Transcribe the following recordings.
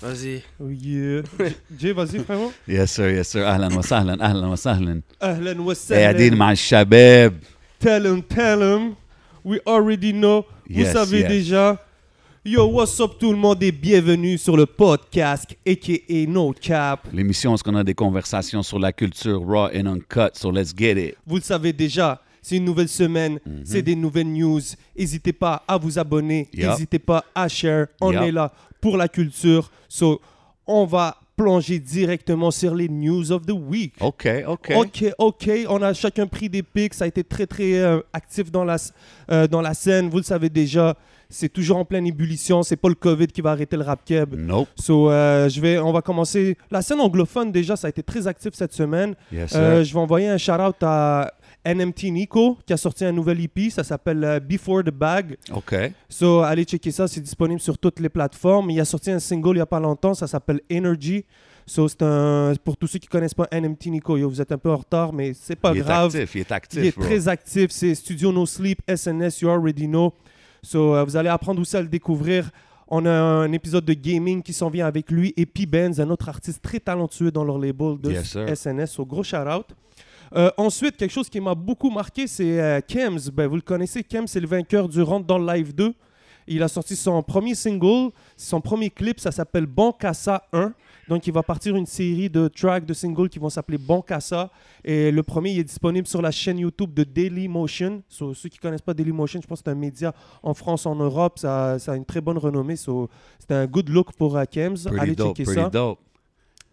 Vas-y. Oh yeah. Jay, vas-y, frérot. Yes sir, yes sir. اهلا وسهلا اهلا وسهلا. Ahlan wa sahlan. قاعدين مع الشباب. Tell him, tell him. We already know. Vous Yes, savez yes. déjà. Yo, what's up tout le monde et bienvenue sur le podcast aka No Cap. L'émission où on a des conversations sur la culture raw and uncut. So let's get it. Vous le savez déjà, c'est une nouvelle semaine, c'est des nouvelles news. N'hésitez pas à vous abonner, Yup. n'hésitez pas à share. On Yup. est là pour la culture. So, on va plonger directement sur les news of the week. OK, OK. Ok, ok. On a chacun pris des pics. Ça a été très, très euh, actif dans la, euh, dans la scène. Vous le savez déjà. C'est toujours en pleine ébullition. C'est pas le COVID qui va arrêter le rap keb. Nope. So, euh, je vais, on va commencer. La scène anglophone, déjà, ça a été très actif cette semaine. Yes je vais envoyer un shout-out à NMT Nico qui a sorti un nouvel EP. Ça s'appelle euh, Before the Bag. OK. So, allez checker ça. C'est disponible sur toutes les plateformes. Il a sorti un single il n'y a pas longtemps. Ça s'appelle Energy. So, c'est un. Pour tous ceux qui connaissent pas NMT Nico, yo, vous êtes un peu en retard, mais c'est pas il grave. est actif, il est actif, Il est bro. très actif. C'est Studio No Sleep, SNS, you already know. So, euh, vous allez apprendre aussi à le découvrir. On a un épisode de gaming qui s'en vient avec lui et P. Benz, un autre artiste très talentueux dans leur label de Yes. SNS. So, gros shout out. Euh, ensuite, quelque chose qui m'a beaucoup marqué, c'est euh, Kems. Ben, vous le connaissez, Kems, c'est le vainqueur du Rentre dans le Live 2. Il a sorti son premier single, son premier clip, ça s'appelle Bon Cassa 1. Donc, il va partir une série de tracks, de singles qui vont s'appeler Bon Cassa. Et le premier, il est disponible sur la chaîne YouTube de Dailymotion. So, ceux qui connaissent pas Dailymotion, je pense que c'est un média en France, en Europe. Ça, ça a une très bonne renommée. So, c'est un good look pour euh, Kems. Pretty Allez dope, checker ça. dope.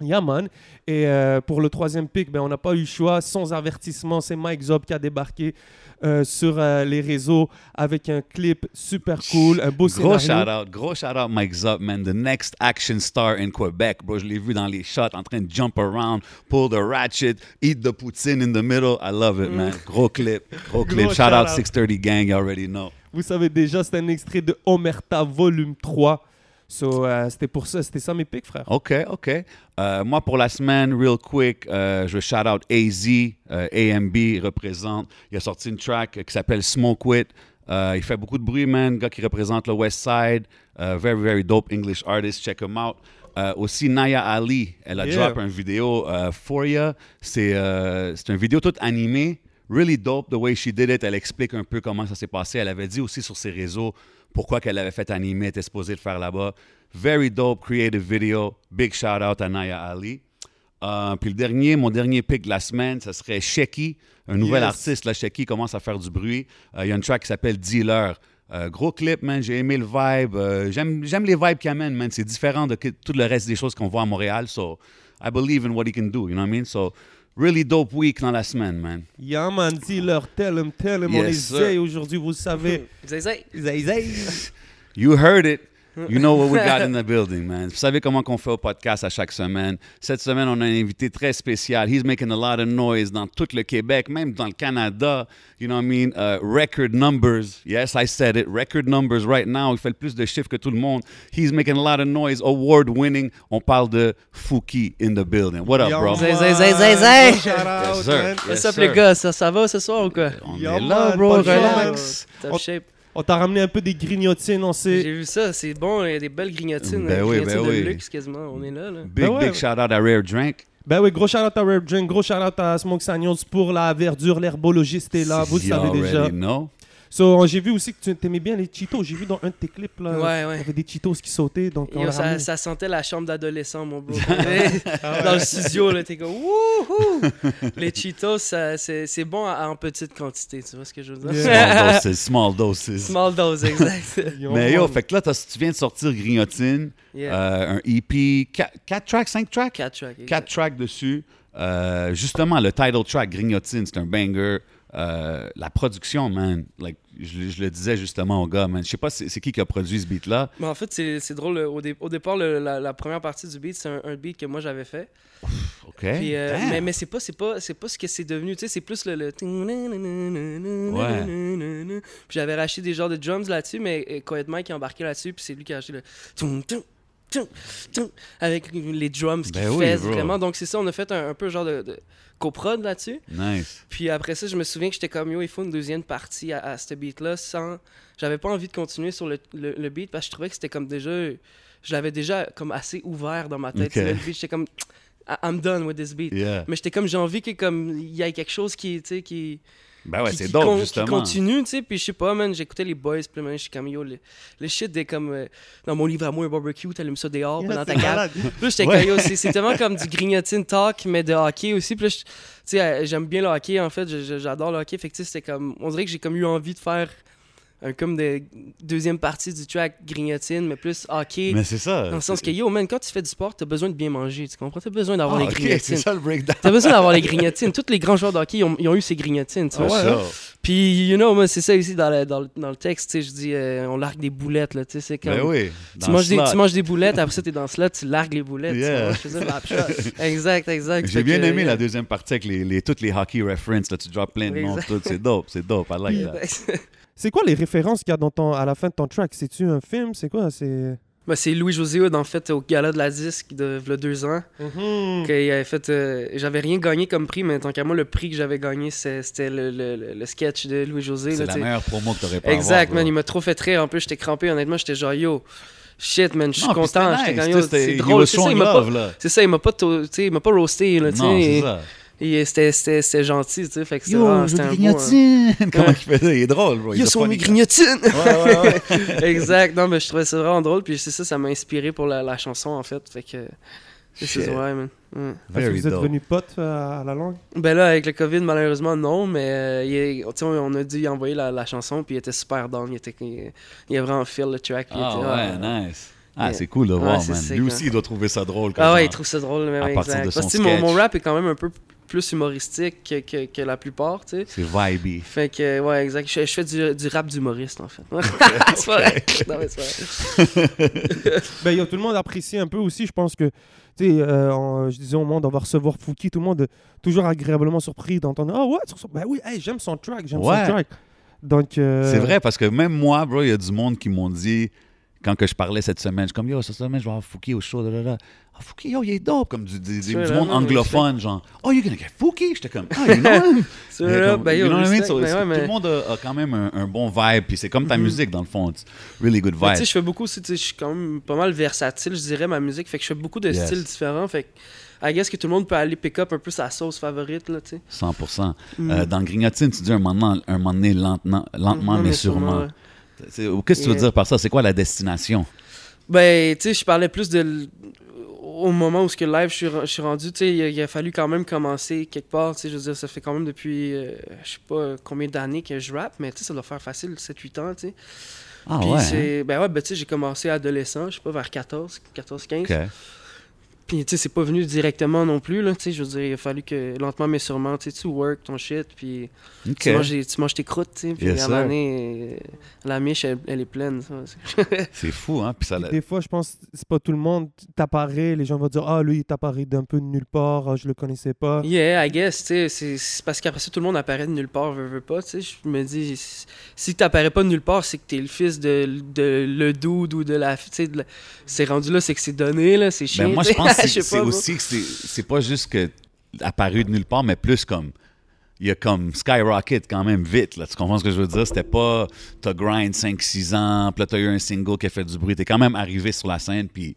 Yeah, man. Et euh, pour le troisième pick, ben, on n'a pas eu le choix. Sans avertissement, c'est Mike Zob qui a débarqué euh, sur euh, les réseaux avec un clip super cool, un beau Gros scénario. shout-out, gros shout-out Mike Zup, man. The next action star in Quebec, bro. Je l'ai vu dans les shots, en train de jump around, pull the ratchet, eat the poutine in the middle. I love it, man. Gros clip, gros clip. Gros Shout-out shout-out. 630 Gang, you already know. Vous savez déjà, c'est un extrait de Omerta volume 3. So, euh, c'était pour ça, c'était ça mes picks, frère. OK, OK. Euh, moi, pour la semaine, real quick, euh, je veux shout out AZ, euh, AMB il représente. Il a sorti une track qui s'appelle Smoke With. Euh, il fait beaucoup de bruit, man. Gars qui représente le West Side. Euh, very, very dope English artist. Check him out. Euh, aussi, Naya Ali, elle a Yeah. drop une vidéo euh, for ya. C'est euh, c'est une vidéo toute animée. Really dope the way she did it. Elle explique un peu comment ça s'est passé. Elle avait dit aussi sur ses réseaux pourquoi qu'elle avait fait animer, était supposée le faire là-bas. Very dope creative video. Big shout out à Naya Ali. Euh, puis le dernier, mon dernier pick de la semaine, ce serait Sheki, un nouvel Yes. artiste. Là, Sheki commence à faire du bruit. Euh, Il y a une track qui s'appelle Dealer. Euh, gros clip, man. J'ai aimé le vibe. J'aime j'aime les vibes qu'il amène, man. C'est différent de tout le reste des choses qu'on voit à Montréal. So, I believe in what he can do. You know what I mean? So, really dope week dans la semaine, man. Yeah, man, dis-leur, tell him, tell him. on Yes, est sir. aujourd'hui, vous savez. Zay, zay. zay, zay. You heard it. You know what we got in the building, man. Vous savez comment qu'on fait au podcast à chaque semaine. Cette semaine, on a un invité très spécial. He's making a lot of noise dans tout le Québec, même dans le Canada. You know what I mean? Uh, record numbers. Yes, I said it. Record numbers right now. Il fait le plus de chiffres que tout le monde. He's making a lot of noise. Award winning. On parle de Fouki in the building. What up, bro? Zay, zay, zay, zay, zay. Gros shout out, Yes, sir. man. Yes, What's up, les gars? Ça, ça va ce soir ou quoi? On Yeah, est là, man, bro. Relax. Top On- shape. On t'a ramené un peu des grignotines, on sait. J'ai vu ça, c'est bon, il y a des belles grignotines. Ben hein, oui, grignotines ben de oui. luxe quasiment, on est là. là. Big, Ben ouais. big shout out à Rare Drink. Ben oui, gros shout-out à Rare Drink, gros shout-out à Smoke Sagnons pour la verdure, l'herbologiste est là, vous le savez déjà. know. So, j'ai vu aussi que tu aimais bien les Cheetos, j'ai vu dans un de tes clips là, Ouais, ouais. il y avait des Cheetos qui sautaient, donc Yo, ça, sentait la chambre d'adolescent, mon. Ah Dans le studio, là, t'es comme wouhou! Les Cheetos, ça- c'est c'est bon en petite quantité, tu vois ce que je veux dire? Yeah. Small doses, small doses. Small dose, exact. Mais yo, fait que là, t'as- tu viens de sortir Grignotine, Yeah. euh, un EP, 4 tracks, 5 tracks? Quatre tracks. exact. 4 tracks dessus. Euh, justement, le title track, Grignotine, c'est un banger. Euh, la production, man, like, je, je le disais justement au gars, man. Je sais pas c'est qui qui a produit ce beat-là. Mais en fait, c'est drôle. Au, dé- au départ, le- la, la première partie du beat, c'est un, un beat que moi j'avais fait. OK? Puis, euh, mais mais c'est pas, pas, pas ce que c'est devenu. Tu sais, c'est plus le. le... Puis j'avais racheté des genres de drums là-dessus, mais Quiet Mike est embarqué là-dessus, puis c'est lui qui a acheté le. Avec les drums qui Ben oui, vraiment. Donc c'est ça, on a fait un, un peu genre de, de coprod là-dessus. Nice. Puis après ça, je me souviens que j'étais comme yo, il faut une deuxième partie à, à ce beat-là sans. J'avais pas envie de continuer sur le, le, le beat parce que je trouvais que c'était comme déjà. Je l'avais déjà comme assez ouvert dans ma tête. Ok. tu sais, Le beat, j'étais comme. I'm done with this beat. Yeah. Mais j'étais comme, j'ai envie que comme il y ait quelque chose qui, tu sais, qui, Ben ouais, qui, c'est dope, con- qui justement. continue, tu sais. Puis je sais pas, man, j'écoutais les boys, puis man, je suis comme, yo, le, le shit des comme, euh, dans mon livre à moi, un barbecue, t'allumes ça dehors, puis dans ta cave. Puis là, j'étais Ouais. comme, yo, c'est c'est tellement comme du grignotine talk, mais de hockey aussi. Puis tu sais, euh, j'aime bien le hockey, en fait, j'adore le hockey. Fait que, tu sais, c'était comme, on dirait que j'ai comme eu envie de faire un comme de deuxième partie du track grignotine, mais plus hockey. Mais c'est ça. dans le sens que, yo, man, quand tu fais du sport, t'as besoin de bien manger, tu comprends? T'as besoin d'avoir Ah, les ok, grignotines. c'est ça le breakdown. T'as besoin d'avoir les grignotines. Tous les grands joueurs de hockey, ils ont, ils ont eu ces grignotines, tu For vois. sure. Puis, you know, moi, c'est ça ici dans le, dans le, dans le texte, tu sais, je dis, euh, on largue des boulettes, là, tu sais, c'est comme... Ben oui. Tu manges, des, tu manges des boulettes, après ça, t'es dans slot, tu largues les boulettes. Yeah. Tu vois, je faisais. Exact, exact. J'ai bien que, aimé euh, la deuxième partie avec les, les, toutes les hockey references. Là, tu drops plein de noms. C'est dope, c'est dope. I like that. C'est quoi les références qu'il y a dans ton, à la fin de ton track? C'est-tu un film? C'est quoi? C'est. Ben, c'est Louis-José Hood, en fait, au gala de la disque de deux ans. Mhm. qu'il avait fait. euh, j'avais rien gagné comme prix, mais tant qu'à moi, le prix que j'avais gagné, c'est- c'était le, le- le- sketch de Louis-José. C'est là, la meilleure promo que t'aurais pas Exact, avoir, man, il m'a trop fait rire. En plus, j'étais crampé, honnêtement, j'étais genre yo. Shit, man, je suis content. J'étais nice, c'est drôle. C'est ça, il m'a pas. là. C'est ça, il m'a pas, roasté, là, tu sais. Et- c'était- c'était c'était gentil, tu sais. Fait que c'était Yo, veux c'était beau, hein. grignotines. Comment il faisait? Il est drôle, bro. Yo, là. grignotines! Ouais, ouais, ouais. exact, non, mais je trouvais ça vraiment drôle. Puis c'est ça, ça m'a inspiré pour la, la chanson, en fait. Fait que. C'est ouais, man. Ouais. Parce que Very vous êtes dope. devenus potes euh, à la langue? Ben là, avec le COVID, malheureusement, non, mais euh, il est- tu sais, on a dû envoyer la, la chanson, puis il était super down. Il, était, il, il a vraiment feel le track. Ah était, ouais, nice. Ah, c'est cool de Ouais, voir, man. Lui hein. aussi, il doit trouver ça drôle. quand Ah ouais, même. il trouve ça drôle, mais À ouais, partir exact. de Parce son que tu sais, mon, mon rap est quand même un peu plus humoristique que, que, que la plupart, tu sais. C'est vibey. Fait que, ouais, exact. Je, je fais du, du rap d'humoriste, en fait. c'est pas vrai. Non, mais c'est pas vrai. Ben, yo, tout le monde apprécie un peu aussi. Je pense que, tu sais, euh, en- je disais au monde, on va recevoir Fouki. Tout le monde est toujours agréablement surpris d'entendre Ah ouais, sur son- ben oui, hey, j'aime son track, j'aime Ouais. son track. Donc. euh, C'est vrai, parce que même moi, bro, il y a du monde qui m'ont dit, quand que je parlais cette semaine, je suis comme, yo, cette semaine, je vais avoir Fouki au show, da, da, da. Ah, Fouki, yo, il est dope, comme du, monde anglophone, genre, oh, you're gonna get Fouki? J'étais comme, ah, you know him? Ben, ouais, Tout le monde a, a quand même un, un bon vibe, puis c'est comme ta Mhm. musique, dans le fond. It's really good tu vibe. sais, je fais beaucoup aussi, tu sais, je suis quand même pas mal versatile, je dirais, ma musique. Fait que je fais beaucoup de Yes. styles différents. Fait que, I guess que tout le monde peut aller pick up un peu sa sauce favorite, là, tu sais. 100%. Mm. Euh, dans grignotine, tu dis un moment, un moment donné lentement, lentement Non, mais sûrement. ouais. Qu'est-ce que tu veux dire par ça? C'est quoi la destination? Ben, tu sais, je parlais plus de. l- Au moment où ce que live je suis, je suis rendu, tu sais, il, a- il a fallu quand même commencer quelque part, tu sais, je veux dire, ça fait quand même depuis, euh, je sais pas combien d'années que je rappe, mais tu sais, ça doit faire facile 7-8 ans, tu sais. Ah Puis ouais. hein? ben ouais, ben tu sais, j'ai commencé adolescent, je sais pas, vers 14, 14, 15. Puis, tu sais, c'est pas venu directement non plus, là, tu sais, je veux dire, il a fallu que, lentement mais sûrement, tu sais, tu work ton shit, puis tu, manges, tu manges tes croûtes, tu sais, puis Yes, à donné, euh, la miche, elle, elle est pleine, ça. c'est- C'est fou, hein? Puis ça, Des fois, je pense c'est pas tout le monde t'apparaît. Les gens vont dire Ah, lui, il t'apparaît d'un peu de nulle part. ah, je le connaissais pas. Yeah, I guess, tu sais, c'est- parce qu'après ça, tout le monde apparaît de nulle part, veut, veut pas, tu sais, je me dis, si- t'apparais pas de nulle part, c'est que t'es le fils de, de le dude ou de la, tu sais, la- c'est rendu là, c'est que c'est donné, là, c'est chiant. Ben, moi, je tu sais. pense que c'est aussi que c'est pas juste que apparu de nulle part, mais plus comme. Il y a comme skyrocket quand même vite. Là. Tu comprends ce que je veux dire? C'était pas t'as grind 5-6 ans, puis là t'as eu un single qui a fait du bruit. T'es quand même arrivé sur la scène, puis.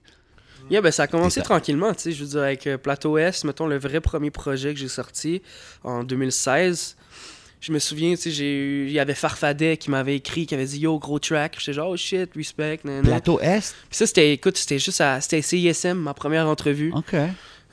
Yeah, ben ça a commencé tranquillement, tu sais, je veux dire, avec euh, Plateau S, mettons, le vrai premier projet que j'ai sorti en 2016. Je me souviens, tu sais, il y avait Farfadet qui m'avait écrit, qui avait dit Yo, gros track. J'étais genre, oh shit, respect. nan, nan. Plateau Est? Puis ça, c'était, écoute, c'était juste à, c'était CISM, ma première entrevue. OK.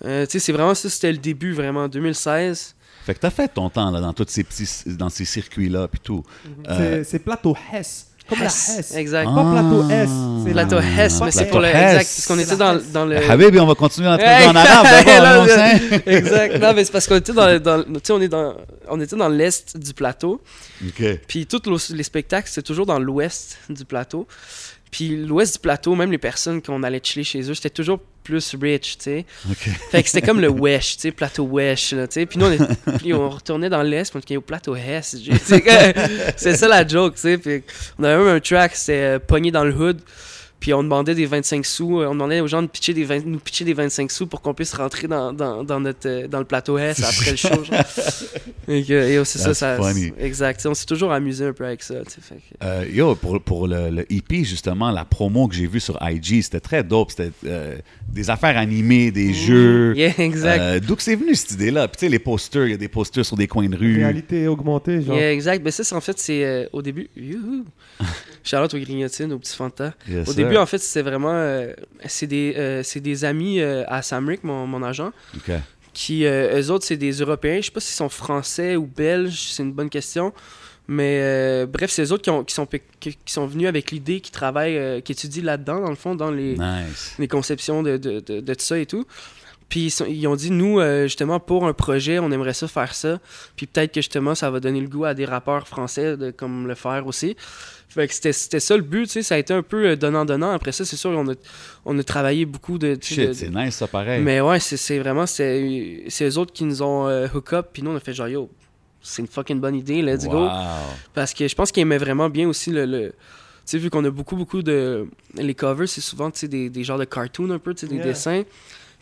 Euh, tu sais, c'est vraiment ça, c'était le début, vraiment, en 2016. Fait que t'as fait ton temps là, dans tous ces petits dans ces circuits-là, puis tout. Euh, C'est- C'est plateau Hess. Comme Hess, la Hess. Exact. Pas plateau S, Ah. c'est Plateau Hess, mais c'est pour le. Exact, parce qu'on était dans, dans le. Habibi, on va continuer à Hey! traduire en arabe c'est- exact. Non, mais c'est parce qu'on était dans, dans le- tu sais, on est dans, on était dans l'est du plateau. OK. Puis tous les spectacles, c'était toujours dans l'ouest du plateau. Puis l'ouest du plateau, même les personnes qu'on allait chiller chez eux, c'était toujours plus rich, tu sais. OK. Fait que c'était comme le wesh, tu sais, plateau wesh, là, tu sais. Puis nous, on, est- puis on retournait dans l'est, puis on était au plateau Hess. tu sais. C'est ça la joke, tu sais. Puis on avait même un track, c'était euh, Pogné dans le hood. Puis on demandait des 25 sous, euh, on demandait aux gens de pitcher des 20 nous pitcher des 25 sous pour qu'on puisse rentrer dans, dans, dans notre, euh, dans le plateau S après le show. genre. Et que- et c'est ça, ça. Exact. On s'est toujours amusé un peu avec ça. fait que- Euh, yo, pour, pour le, le EP, justement, la promo que j'ai vue sur IG, c'était très dope. C'était euh, des affaires animées, des jeux. Yeah, exact. Euh, D'où que c'est venu cette idée-là? Puis tu sais, les posters, il y a des posters sur des coins de rue. Réalité augmentée, genre. Yeah, exact. Ben ça, c'est en fait, c'est euh, au début. Youhou! Charlotte aux grignotines, aux petits Fanta. Yes, Au sir. En fait, c'était vraiment. euh, c'est des, euh, c'est des amis euh, à Samrick, mon, mon agent, qui, eux autres, c'est des Européens. Je sais pas s'ils sont français ou belges, c'est une bonne question. Mais bref, c'est eux autres qui, ont- qui sont, qui, sont venus avec l'idée, qui travaillent, qui étudient là-dedans, dans le fond, dans les, Nice. les conceptions de, de, de, de tout ça et tout. Puis ils, sont- ils ont dit, nous, euh, justement, pour un projet, on aimerait ça faire ça. Puis peut-être que justement, ça va donner le goût à des rappeurs français de comme le faire aussi. Fait que c'était c'était ça le but, tu sais. Ça a été un peu euh, donnant-donnant. Après ça, c'est sûr, on a, on a travaillé beaucoup de. Shit, c'est nice ça pareil. Mais ouais, c'est c'est vraiment. C'est c'est eux autres qui nous ont euh, hook up. Puis nous, on a fait genre, yo, c'est une fucking bonne idée, let's go. Wow. Parce que je pense qu'ils aimaient vraiment bien aussi le. le- tu sais, vu qu'on a beaucoup, beaucoup de. Les covers, c'est souvent tu sais, des, des genres de cartoons un peu, tu sais, des Yeah. dessins.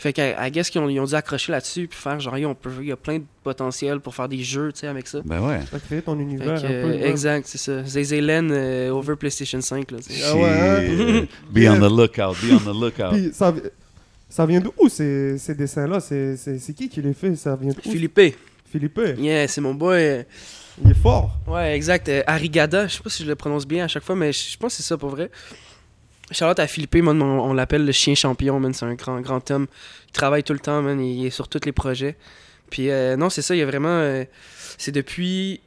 Fait que, I guess qu'ils ont, ils ont dû accrocher là-dessus, puis faire genre, yo, on peut, il y a plein de potentiel pour faire des jeux, tu sais, avec ça. Ben ouais. Ça crée ton Fait univers que, un peu. euh, ouais. exact, c'est ça. Zayzaylen euh, over PlayStation 5, là. Ah ouais, hein? Be on the lookout, be on the lookout. Puis ça, ça vient d'où ces, ces dessins-là? C'est c'est- c'est qui qui les fait? Ça vient d'où? Philippe, Philippe. yeah, c'est mon boy. Il est fort. Ouais, exact. Euh, Arigada, je sais pas si je le prononce bien à chaque fois, mais je je pense que c'est ça pour vrai. Charlotte à Philippe, man, on, on l'appelle le chien champion, man. C'est un grand, grand homme. Il travaille tout le temps, man. Il est sur tous les projets. Puis euh, non, c'est ça, il y a vraiment. euh, c'est depuis.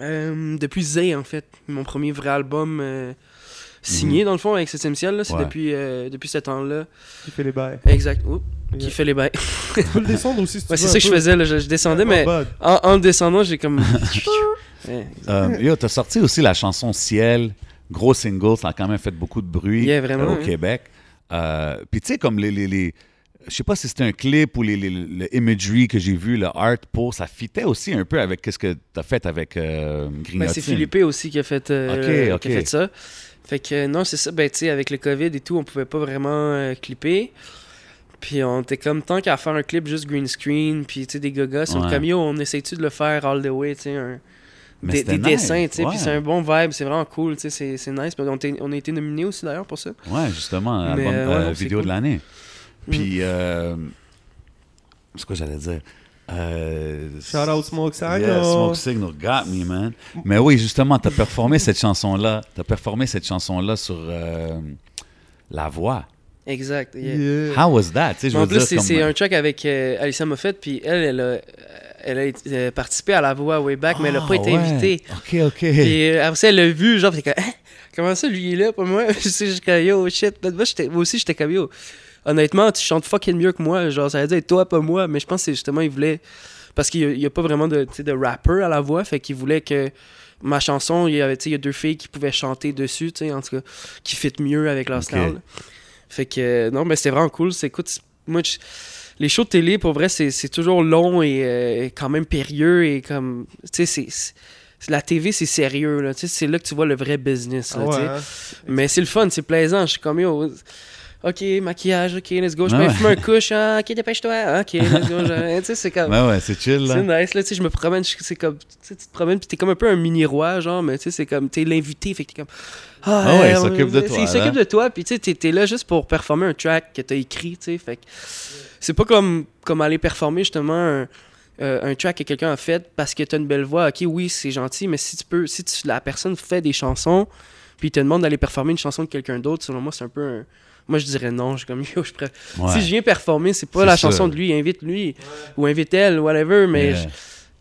euh, depuis Zay, en fait. Mon premier vrai album euh, signé, dans le fond, avec 7 ciel. C'est Ouais. depuis, euh, depuis ce temps-là. Qui fait les bails. Exact. Qui Yeah. fait les bails. Tu peux le descendre aussi si tu Ouais, veux. c'est ça que je faisais, là. Je, je descendais, mais en, en descendant, j'ai comme. Ouais, Euh, yo, t'as sorti aussi la chanson Ciel, gros single, ça a quand même fait beaucoup de bruit Yeah, vraiment, euh, au hein. Québec. Euh, Puis tu sais, comme les, les, les- je sais pas si c'était un clip ou les, les- le imagery que j'ai vu, le art pour, ça fitait aussi un peu avec ce que t'as fait avec euh, Ben, c'est Philippe aussi qui a fait, euh, qui a fait ça. Fait que non, c'est ça. Ben, tu sais, avec le COVID et tout, on pouvait pas vraiment clipper. Puis on était comme tant qu'à faire un clip juste green screen, puis tu sais, des gagas, on Ouais. était comme yo, on essaye-tu de le faire all the way, tu sais, un- des, des nice, dessins, tu sais, ouais. puis c'est un bon vibe, c'est vraiment cool, tu sais, c'est- c'est nice. On, on a été nominé aussi d'ailleurs pour ça. Ouais, justement, Mais, album, euh, ouais, euh, vidéo cool. de l'année. Mm. Puis, euh, c'est quoi j'allais dire? Euh, Shout out Smoke Signal. Yeah, Smoke Signal got me, man. Mais oui, justement, t'as performé cette chanson-là. T'as performé cette chanson-là sur euh, La Voix. Exact. yeah. Yeah. How was that? Tu sais, je Mais en veux plus, c'est comme- c'est un track avec euh, Alicia Moffett, puis elle, elle a, elle a été- euh, participé à la voix way back, mais elle a Ah, pas été ouais. invitée. OK, OK. Puis euh, après ça, elle l'a vu, genre, t'es comme, Hein? comment ça, lui, il est là, pas moi? Je sais, j'étais comme, yo, shit. Moi, j'étais- moi aussi, j'étais comme, yo, honnêtement, tu chantes fucking mieux que moi. Genre, ça veut dire toi, pas moi. Mais je pense que c'est justement, il voulait. Parce qu'il n'y a, pas vraiment de, de rapper à la voix, fait qu'il voulait que ma chanson, il y avait, il y a deux filles qui pouvaient chanter dessus, tu sais, en tout cas, qui fit mieux avec leur Ok. style. Fait que, non, mais c'était vraiment cool. C'est, écoute, moi, je- les shows de télé, pour vrai, c'est, c'est toujours long et euh, quand même périlleux et comme, tu sais, c'est, la TV, c'est sérieux, là. Tu sais, c'est là que tu vois le vrai business, Ah là, ouais, hein. Mais c'est le fun, c'est plaisant. Je suis comme, yo, ok, maquillage, ok, let's go. Je Ah me ouais. fume un couche, ah, ok, dépêche-toi, ok, let's go. Tu sais, c'est comme. Ouais, ouais, c'est chill, C'est nice, là, tu sais, je me promène, c'est comme, tu te promènes, puis t'es comme un peu un mini-roi, genre, mais tu sais, c'est comme, t'es l'invité, fait que t'es comme, Ah ouais, il on- s'occupe de toi, Il s'occupe de toi, puis tu sais, t'es, t'es là juste pour performer un track que t'as écrit, tu sais, fait que c'est pas comme, comme aller performer justement un, euh, un track que quelqu'un a fait parce que t'as une belle voix, ok, oui, c'est gentil, mais si tu peux, si tu- la personne fait des chansons, puis il te demande d'aller performer une chanson de quelqu'un d'autre, selon moi, c'est un peu un- Moi, je dirais non. Je suis comme, yo, je préfère- Ouais. Si je viens performer, c'est pas la chanson de lui, invite lui, ou invite elle, whatever, mais Yeah.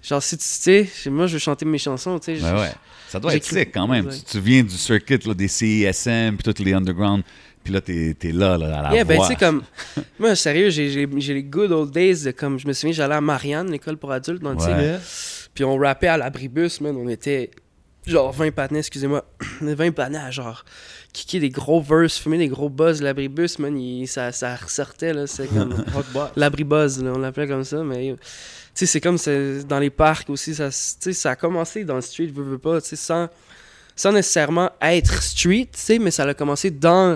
je- genre, si tu sais, moi, je veux chanter mes chansons, tu sais. je- Ouais, ouais. Ça doit être sick quand même. Tu, tu viens du circuit là, des CISM, puis tous les underground, puis là, t'es es là, là, à la Yeah, ben, voix. tu sais, comme. Moi, sérieux, j'ai- les good old days. De, comme, je me souviens, j'allais à Marianne, l'école pour adultes, dans le Ouais. Puis on rappait à l'abribus, man. On était genre 20 patinets, excusez-moi. 20 patinets à genre kicker des gros verses, fumer des gros buzz. L'abribus, man, il- ça, ça ressortait, là. C'est comme. L'abribuzz, là, on l'appelait comme ça, mais. Tu sais, c'est comme dans les parcs aussi. Ça, s- tu sais, ça a commencé dans le street, veux, veux pas, tu sais, sans, sans nécessairement être street, tu sais, mais ça a commencé dans,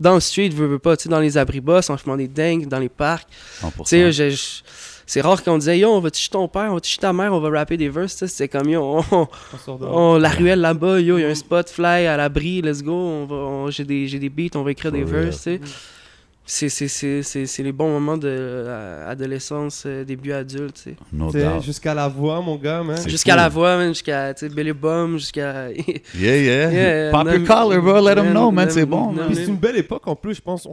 dans le street, veux, veux pas, tu sais, dans les abribos, en fumant des dingues, dans les parcs. 100%. Tu sais, c'est rare qu'on disait, yo, on va toucher ton père, on va toucher ta mère, on va rapper des verses, tu sais, c'était comme, yo, on, On sort dehors. on- la ruelle là-bas, yo, il y a un spot, fly à l'abri, let's go, on va, on- j'ai des, j'ai des beats, on va écrire For des real. verses, tu sais. C'est, c'est, c'est, c'est, c'est les bons moments de euh, adolescence, euh, début adulte, tu sais. No T'sais, doubt. Jusqu'à la voix, mon gars, man. Jusqu'à cool. la voix, man, jusqu'à, tu sais, Billy Bum, jusqu'à... Yeah, yeah. Yeah, Pop your collar, bro. Let them know, man. C'est bon. Puis c'est une belle époque en plus, je pense,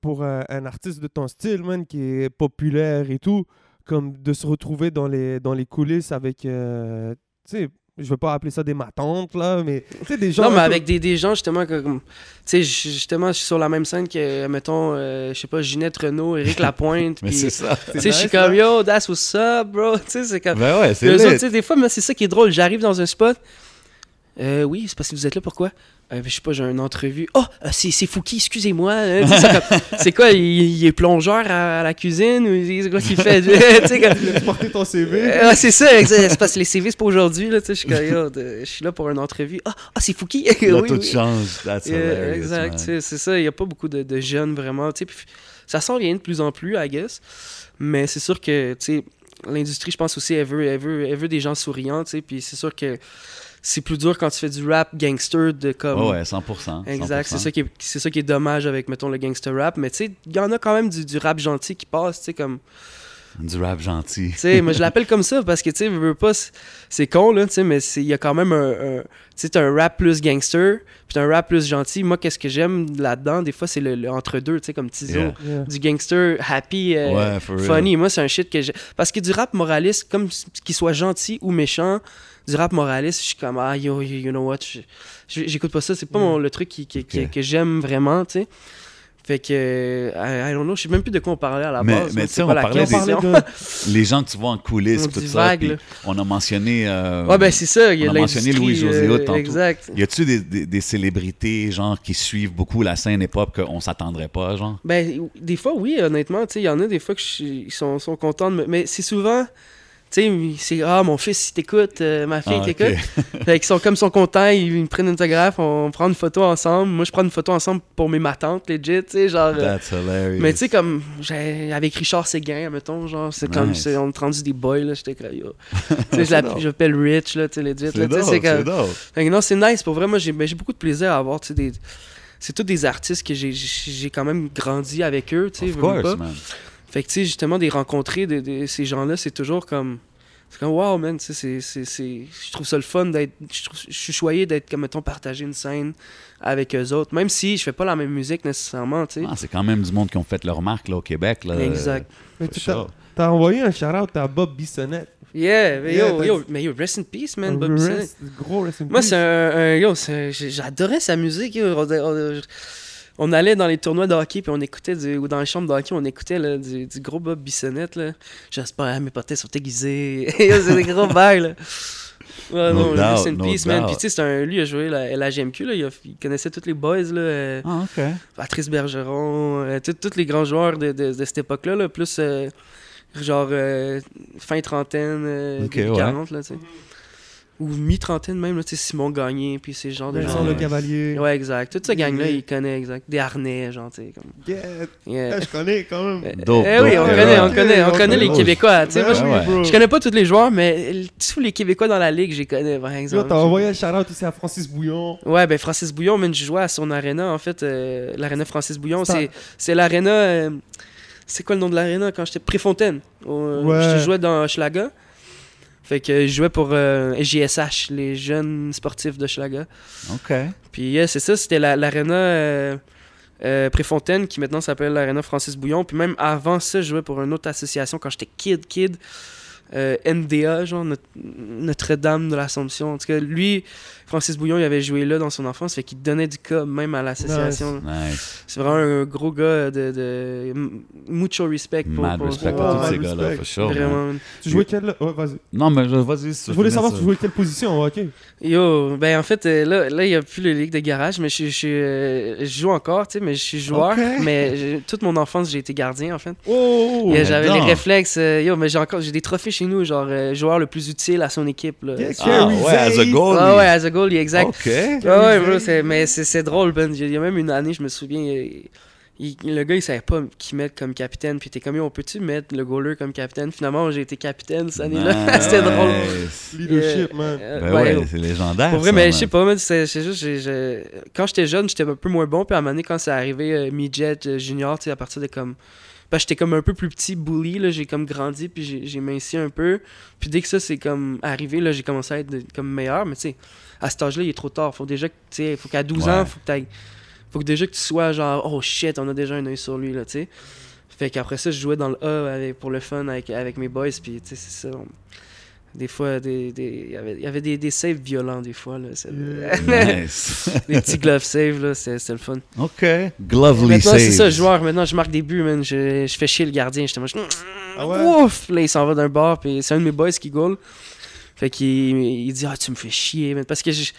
pour euh, un artiste de ton style, man, qui est populaire et tout, comme de se retrouver dans les, dans les coulisses avec, euh, tu sais, je veux pas appeler ça des matantes, là, mais tu sais, des gens... Non, mais peu- avec des, des gens, justement, comme... Tu sais, justement, je suis sur la même scène que, mettons, euh, je sais pas, Ginette Renault, Éric Lapointe, Mais puis... c'est ça. Tu sais, je suis comme, yo, that's what's up, bro. Tu sais, c'est comme... Ben ouais, c'est des fois, mais c'est ça qui est drôle. J'arrive dans un spot. Euh, oui, c'est parce que vous êtes là, pourquoi? Euh, je sais pas, j'ai une entrevue. Oh, euh, c'est c'est Fouki, excusez-moi. hein. C'est quoi, il, il est plongeur à, à la cuisine ou il- c'est quoi qu'il fait? Tu sais, comme- Tu porter ton CV. Euh, ouais, c'est ça, c'est parce que les CV, c'est pas aujourd'hui. là, tu sais, Je suis je suis là pour une entrevue. Ah, ah, c'est Fouki. Là, Oui, tout oui. change. That's hilarious, exact, c'est ça. Il n'y a pas beaucoup de, de jeunes vraiment. Ça s'en vient de plus en plus, I guess. Mais c'est sûr que tu sais, l'industrie, je pense aussi, elle veut, elle, veut, elle veut des gens souriants. tu sais, Puis c'est sûr que c'est plus dur quand tu fais du rap gangster de comme. Ouais, ouais, 100%. Exact, c'est 100%. ça, qui est, c'est ça qui est dommage avec, mettons, le gangster rap. Mais tu sais, il y en a quand même du, du rap gentil qui passe, tu sais, comme... Du rap gentil. Tu sais, moi, je l'appelle comme ça parce que, tu sais, veux, veux pas, c'est- con, là, tu sais, mais c'est- il y a quand même un. un- tu sais, t'as un rap plus gangster, puis t'as un rap plus gentil. Moi, qu'est-ce que j'aime là-dedans, des fois, c'est le, le entre-deux, tu sais, comme Tizo. Yeah. Yeah. Du gangster happy, euh, Ouais, for real. funny. Moi, c'est un shit que j'ai. Parce que du rap moraliste, comme qu'il soit gentil ou méchant, du rap moraliste, je suis comme, ah, yo, you you know what, j'écoute pas ça. C'est pas mon, le truc qui, qui- qui- que j'aime vraiment, tu sais. Fait que, euh, I, I don't know, je sais même plus de quoi on parlait à la Mais- base. mais tu sais, on la parlait des- de... Les gens que tu vois en coulisses, tout ça. on a mentionné. euh, Ouais, ben c'est ça, il y a on a mentionné l'industrie, Louis-José euh, Hood tantôt. Exact. Y a-tu des, des, des célébrités, genre, qui suivent beaucoup la scène hip-hop qu'on s'attendrait pas, genre? Ben, des fois, oui, honnêtement, tu sais, il y en a des fois ils sont, sont contents de me... Mais c'est souvent, tu sais, c'est « Ah, mon fils, il t'écoute, euh, ma fille Ah, t'écoute. Fait qu'ils sont comme ils sont contents, ils, me prennent une autographe, on prend une photo ensemble. Moi, je prends une photo ensemble pour mes matantes, legit, tu sais, genre... euh, That's hilarious. mais tu sais, comme, avec Richard Séguin, mettons, genre, c'est comme, on est rendu des boys, là, j'étais comme, yo. tu sais, je l'appelle- Rich, là, tu sais, legit, c'est comme... Fait que non, c'est nice. Pour vrai, moi, j'ai ben, j'ai beaucoup de plaisir à avoir, tu sais, des... C'est tous des artistes que j'ai- quand même grandi avec eux, tu sais, pas. man. Fait que, tu sais, justement, des rencontrer de, de ces gens-là, c'est toujours comme... C'est comme, wow, man, tu sais, c'est- c'est- c'est... Je trouve ça le fun d'être... Je suis choyé d'être, comme, mettons, partager une scène avec eux autres. Même si je fais pas la même musique, nécessairement, tu sais. Ah, c'est quand même du monde qui ont fait leur marque là, au Québec. Là. Exact. Mais tu t'as- envoyé un shout-out à Bob Bissonnette. Yeah, mais Yeah, yo, mais yo, rest in peace, man, Bob Rest- Bissonnette. Gros rest in Moi, peace. c'est un, un- Yo, j'adorais sa musique. yo. On, on- on allait dans les tournois de hockey, puis on écoutait, du, ou dans les chambres de hockey, on écoutait là, du, du gros Bob Bissonnette. là. J'espère mes potes sont aiguisés. C'est des gros bails, là. Ouais, No non, doubt, in no peace, man. Puis, tu sais, c'est un, lui, il a joué la, la GMQ, là. Il, a- il connaissait tous les boys, là. euh, Ah, OK. Patrice Bergeron, euh, tous les grands joueurs de, de- de cette époque-là, là, plus euh, genre fin trentaine, Ok, début ouais. 40, là, tu sais. Ou mi-trentaine même, là, tu sais, Simon Gagné, puis ces genres de Vincent gens. Le Ouais. Cavalier. Ouais, exact. Toute cette gang-là, il connaît, exact. Des harnais, genre, tu sais, comme... Yeah. Yeah. Je connais quand même. Euh, Dope, eh oui, on connaît, on connaît, on on connaît les Québécois, tu sais. Ben moi, ouais, je- ouais. je connais pas tous les joueurs, mais tous les Québécois dans la ligue, je les connais, par exemple. t'as envoyé un shout-out aussi à Francis Bouillon. Ouais, ben Francis Bouillon, man, je jouais à son arena, en fait, euh, l'arena Francis Bouillon, C'est l'arena... euh, c'est quoi le nom de l'arena quand j'étais... Préfontaine? Ouais. Je jouais dans Schlaga. Fait que je jouais pour euh, JSH, les jeunes sportifs de Schlaga. OK. Puis yeah, c'est ça, c'était la- l'arena euh, euh, Préfontaine qui maintenant s'appelle l'arena Francis Bouillon. Puis même avant ça, je jouais pour une autre association quand j'étais kid, kid. Euh, NDA, genre Notre- Notre-Dame de l'Assomption. En tout cas, lui, Francis Bouillon, il avait joué là dans son enfance, fait qu'il donnait du cas même à l'association. Nice. C'est vraiment un gros gars de, de mucho respect pour, Mad pour- respect pour- tous ces gars-là, sure. Vraiment. Tu jouais quelle. Ouais, vas-y. Non, mais vas-y. Je voulais savoir ça. tu jouais quelle position. Ok. Yo, ben en fait, euh, là, là il n'y a plus le ligue de garage, mais je, je, je, je joue encore, tu sais, mais je suis joueur. Mais toute mon enfance, j'ai été gardien, en fait. Oh! Et mais J'avais les réflexes. euh, yo, mais j'ai encore j'ai des trophées chez nous, genre euh, joueur le plus utile à son équipe. Là. Yeah, Ah, ouais, as a goalie. Ah ouais, as a goalie, exact. OK. Ouais, ouais, bro, mais c'est c'est drôle, Ben. Il y a même une année, je me souviens, il- il- le gars, il savait pas qui mettre comme capitaine. Puis t'es comme, Yo, on peut-tu mettre le goaler comme capitaine? Finalement, j'ai été capitaine cette année-là. C'était drôle. Leadership, Euh, man. euh, Ben ouais, ouais, c'est légendaire. Pour vrai, ça, mais je sais pas, man, c'est juste, quand j'étais jeune, j'étais un peu moins bon. Puis à un moment donné, quand c'est arrivé euh, midget, euh, junior, tu sais, à partir de comme. Ben, j'étais comme un peu plus petit, bully, là, j'ai comme grandi, puis j'ai- j'ai minci un peu. Puis dès que ça, c'est comme arrivé, là, j'ai commencé à être de- comme meilleur. Mais tu sais, à cet âge-là, il est trop tard. Faut déjà que, tu sais, faut qu'à 12 Ouais. ans, faut que Faut que déjà que tu sois genre, oh shit, on a déjà un œil sur lui, là, tu sais. Fait qu'après ça, je jouais dans le A avec- pour le fun avec, avec mes boys, puis tu sais, c'est ça. on- Des fois, des, des- il y avait, il y avait des, des saves violents, des fois, là. Nice. des petits glove saves, c'est le fun. OK. Glovely Maintenant, c'est ça, joueur. Maintenant, je marque des buts, man. Je, je fais chier le gardien. Je- Ah ouais? Ouf! Là, il s'en va d'un bord, puis c'est un de mes boys qui goal. Fait qu'il il dit, ah, tu me fais chier, man. Parce que je,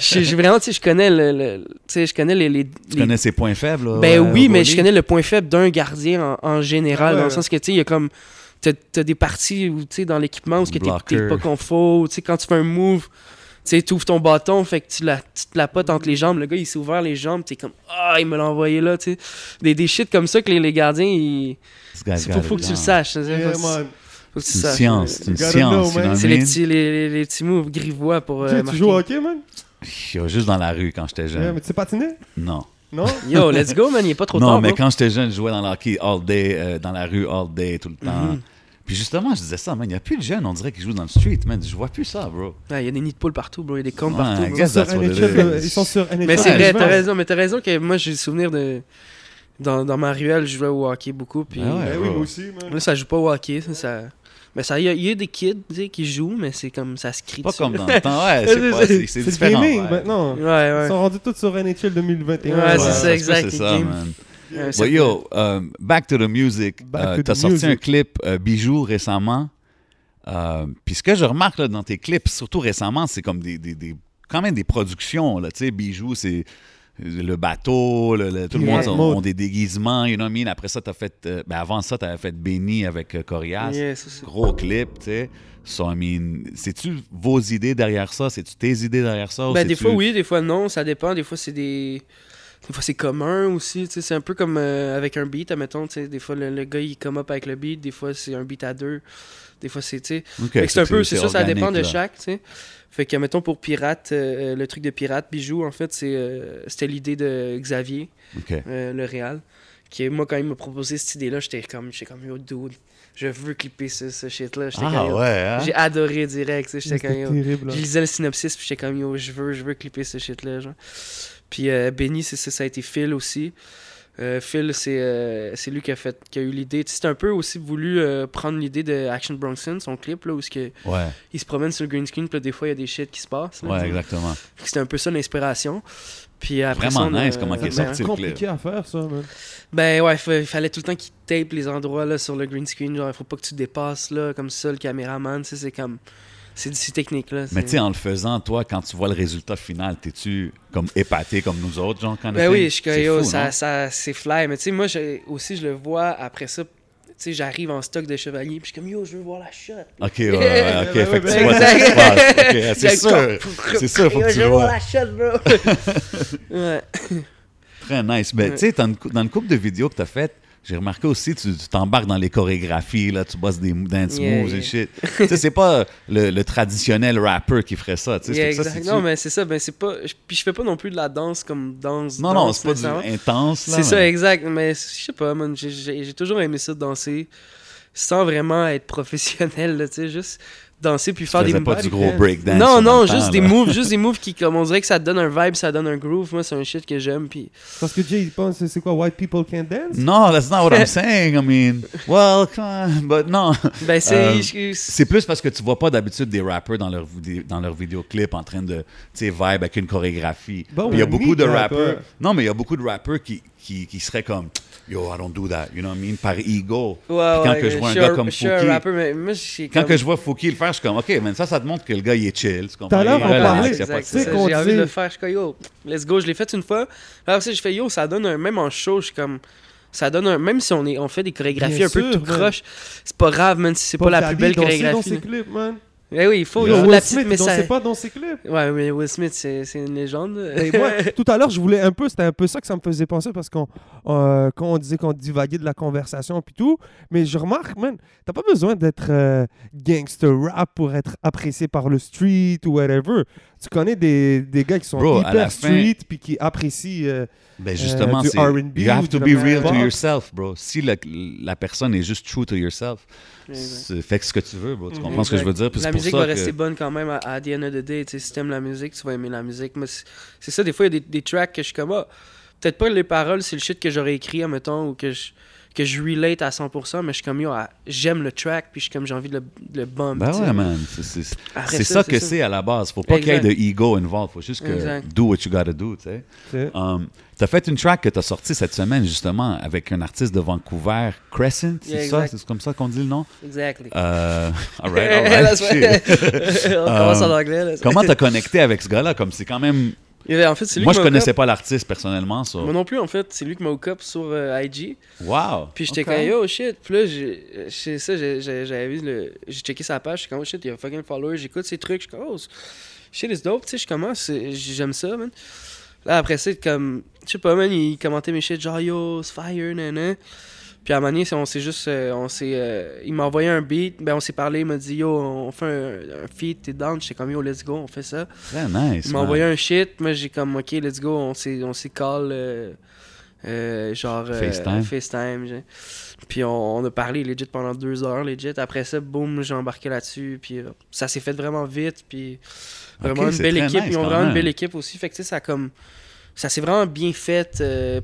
je, je- vraiment, tu sais, je connais le, le- tu sais, je connais les, les- Tu les- connais ses points faibles, là? ben ouais, oui, mais je connais le point faible d'un gardien en, en général, Ah ouais. dans le sens que, tu sais, il y a comme. T'as as des parties où, tu sais, dans l'équipement où ce que t'es- pas confort, tu sais, quand tu fais un move, tu ouvres ton bâton, fait que tu, la, tu te la potes entre les jambes. Le gars, il s'est ouvert les jambes, t'es comme, ah, il me l'a envoyé là, tu sais. Des, des shit comme ça que les, les gardiens, ils. Guy's Faut, faut que tu le saches. Yeah, faut, que tu C'est une science, c'est une science. C'est les petits, les, les- les petits moves grivois pour. euh, Tu joues au hockey, man? Juste dans la rue quand j'étais Yeah, jeune. mais tu sais patiner? Non. Non? Yo, let's go, man, il est pas trop non, tard. mais bro. quand j'étais jeune, je jouais dans le hockey all day, euh, dans la rue all day, tout le temps. Mhm. Puis justement, je disais ça, man, il n'y a plus de jeunes, on dirait, qui jouent dans le street, man. Je vois plus ça, bro. Ah, Il y a des nids de poules partout, bro. Il y a des comptes Ouais, partout. Bro. Sur that's what it NHL, euh. Ils sont sur NHL. Mais c'est vrai, t'as raison. Mais t'as raison que moi, j'ai le souvenir de. Dans, dans ma ruelle, je jouais au hockey beaucoup. Puis Ah ouais. Ben oui, moi aussi, man. là, ça joue pas au hockey. Ça, ça... Mais ça, il y, y a des kids tu sais, qui jouent, mais c'est comme ça se crie. Pas dessus. comme dans le temps, ouais, c'est c'est c'est C'est différent. gaming ouais. maintenant. Ouais, Ils ouais. sont rendus tous sur NHL 2021. Ouais, Ouais, c'est ça, exact, C'est ça, games. man. Ouais, But c'est- yo, um, back to the music. Euh, T'as the sorti music. un clip euh, Bijou récemment. Euh, Puis ce que je remarque là, dans tes clips, surtout récemment, c'est comme des, des, des- quand même des productions. Là, tu sais, Bijou, c'est le bateau, le- le- tout le monde ont des déguisements, you know what I mean? Après ça, t'as fait... euh, ben avant ça, t'avais fait Benny avec euh, Corias. Yeah, Gros clip, tu sais. So, I mean, c'est-tu vos idées derrière ça? C'est-tu tes idées derrière ça? Ben, des fois, oui, des fois, non. Ça dépend. Des fois, c'est des. Des fois, c'est commun aussi. C'est un peu comme euh, avec un beat, admettons. Des fois, le, le gars, il come up avec le beat. Des fois, c'est un beat à deux. Des fois, c'est. tu sais, Ok, Fait que c'est un peu, c'est ça, ça dépend de chaque, tu sais. Fait que, mettons, pour Pirate, euh, le truc de Pirate Bijou, en fait, c'est, euh, c'était l'idée de Xavier, euh, le réal. Qui, moi, quand il m'a proposé cette idée-là, j'étais comme, j'étais comme, yo, dude, je veux clipper ce, ce shit-là. J'étais Ah comme, ouais, hein? J'ai adoré direct, j'étais comme, yo. terrible. Je lisais le synopsis, puis j'étais comme, yo, je veux, je veux clipper ce shit-là, genre. Puis euh, Benny, c'est ça, ça a été Phil aussi. Euh, Phil, c'est euh, c'est lui qui a, fait, qui a eu l'idée. C'est un peu aussi voulu euh, prendre l'idée de Action Bronson, son clip, là, où ce que, Ouais, il se promène sur le green screen, puis des fois, il y a des shit qui se passent. là. ouais, exactement. C'était un peu ça l'inspiration. Puis après Vraiment ça, on a- nice comment il est C'est sorti le clip. compliqué à faire, ça, man. Ben ouais, fa- il fallait tout le temps qu'il tape les endroits là, sur le green screen. Genre, il faut pas que tu dépasses là, comme ça, le caméraman. C'est comme. C'est c'est technique là. Mais tu sais, en le faisant, toi, quand tu vois le résultat final, t'es-tu comme épaté comme nous autres, genre, quand Ben oui, je suis fou, ça, ça, c'est fly. Mais tu sais, moi aussi, je le vois après ça. Tu sais, j'arrive en stock de chevalier, puis je suis comme, yo, je veux voir la shot. Ok, ouais, ouais, ok, Ouais, fait que tu vois ce qui se passe. Ok, c'est sûr. C'est sûr, faut que tu je veux voir vois. la shot, bro. ouais. Très nice. Ben, Ouais. tu sais, dans, une couple de vidéos que t'as faites, j'ai remarqué aussi, tu t'embarques dans les chorégraphies, là, tu bosses des dance Yeah, moves yeah. et shit. tu sais, c'est pas le, le traditionnel rapper qui ferait ça, tu sais. Yeah, ça, Non, mais c'est ça, ben c'est pas. je- Puis je fais pas non plus de la danse comme danse. non, non, danse, c'est pas du intense, là. C'est ça, exact. Mais je sais pas, man. J'ai- toujours aimé ça, danser, sans vraiment être professionnel, là, tu sais, juste danser puis Tu faire des faisais pas du gros breakdance. Non, non, juste temps, des là. moves, juste des moves qui, comme on dirait que ça donne un vibe, ça donne un groove. Moi, c'est un shit que j'aime. Puis Parce que Jay, il pense, c'est quoi, white people can't dance? No, that's not what I'm saying. I mean, well, come on, but no. ben c'est, Euh, je- C'est plus parce que tu vois pas d'habitude des rappers dans leur, dans leur vidéoclip en train de, tu sais, vibe avec une chorégraphie. Bon, Puis il y a beaucoup de rappers. Non, mais il y a beaucoup de rappers qui, qui, qui seraient comme, yo, I don't do that, you know what I mean, par ego. ouais, Puis quand ouais, que je vois un gars comme Fouki- Quand que je vois Fouki le faire, je suis comme, ok, mais ça, ça te montre que le gars, il est chill. Tu comprends? Tout à l'heure, on parlait- pas. J'ai envie de le faire. Je suis comme, yo, let's go. Je l'ai fait une fois. Après ça, je fais, yo, ça donne un. Même en show, je suis comme. Ça donne un. Même si on, est, on fait des chorégraphies Bien un peu sûr, tout croche, c'est pas grave, man, si c'est pas la Puff plus belle dansait dans chorégraphie. ses clips, man. Eh oui, il faut, il Yo, faut Will la petite Smith, message. dansait pas dans ses clips. Ouais, mais Will Smith, c'est c'est une légende. Et moi, tout à l'heure, je voulais un peu, c'était un peu ça que ça me faisait penser parce qu'on, euh, quand on disait qu'on divaguait de la conversation puis tout, mais je remarque, man, t'as pas besoin d'être euh, gangster rap pour être apprécié par le street ou whatever. Tu connais des, des gars qui sont Bro, à la hyper street puis qui apprécient. euh, Ben justement, du c'est R&B you have to be real to yourself, bro. Si la, la personne est juste true to yourself, Exact. c'est- fais ce que tu veux, bro. Tu Mhm. comprends ce que je veux dire? Puis La pour musique ça va que- rester bonne quand même à, à the end of the day. Tu sais, si t'aimes la musique, tu vas aimer la musique. Mais c'est c'est ça, des fois, il y a des, des tracks que je suis comme, ah, peut-être pas les paroles, c'est le shit que j'aurais écrit, admettons, ou que je, que je relate à 100%, mais je suis comme, yo, j'aime le track, puis je suis comme, j'ai envie de le, de le bump. Ben ouais, man. C'est- C'est Après c'est ça, ça, que c'est à la base. Faut pas qu'il y ait de ego involved. Faut juste que Exact. do what you gotta do, tu sais. Um, t'as fait une track que t'as sortie cette semaine, justement, avec un artiste de Vancouver, Crescent, c'est Yeah, ça? C'est comme ça qu'on dit le nom? Exactly. Euh, all right, all right. On commence en Euh, anglais. Là. Comment t'as connecté avec ce gars-là? Comme c'est quand même... Il y avait- En fait, c'est lui Moi, qui je connaissais pas l'artiste personnellement, so... Moi non plus, en fait. C'est lui qui m'a hook up sur euh, IG. Wow! Puis j'étais Ok. comme yo shit. Puis là, j'ai- ça, j'ai- j'ai- j'avais vu le. J'ai checké sa page, j'étais comme oh shit, il y a fucking followers, j'écoute ses trucs, je suis comme oh shit is dope, tu sais, je commence, j'aime ça, man. Là après ça, comme. Je sais pas, man, il commentait mes shit, genre yo, c'est fire, nan. Puis à un moment donné, on s'est juste. euh, on s'est, euh, il m'a envoyé un beat, ben on s'est parlé, il m'a dit yo, on fait un, un feat, t'es down, j'étais comme yo, let's go, on fait ça. Très nice, Il m'a envoyé un shit, moi j'ai comme ok, let's go, on s'est, on s'est call euh, euh, genre FaceTime. FaceTime. Puis on, on a parlé legit pendant deux heures, legit. Après ça, boum, j'ai embarqué là-dessus. Puis ça s'est fait vraiment vite. Puis vraiment une belle équipe. nice Ils ont vraiment une belle équipe aussi. Fait que ça comme. Ça s'est vraiment bien fait. euh,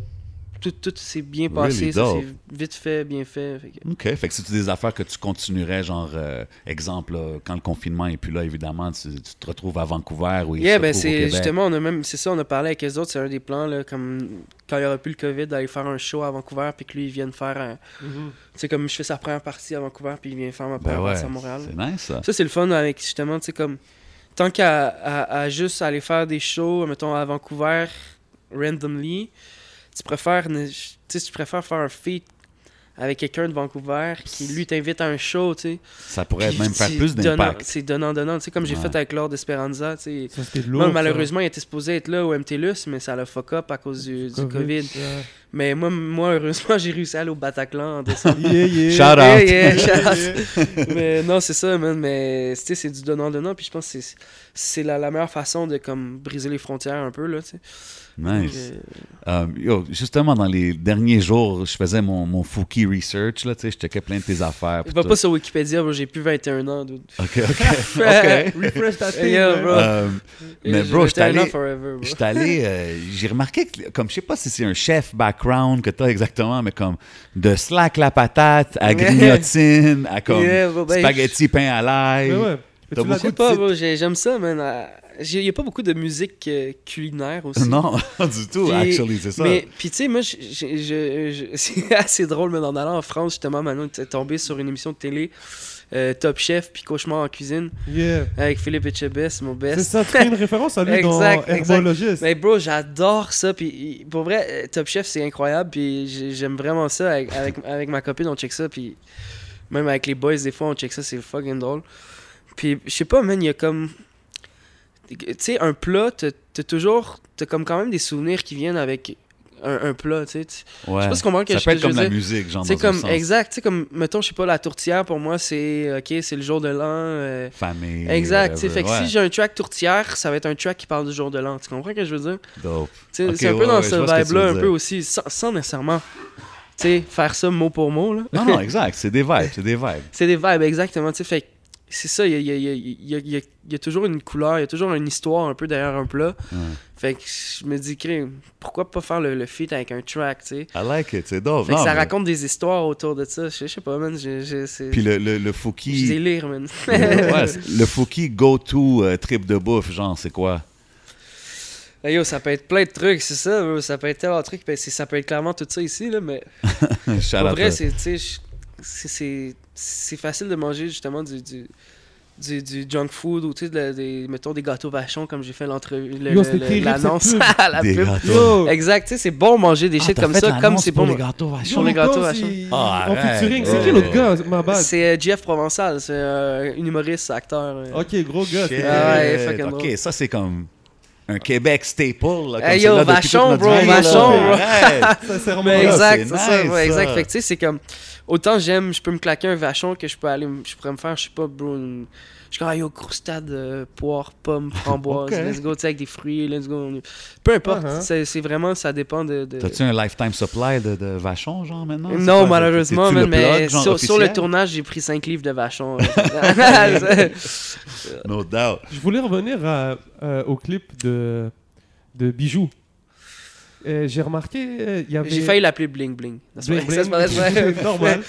tout tout s'est bien passé. Really ça s'est vite fait, bien fait. Fait que- OK. Fait que c'est des affaires que tu continuerais, genre, euh, exemple, là, quand le confinement est plus là, évidemment, tu, tu te retrouves à Vancouver ou Yeah, ben c'est justement, on a même, c'est ça, on a parlé avec les autres, c'est un des plans, là, comme quand il y aura plus le COVID, d'aller faire un show à Vancouver, puis que lui, il vienne faire un. Mhm. Tu sais, comme je fais sa première partie à Vancouver, puis il vient faire ma Ben première ouais, partie à Montréal. c'est nice, ça. Ça, c'est le fun avec, justement, tu sais, comme. Tant qu'à à, à juste aller faire des shows, mettons, à Vancouver, randomly, tu préfères, tu préfères faire un feat avec quelqu'un de Vancouver qui, lui, t'invite à un show, tu sais. Ça pourrait Puis même faire plus donnant- d'impact. C'est donnant-donnant, tu sais, comme j'ai Ouais. fait avec Lord Esperanza, tu sais. Ça, ça. malheureusement, il était supposé être là au MTLUS, mais ça l'a fuck up à cause du, du COVID. Mais moi, moi, heureusement, j'ai réussi à aller au Bataclan en décembre. Yeah, yeah. Shout out. yeah, Yeah, shout yeah. out. mais non, c'est ça, man. Mais tu sais, c'est du donnant-donnant. Puis je pense que c'est- c'est la, la meilleure façon de comme briser les frontières un peu, là, tu sais. Nice. Euh, Euh, yo, justement, dans les derniers jours, je faisais mon, mon Fouki research, là, je checkais plein de tes affaires. Je vais pas sur Wikipédia, bro, j'ai plus 21 ans. dude. OK, OK, OK. Refresh ta thing, Yeah, man. bro. Euh, mais J'ai bro, 21 ans allé... j'ai remarqué que, comme je sais pas si c'est un chef background que t'as exactement, mais comme de slack la patate à grignotine, à comme Yeah, ben, spaghetti pain à l'ail. Mais ouais. Mais T'as tu beaucoup pas, de j'ai- j'aime ça, man. Euh, Il y a pas beaucoup de musique euh, culinaire aussi. Non, du tout, Puis- actually, c'est ça. Mais, puis tu sais, moi, je- je- je- je- c'est assez drôle, mais en allant en France, justement, Manon était tombé sur une émission de télé, euh, Top Chef, puis Cauchemar en cuisine, Yeah. avec Philippe Etchebest, mon C'est best. ça, tu fais une référence à lui Exact, dans. Herbologiste. Mais bro, j'adore ça, puis pour vrai, euh, Top Chef, c'est incroyable, puis j'ai- j'aime vraiment ça. Avec, avec, avec ma copine, on check ça, puis même avec les boys, des fois, on check ça, c'est fucking drôle. Puis, je sais pas, man, il y a comme... Tu sais, un plat, t'as toujours... T'as comme quand même des souvenirs qui viennent avec un, un plat, tu sais. Tu- ouais. sais pas si comprends que ça je- peut être que je comme la dire. musique, genre C'est comme, exact, tu sais, comme, mettons, je sais pas, la tourtière, pour moi, c'est, ok, c'est le jour de l'an. euh, Famille. exact, tu fait que si j'ai un track tourtière, ça va être un track qui parle du jour de l'an. Tu comprends ce que je veux dire? dope. C'est un peu dans ce je vibe-là, veux un peu aussi, sans, sans nécessairement, tu sais, faire ça mot pour mot, là. Non, non, exact, c'est des vibes, c'est des vibes. C'est des vibes, exactement, tu sais, fait que c'est ça, il y a, y, y, y, toujours une couleur, il y a toujours une histoire un peu derrière un plat. Fait que je me dis, pourquoi pas faire le, le feat avec un track, tu sais? I like it, c'est dope. Fait que ça mais- raconte des histoires autour de ça. Je sais- je sais pas, man. je- je- Puis le, le, le Je Fouki... délire, man. ouais, le Fouki go-to euh, trip de bouffe, genre, c'est quoi? Hey, yo, ça peut être plein de trucs, c'est ça. Ça peut être tellement de trucs. ben, c'est- ça peut être clairement tout ça ici, là, mais out vrai, je- c'est, c'est, c'est facile de manger justement du, du, du, du junk food ou tu sais, de- des, mettons des gâteaux vachons comme j'ai fait l'entrevue, l'annonce à la Des pub. gâteaux. Yo! Exact, tu sais, c'est bon manger des Ah, shit comme ça, comme c'est pour bon. les gâteaux vachons. Pour les gâteaux vachons. c'est- Ah, featuring, c'est Oh. qui l'autre gars? Ma bad? C'est euh, Jeff Provençal, c'est euh, un humoriste, acteur. euh. Ok, gros gars. C'est- Ah ouais, fucking ok, drôle. ça c'est comme un Québec staple. Là, comme Hey, c'est yo, Vachon, bro. Vachon, bro. Sincèrement. Mais là, exact, c'est c'est ça, exact. ça. Fait que tu sais, c'est comme. Autant j'aime, je peux me claquer un vachon que je peux aller. Je pourrais me faire, je sais pas, bro. une- Je suis comme, ah, yo, croustade, euh, poire, pomme, framboise, Ok. let's go, tu sais, avec des fruits, let's go. Peu importe, Uh-huh. c'est c'est vraiment, ça dépend de. de- T'as-tu un lifetime supply de, de Vachon, genre, maintenant? Non, quoi, malheureusement, man, mais sur, sur le tournage, j'ai pris 5 livres de vachon. euh. No doubt. Je voulais revenir à- euh, au clip de, de Bijoux. Euh, J'ai remarqué, euh, il y avait... j'ai failli l'appeler Bling Bling. Bling Bling. Normal.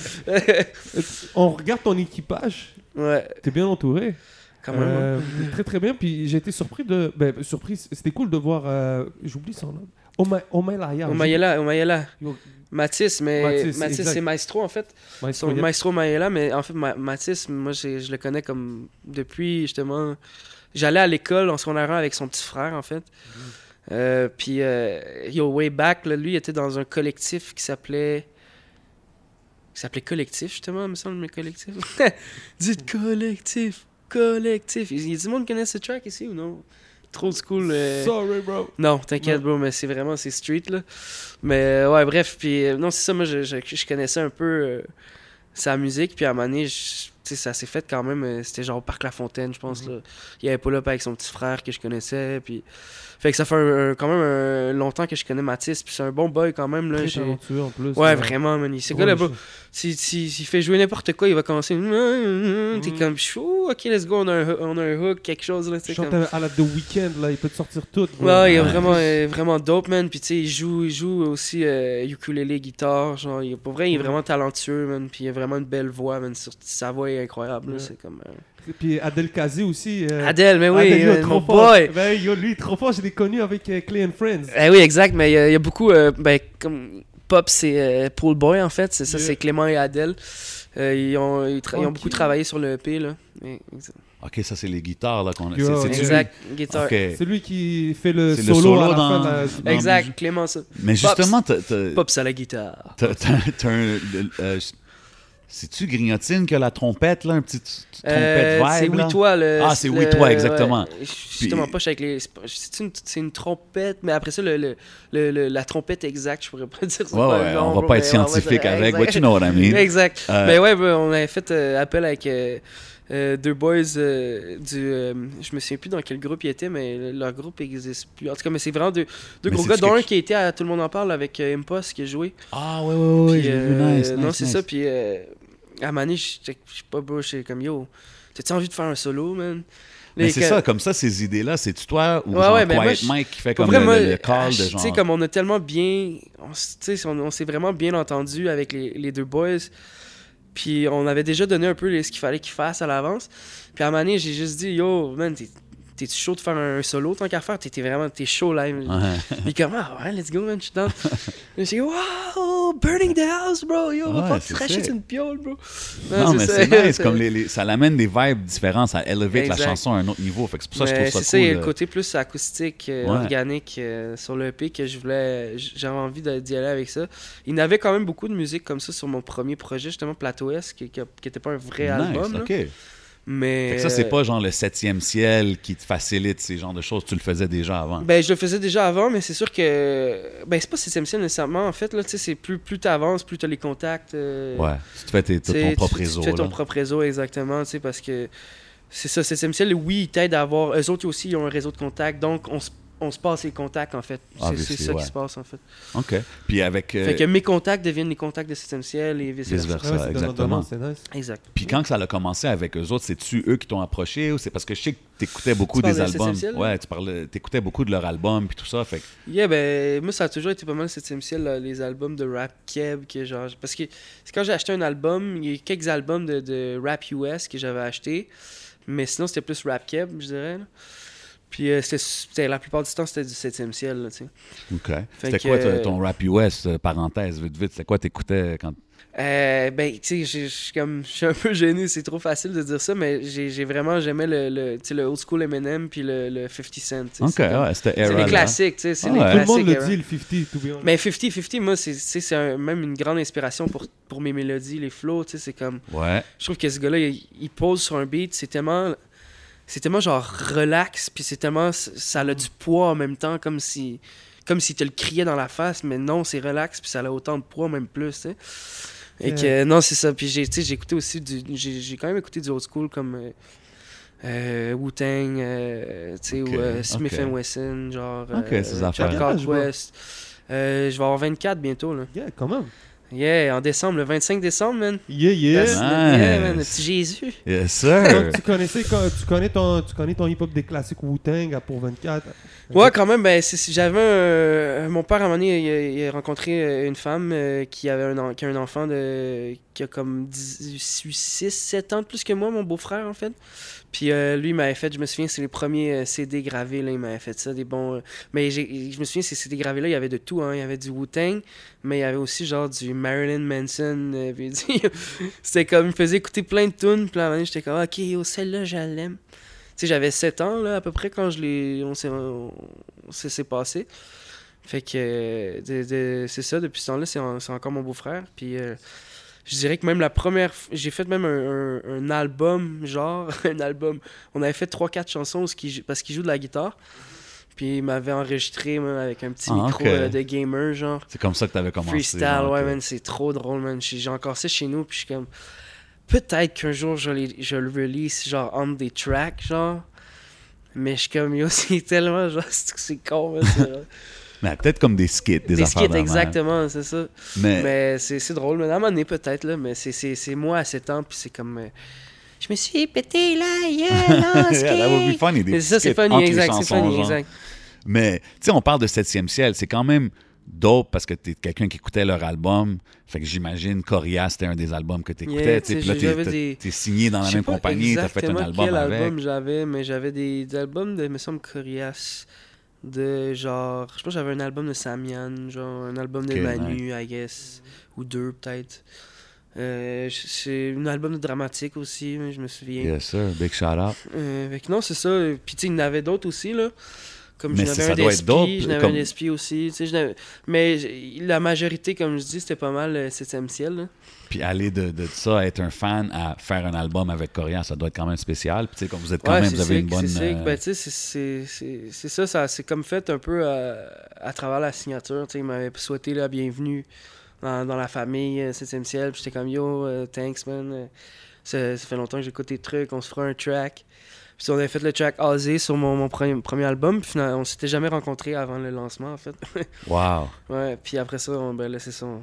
On regarde ton équipage, ouais, t'es bien entouré. quand même. Euh, très très bien, puis j'ai été surpris de... Ben, surpris, c'était cool de voir... J'oublie son nom. Oma- Omaylaya. Omayela, Omayela. Yo. Matisse, mais exact. c'est Maestro en fait. Maestro, Son. Maestro Mayela, mais en fait, Ma- Mathis, moi, je le connais comme depuis justement. J'allais à l'école en secondaire 1 avec son petit frère, en fait. Euh, puis, euh, yo, way back, là, lui, il était dans un collectif qui s'appelait. qui s'appelait Collectif, justement, il me semble, le collectif. Dites collectif, collectif. Il y a du monde qui connaît ce track ici ou non? Trop school. euh, Sorry, bro. non, t'inquiète, bro, mais c'est vraiment, c'est street, là. Mais euh, ouais, bref, puis non, c'est ça, moi, je, je, je connaissais un peu sa musique, puis à un moment donné, je- ça s'est fait quand même, c'était genre au Parc La Fontaine, je pense, là. Il avait pas là avec son petit frère que je connaissais, puis... Fait que ça fait un- un- quand même un- longtemps que je connais Mathis, puis c'est un bon boy quand même, là. En plus. Ouais, vraiment, man. Ce s'il fait jouer n'importe quoi, il va commencer... T'es Mhm. comme, chou, ok, let's go, on a un, on a un hook, quelque chose, là, Chante comme... à la The Weeknd, là, il peut te sortir tout. bro. Ouais, il est Ouais. vraiment, euh, vraiment dope, man. Puis, tu sais, il joue, il joue aussi euh, ukulélé, guitare. Genre, il, pour vrai, il est vraiment talentueux, man. Puis, il a vraiment une belle voix, man. Sur- sa voix est incroyable, là. Ouais. C'est comme. euh, Puis Adel Kazi aussi. euh, Adèle, mais oui, Adel, yo, euh, trop mon fort. boy. Ben, yo, lui, trop fort, je l'ai connu avec euh, Clay and Friends. Eh oui, exact, mais il y, a- il y a beaucoup. euh, ben, comme Pop, c'est euh, Paul Boy, en fait. C'est ça, Yeah. c'est Clément et Adèle. Euh, ils, ont, ils, ont beaucoup travaillé sur le EP, là. Et-. Ok, ça c'est les guitares là qu'on a. C'est-? Exact, guitare. Ok. C'est lui qui fait le C'est le solo, solo à la dans- fin. de la- dans- Exact, Clément, ça. Mais justement, t'as- t'as- Pop, ça la guitare. t'as t'as- t'as un. Euh, C'est-tu Grignotine qui a la trompette, là, un petit trompette Euh, vibe? c'est? Oui Toi le Ah, c'est Oui Toi, exactement. ouais. Justement pas avec les c'est une, trompette mais après ça le, le, le- le- la trompette exacte je pourrais pas dire c'est Ouais, ouais, on va bro, pas être scientifique avec, exact. but you know what I mean. exact Euh, mais ouais on avait fait euh, appel avec euh, deux boys euh, du euh, je me souviens plus dans quel groupe ils étaient mais leur groupe existe plus en tout cas mais c'est vraiment deux, deux Mais gros gars dont un qui était à Tout le monde en parle avec Impost qui a joué Ah, ouais, ouais, ouais, puis, nice, non nice, c'est nice. ça puis à Mané je je sais pas bro j'étais comme yo t'as-tu envie de faire un solo man? Mais c'est ça, comme ça, ces idées-là, c'est-tu toi ou Ouais, genre ouais, moi, je- Mike qui fait comme vrai, le, moi, le- call ah, de Tu genre... sais, comme on a tellement bien. On, tu on, on s'est vraiment bien entendu avec les, les deux boys. Puis on avait déjà donné un peu ce qu'il fallait qu'ils fassent à l'avance. Puis à un moment donné, j'ai juste dit Yo, man, t'es-tu chaud de faire un solo tant qu'à faire? T'es t'es vraiment t'es chaud là. Ouais. Il est comme Ah ouais, let's go, man, je suis. J'ai dit Wow, burning the house, bro. Yo, on va Ouais, c'est cracher une piole, bro. Non, mais c'est nice, comme les, les- ça l'amène des vibes différentes, ça élève la chanson à un autre niveau. Fait que c'est pour ça que je trouve c'est ça cool. le euh. côté plus acoustique, euh, Ouais. organique euh, sur le EP que je voulais. J'avais envie d'y aller avec ça. Il y en avait quand même beaucoup de musique comme ça sur mon premier projet, justement, Plateau S, qui n'était pas un vrai Nice, album. là. Ok. Fait Mais. que ça, c'est pas genre le septième ciel qui te facilite ces genres de choses. Tu le faisais déjà avant. Ben, je le faisais déjà avant, mais c'est sûr que. Ben, c'est pas système ciel nécessairement, en fait. Là, tu sais, c'est plus, plus t'avances, plus t'as les contacts. euh, ouais, tu te fais tes- ton propre tu- réseau. Tu fais ton là. propre réseau, exactement, tu sais, parce que c'est ça, Système Ciel, oui, ils t'aident à avoir. Eux autres aussi, ils ont un réseau de contacts, donc on se, on se passe les contacts, en fait. C'est- Obviously, C'est ça ouais. qui se passe, en fait. OK. Puis avec... euh, Fait que mes contacts deviennent les contacts de Système Ciel et vice versa. Vice-versa. Ouais, Ça, c'est exactement. nice. Exact. Puis quand ça a commencé avec eux autres, c'est-tu eux qui t'ont approché ou c'est parce que je sais que t'écoutais beaucoup Tu des de albums? Ciel? Ouais, tu parlais, t'écoutais beaucoup de leurs albums puis tout ça. Fait que Yeah, ben, moi, ça a toujours été pas mal Septième Ciel, là, les albums de rap keb, que genre. Parce que c'est quand j'ai acheté un album, il y a quelques albums de, de rap US que j'avais acheté, mais sinon, c'était plus rap keb, je dirais. là. Puis euh, c'était- la plupart du temps, c'était du Septième Ciel, là, tu sais. OK. C'était quoi ton- euh, ton rap US, euh, parenthèse, vite, vite? C'était quoi t'écoutais quand... Euh, ben, tu sais, je suis comme, je suis un peu gêné, c'est trop facile de dire ça, mais j'ai vraiment, j'aimais le, le, le old school Eminem puis le, le 50 Cent. Ok, ouais, c'était C'est les là. classiques, tu sais, c'est Ah les ouais. Tout le monde le dit, le 50, to be honest. Mais 50-50, moi, c'est- c'est c'est un- même une grande inspiration pour, pour mes mélodies, les flows, tu sais, c'est comme... Ouais. Je trouve que ce gars-là, il, il pose sur un beat, c'est tellement... C'est tellement genre relax, puis c'est tellement... Ça a du poids en même temps, comme si... Comme s'il te le criait dans la face, mais non, c'est relax, puis ça a autant de poids, même plus, tu sais. Et Yeah. que, non, c'est ça. Puis j'ai, tu sais, j'ai écouté aussi du... J'ai j'ai quand même écouté du old school, comme... euh, euh, Wu-Tang, euh, tu sais, ou euh, Smith ok. Wesson, genre... Ok, euh, ces. Quest. Euh, je vais avoir 24 bientôt, là. Yeah, quand même. Yeah, en décembre, le 25 décembre, man. Yeah, yeah. Nice. yeah, man, le petit Jésus. Yes, sir. Donc, tu, connaissais, tu, connais ton, tu connais ton hip-hop des classiques Wu-Tang à pour 24. Ouais, quand même, ben, j'avais un... Mon père, à un moment donné, il a, il a rencontré euh, une femme euh, qui avait un, qui a un enfant de... qui a comme 6, 7 ans de plus que moi, mon beau-frère, en fait. Puis euh, lui, il m'avait fait, je me souviens, c'est les premiers euh, CD gravés, là, il m'avait fait ça, des bons... euh, Mais je me souviens, ces CD gravés-là, il y avait de tout, hein. Il y avait du Wu-Tang, mais il y avait aussi, genre, du Marilyn Manson. euh, puis C'était comme, il me faisait écouter plein de tunes, puis là, à un moment donné, j'étais comme, OK, oh, celle-là, je l'aime. Tu sais, j'avais 7 ans, là, à peu près, quand je l'ai... On s'est... passé. Fait que c'est ça, depuis ce temps-là, c'est en- c'est encore mon beau-frère. Puis euh, je dirais que même la première. J'ai fait même un, un- un album, genre, un album. On avait fait 3-4 chansons parce qu'il joue de la guitare. Puis il m'avait enregistré même avec un petit Ah, micro euh, de gamer, genre. C'est comme ça que t'avais commencé. Freestyle, ouais, man, c'est trop drôle, man. J'ai j'ai encore ça chez nous, puis je suis comme. Peut-être qu'un jour je, les- je le release, genre, on des tracks, genre. Mais je suis comme, yo, c'est tellement, genre, c'est con, vrai. Mais peut-être comme des skits, des, Des affaires skits, exactement, c'est ça. Mais, Mais c'est drôle, mais à un moment donné, peut-être, là, mais c'est- moi à 7 ans, puis c'est comme. euh, je me suis pété là, yeah, Yeah, that would be funny. des Mais ça, c'est funny, entre les exact, c'est chansons, funny, genre. exact. Mais, tu sais, on parle de 7e ciel, c'est quand même dope parce que t'es quelqu'un qui écoutait leur album. Fait que j'imagine Coria, c'était un des albums que t'écoutais. Yeah, tu sais, tu puis là, t'es- des- signé dans la même compagnie, t'as fait un album quel avec. album j'avais, mais j'avais des, des albums de, me semble, Corias. De genre. Je pense que j'avais un album de Samian, genre un album de Ok, Manu, I guess. Ou deux, peut-être. Euh, c'est un album de dramatique aussi, je me souviens. Yes, sir. Big shout out. Euh, non, c'est ça. Puis tu il y en avait d'autres aussi, là. Comme Mais j'en avais ça un dope, j'en avais comme- un d'SP aussi. tu sais, Mais la majorité, comme je dis, c'était pas mal le 7ème ciel. là. Puis aller de, de ça, à être un fan, à faire un album avec Coria, ça doit être quand même spécial. Puis tu sais, comme vous êtes quand Ouais, même, vous avez une sick, bonne. c'est euh, Ben, tu sais, c'est- ça, ça c'est comme fait un peu à, à travers la signature. Tu sais, il m'avait souhaité la bienvenue dans, dans la famille euh, 7ème ciel. Puis j'étais comme, yo, euh, thanks, man. Euh, Ça, ça fait longtemps que j'écoute tes trucs, on se fera un track. Puis on avait fait le track Azé sur mon, mon premier, premier album. Puis finalement, on s'était jamais rencontrés avant le lancement, en fait. Wow. ouais, puis après ça, on, ben là, c'est ça. On,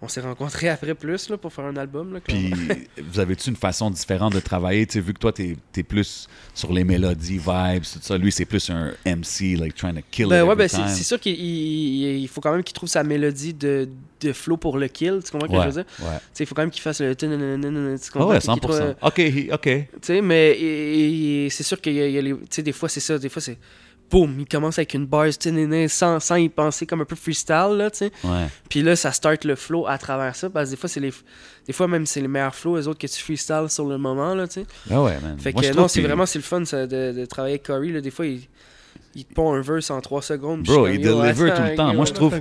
on s'est rencontrés après plus là, pour faire un album. Là, Puis, vous avez-tu une façon différente de travailler? Tu sais, vu que toi, t'es es plus sur les mélodies, vibes, tout ça. Lui, c'est plus un MC, like, trying to kill Ben it ouais, ben c'est sûr qu'il il- il faut quand même qu'il trouve sa mélodie de, de flow pour le kill. Tu comprends ce que Ouais, je veux dire? Ouais. il faut quand même qu'il fasse le. Tu comprends? ouais, Puis qu'il trouve, 100%. OK, OK. Tu sais, mais c'est sûr qu'il y a, il y a les. Tu sais, des fois, c'est ça. Des fois, c'est. Boum, il commence avec une sais, sans, sans y penser comme un peu freestyle, là, tu sais. Ouais. Puis là, ça start le flow à travers ça, parce que des fois, c'est les. Des fois, même, c'est les meilleurs flows, les autres, que tu freestyle sur le moment, là, tu sais. Ah ouais, man. Fait Moi, que je non, c'est vraiment c'est le fun ça, de, de travailler avec Corey. Là. Des fois, il, il te pond un verse en 3 secondes. Bro, il deliver tout le temps. Moi, je trouve-.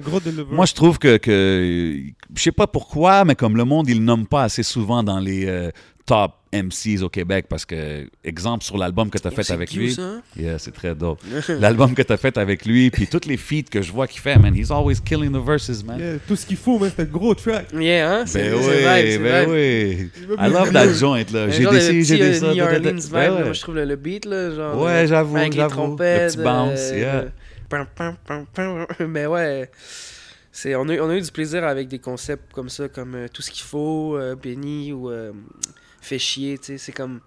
Moi, je trouve que, que je sais pas pourquoi, mais comme le monde, il le nomme pas assez souvent dans les euh, top MCs au Québec, parce que, exemple, sur l'album que tu as fait avec lui, ça, hein? yeah, c'est très dope. L'album que tu as fait avec lui, puis toutes les feats que je vois qu'il fait, man, he's always killing the verses, man. Yeah, tout ce qu'il faut, mais c'est un gros track. Yeah, hein? C'est Ben oui, vibe, ben vibe. oui. I love that joint, là. J'ai des j'ai petit, des euh, ça. New. Orleans vibe, là, moi, je trouve le, le beat, là, genre... Ouais, euh, j'avoue, j'avoue. trompettes. Le petit bounce, euh, yeah. euh, pam, pam, pam, pam. Mais ouais, c'est, on, a, on a eu du plaisir avec des concepts comme ça, comme euh, Tout ce qu'il faut, euh, Benny ou euh, Fait chier, tu sais, c'est comme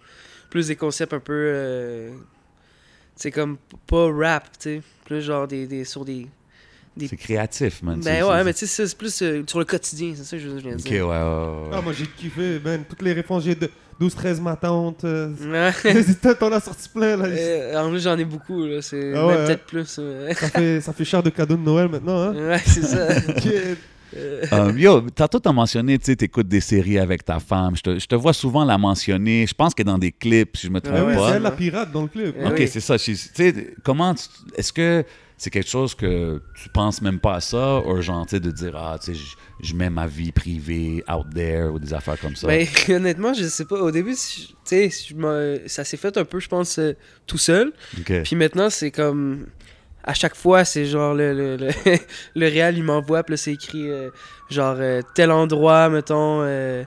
plus des concepts un peu... euh, c'est comme pas rap, tu sais, plus genre des, des, sur des... des C'est créatif, man. ben ouais, mais tu sais, c'est plus euh, sur le quotidien, c'est ça que je viens de Ok, ouais, dire. ouais, ouais. Ah, moi j'ai kiffé, man. Toutes les références, j'ai de 12-13 ma tante. euh. T'en as sorti plein, là. Euh, en plus, j'en ai beaucoup, là. C'est Ah ouais, même hein? peut-être plus. Ça fait, ça fait cher de cadeaux de Noël maintenant, hein. Ouais, c'est ça. Um, yo, tantôt, t'as mentionné, tu sais, t'écoutes des séries avec ta femme. Je te, je te vois souvent la mentionner. Je pense est dans des clips, si je me trompe Ah ouais, pas. c'est elle la pirate dans le club. Eh Ok, oui. c'est ça. Je- Tu sais, comment. tu- Est-ce que c'est quelque chose que tu penses même pas à ça, ou genre, tu sais, de dire, ah, tu sais, je- mets ma vie privée out there, ou des affaires comme ça? Ben, honnêtement, je sais pas. Au début, tu sais, ça s'est fait un peu, je pense, euh, tout seul. Ok. Puis maintenant, c'est comme. À chaque fois, c'est genre le, le, le, réal, il m'envoie, puis là, c'est écrit euh, genre euh, tel endroit, mettons, euh,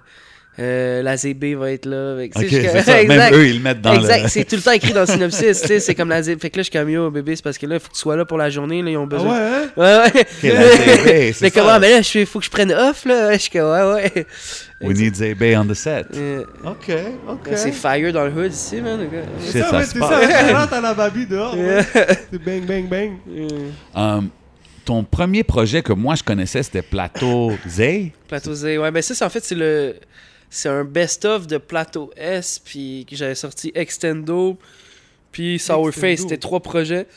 euh, la ZB va être là. Fait que, tu Ok, sais, je- c'est ça. Même exact. eux, ils le mettent dans exact, le. c'est tout le temps écrit dans le synopsis, tu sais, c'est comme la ZB. Fait que là, je suis comme yo, bébé, c'est parce que là, il faut que tu sois là pour la journée, là, ils ont Ah besoin. ouais, hein? ouais, ouais. Ok, la ZB, c'est Mais ça. comment, mais là, il faut que je prenne off, là. Je suis comme, ouais, ouais. We need ZB on the set. Euh, Ok, ok. C'est fire dans le hood ici, man. C'est ça, ça ça. Rentre à la babi dehors. ouais. C'est bang, bang, bang. Um, ton premier projet que moi je connaissais, c'était Plateau Z. Plateau Z. Ouais, ben ça, c'est en fait, c'est le. C'est un best-of de Plateau S, puis que j'avais sorti Extendo, puis Sourface. C'était trois projets.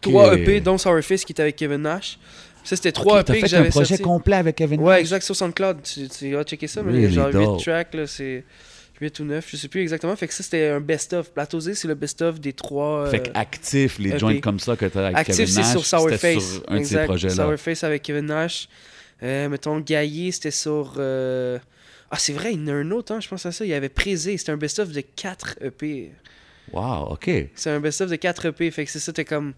Trois EP, dont Sourface qui était avec Kevin Nash. Ça, c'était trois EP que fait un j'avais projet sorti. complet avec Kevin Ouais, Nash? exact, sur SoundCloud. Tu, tu vas checker ça, mais Really genre dope. 8 tracks, là, c'est 8 ou 9, je sais plus exactement. Fait que ça, c'était un best-of. Plateau Z, c'est le best-of des trois. Fait euh, qu'actif, les EP. joints comme ça que t'as avec Actif, Kevin c'est Nash, sur c'était Sourface. sur un de ces exact. projets-là. Sourface avec Kevin Nash. Euh, mettons, Gaillé, c'était sur. euh, Ah, c'est vrai, il y en a un autre, hein, je pense à ça. Il avait Présé. C'était un best-of de 4 EP. Wow, ok. C'est un best-of de 4 EP. Fait que c'est ça, c'était comme.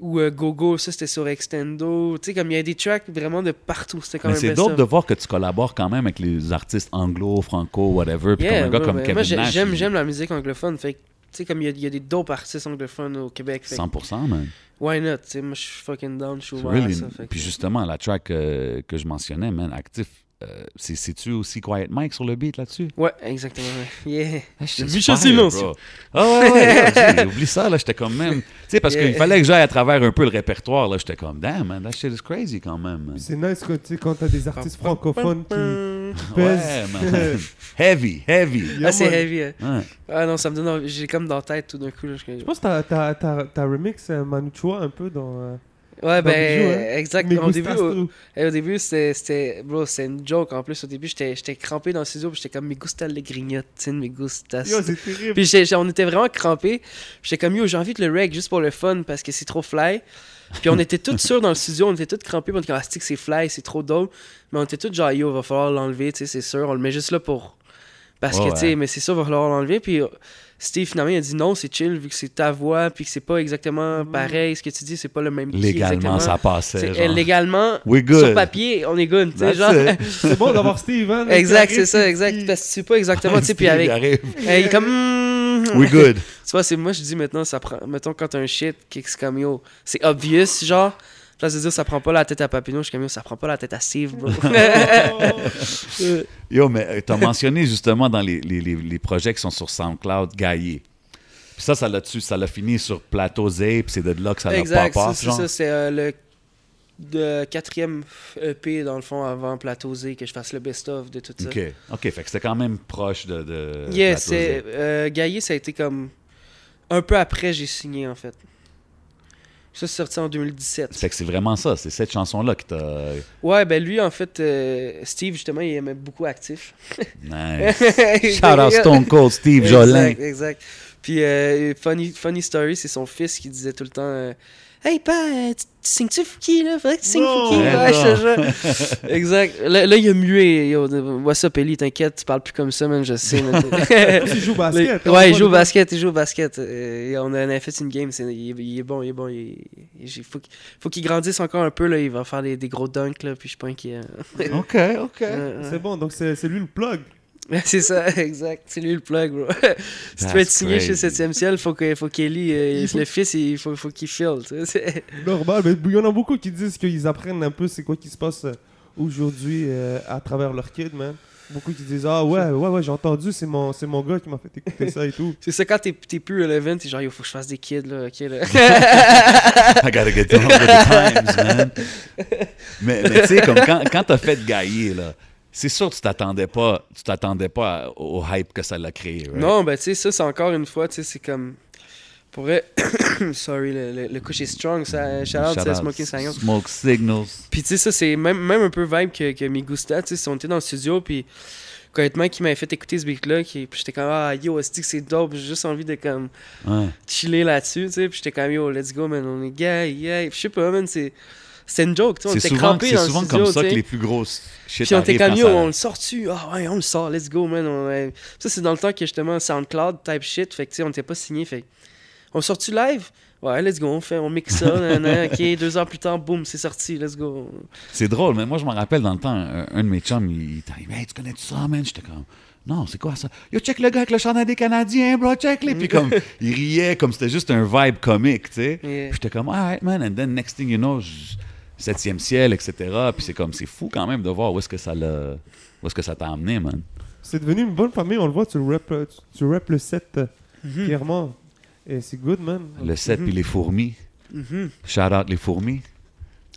Ou euh, Gogo, ça c'était sur Extendo. Tu sais, comme il y a des tracks vraiment de partout. C'était comme Mais c'est dope de voir que tu collabores quand même avec les artistes anglo, franco, whatever. Puis Yeah, comme un gars comme Kevin moi, Nash. j'aime, il- j'aime la musique anglophone. Fait que, tu sais, comme il y, a, il y a des dope artistes anglophones au Québec. Fait que 100%, man. why not? Tu sais, moi, je suis fucking down. Je suis à really- ça. Que- Puis justement, la track euh, que je mentionnais, man, actif, euh, c'est- c'est-tu aussi Quiet Mike sur le beat là-dessus? Ouais, exactement. Yeah. Ah, Michel bro. Ah ouais, ouais, oublie ça, là, j'étais comme même... Tu sais, parce Yeah. qu'il fallait que j'aille à travers un peu le répertoire, là, j'étais comme, damn, man, that shit is crazy quand même. C'est nice quand, quand t'as des artistes francophones qui. Ouais, pèsent. man. heavy, heavy. Yeah, Ah, c'est heavy. hein. Ouais. Ah non, ça me donne. envie- J'ai comme dans la tête tout d'un coup. Là, je... Je pense que t'as- t'as- t'as t'as remix Manu Chua un peu dans. euh, Ouais, ben, Bijou, hein. exact. Au début, Gustas au, eh, au début c'était, c'était, bro, c'était une joke en plus. Au début, j'étais, j'étais crampé dans le studio, puis j'étais comme, me gusta les grignotes, tu sais, me gustas. Yo, c'est terrible. Puis j'étais- on était vraiment crampés. Puis J'étais comme, yo, j'ai envie de le reg juste pour le fun parce que c'est trop fly. Puis on était tous sûrs dans le studio, on était tous crampés, puis on était comme, ah, c'est que c'est fly, c'est trop dope. Mais on était tous genre, yo, va falloir l'enlever, tu sais, c'est sûr. On le met juste là pour. Parce que, tu sais, mais c'est sûr, va falloir l'enlever. Puis euh, Steve, finalement, il a dit non, c'est chill, vu que c'est ta voix, puis que c'est pas exactement pareil. Ce que tu dis, c'est pas le même Légalement, exactement. ça passait. C'est- genre. légalement, sur papier, on est good. C'est bon d'avoir Steve, hein. exact, c'est ça, exact. Parce que tu sais pas exactement, tu sais, puis avec. il arrive. Il est comme. We good. Tu vois, c'est moi, je dis maintenant, ça prend. Mettons, quand t'as un shit, qui est comme yo, c'est obvious, genre. Place de dire, ça prend pas la tête à Papineau, je suis comme ça prend pas la tête à Steve, bro. Yo, mais euh, t'as mentionné justement dans les, les, les, les projets qui sont sur SoundCloud, Gaillé. Puis ça, ça l'a tu- ça l'a fini sur Plateau Z, puis c'est de là que ça l'a pas ça, off, c'est ça, c'est euh, le de quatrième EP, dans le fond, avant Plateau Z, que je fasse le best-of de tout ça. OK, OK, fait que c'était quand même proche de, de Yeah, Plateau c'est. Z. Euh, Gaillé, ça a été comme. Un peu après, j'ai signé, en fait. Ça, c'est sorti en 2017. Fait que c'est vraiment ça, c'est cette chanson-là qui t'a... Ouais, ben lui, en fait, euh, Steve, justement, il aimait beaucoup Actif. Nice. Shout out Stone Cold Steve Jolin. Exact, exact. Puis, euh, funny, funny Story, c'est son fils qui disait tout le temps euh, Hey, pa, euh, tu, tu signes-tu Fouki, là? Faudrait que tu signes. Fouki. Ouais, je jure. Exact. Là, là, il a mué. Yo, what's up, Ellie, t'inquiète, tu parles plus comme ça, man, je sais. man. Il joue au basket. ouais, il joue au basket, il joue au basket. Euh, on a fait une game, c'est- il, est- il est bon, il est bon. Il, il- faut, qu'il- faut qu'il grandisse encore un peu, là, il va faire des, des gros dunks, là, puis je suis pas inquiet. OK, OK. Euh, C'est bon, donc c'est lui le plug. C'est ça, exact. C'est lui le plug, bro. si tu veux être signé chez crazy. 7ème ciel, faut que faut qu'Ellie, euh, Il faut- le fils, il faut, faut qu'il file. tu sais, c'est- Normal, mais il y en a beaucoup qui disent qu'ils apprennent un peu c'est quoi qui se passe euh, aujourd'hui euh, à travers leur kid, man. Beaucoup qui disent Ah ouais, ouais, ouais, j'ai entendu, c'est mon, c'est mon gars qui m'a fait écouter ça et tout. C'est ça, quand t'es t'es plus relevant, t'es genre, il faut que je fasse des kids, là, ok, là. I gotta get down with the times, man. Mais, mais tu sais, comme quand, quand t'as fait Gaillé, là, c'est sûr que tu t'attendais pas, tu t'attendais pas à- au hype que ça l'a créé, right? non, ben, tu sais, ça, c'est encore une fois, tu sais, c'est comme. Pour vrai, sorry, le, le, le couche est strong, ça. Shout out, c'est. Smoking Signal. Smoke Signals. Puis tu sais, ça, c'est même, même un peu vibe que, que Migusta, tu sais, si on était dans le studio, puis honnêtement, qui m'avait fait écouter ce beat-là, qui- puis j'étais comme, ah, yo, est-ce que c'est dope, j'ai juste envie de, comme, Ouais. chiller là-dessus, tu sais, puis j'étais comme, yo, let's go, man, on est gay, yeah, Puis je sais pas, man, c'est... C'est une joke, C'est était souvent, crampés c'est dans le souvent studio, comme ça que les plus grosses shit Puis on était comme yo, on le sort-tu? Ah ouais, on le sort, let's go, man. On- ouais. Ça, c'est dans le temps que justement SoundCloud type shit, fait que tu sais, on n'était pas signé. Fait on sort-tu live? Ouais, let's go, on fait, on mixe ça, nanana, ok, deux heures plus tard, boum, c'est sorti, let's go. C'est drôle, mais moi, je me rappelle dans le temps, un, un de mes chums, il t'arrive, hey, tu connais ça, man? J'étais comme, non, c'est quoi ça? Yo, check le gars avec le chandail des Canadiens, bro, check les. Puis comme, il riait comme c'était juste un vibe comique, tu sais. Yeah. Puis j'étais comme, alright, man. And then, next thing you know, je- septième ciel, etc. Puis c'est comme, c'est fou quand même de voir où est-ce que ça l'a. Où est-ce que ça t'a amené, man? C'est devenu une bonne famille, on le voit, tu rap, euh, tu, tu rap le set euh, Mhm. clairement. Et c'est good, man. Le 7 puis les fourmis. Mhm. Shout out les fourmis.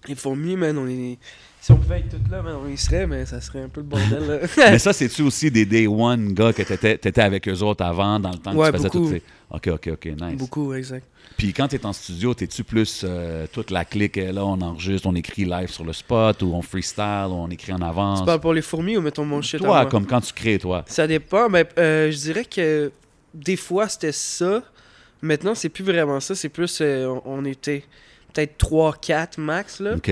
Les fourmis, man, on est. Si on pouvait être toutes là, man, on y serait, mais ça serait un peu le bordel, là. Mais ça, c'est-tu aussi des day one gars que t'étais étais avec eux autres avant, dans le temps que Ouais, tu faisais beaucoup. Ok, ok, ok, nice. Beaucoup, exact. Puis quand tu es en studio, t'es-tu plus euh, toute la clique là, on enregistre, on écrit live sur le spot, ou on freestyle, ou on écrit en avance? Tu parles pour les fourmis ou mettons mon shit à Toi, moi? comme quand tu crées, toi. Ça dépend, mais euh, je dirais que des fois c'était ça. Maintenant, c'est plus vraiment ça, c'est plus. euh, on, on était peut-être 3-4 max, là. OK.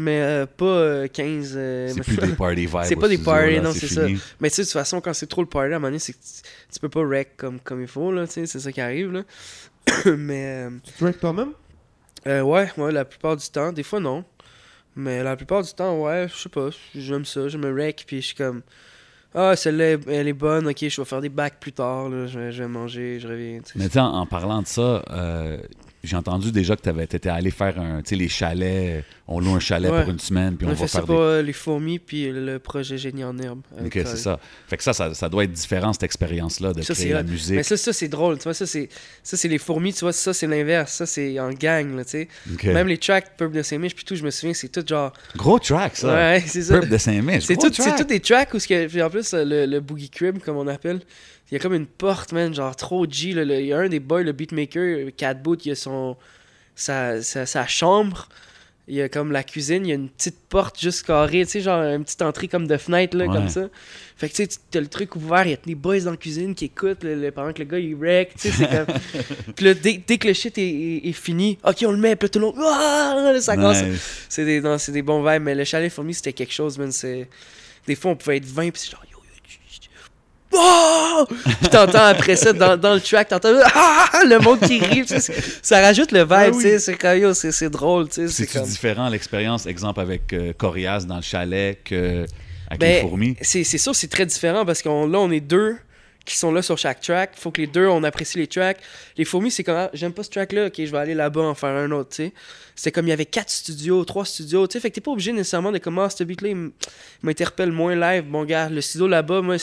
Mais euh, pas euh, 15. euh, C'est plus des party vibes. C'est pas des parties, non, c'est fini. Mais tu sais, de toute façon, quand c'est trop le party, à un moment donné, c'est que tu, tu peux pas wreck comme, comme il faut, là, tu sais, c'est ça qui arrive, là. mais, euh, Tu track toi-même? euh, ouais, ouais, la plupart du temps, des fois, non. Mais la plupart du temps, ouais, je sais pas, j'aime ça, je me wreck, puis je suis comme, ah, celle-là, elle est bonne, ok, je vais faire des bacs plus tard, là, je vais, je vais manger, je reviens, tu sais. Mais tu sais, en, en parlant de ça, euh, j'ai entendu déjà que tu étais allé faire un, tu sais, les chalets. On loue un chalet Ouais. pour une semaine, puis on va fait ça faire pour des. euh, les fourmis, puis le projet Génie en herbe. avec Ok, c'est ça. Fait que ça, ça, ça doit être différent, cette expérience-là, de Ça, créer la musique. Mais ça, ça c'est drôle, tu vois, ça, c'est ça, c'est les fourmis, tu vois, ça, c'est l'inverse, ça, c'est en gang, là, tu sais. Même les tracks Purple de Saint-Mich, puis tout, je me souviens, c'est tout genre. Gros track, ça. Ouais, c'est ça. Purple de Saint-Mich. C'est tout, track. tout des tracks où, ce que, en plus, euh, le, le Boogie Crib, comme on appelle, il y a comme une porte, man, genre trop G. là, le- Il y a un des boys, le beatmaker, Cat Boot, il a son, sa, sa, sa chambre. Il y a comme la cuisine, il y a une petite porte juste carrée, tu sais, genre une petite entrée comme de fenêtre, là, Ouais. comme ça. Fait que tu sais, t'as le truc ouvert, il y a des boys dans la cuisine qui écoutent le- le- pendant que le gars il wreck, tu sais, c'est comme. Puis là, dès, dès que le shit est, est- est fini, ok, on le met, puis là, tout le monde, Ah! Là, ça. Nice. C'est des, non, des bons vibes, mais le chalet fourmi, c'était quelque chose, man. C'est... Des fois, on pouvait être 20, puis c'est genre, yo, yo, tch, tch, tch. Oh! Puis t'entends après ça, dans, dans le track, t'entends ah! le monde qui rit, tu sais, c'est- ça rajoute le vibe, Ah oui. tu sais, c'est comme, c'est, c'est drôle, tu sais, c'est C'est-tu comme... différent l'expérience, exemple avec euh, Corias dans le chalet que avec Ben, les fourmis? C'est, c'est sûr, c'est très différent, parce qu'on là, on est deux qui sont là sur chaque track, faut que les deux, on apprécie les tracks. Les fourmis, c'est comme, ah, j'aime pas ce track-là, ok, je vais aller là-bas en faire un autre, tu sais. C'était comme, il y avait quatre studios, trois studios, tu sais, fait que t'es pas obligé nécessairement de comment ce beat-là, il m'interpelle moins live. Bon, gars, le studio là-bas, moi,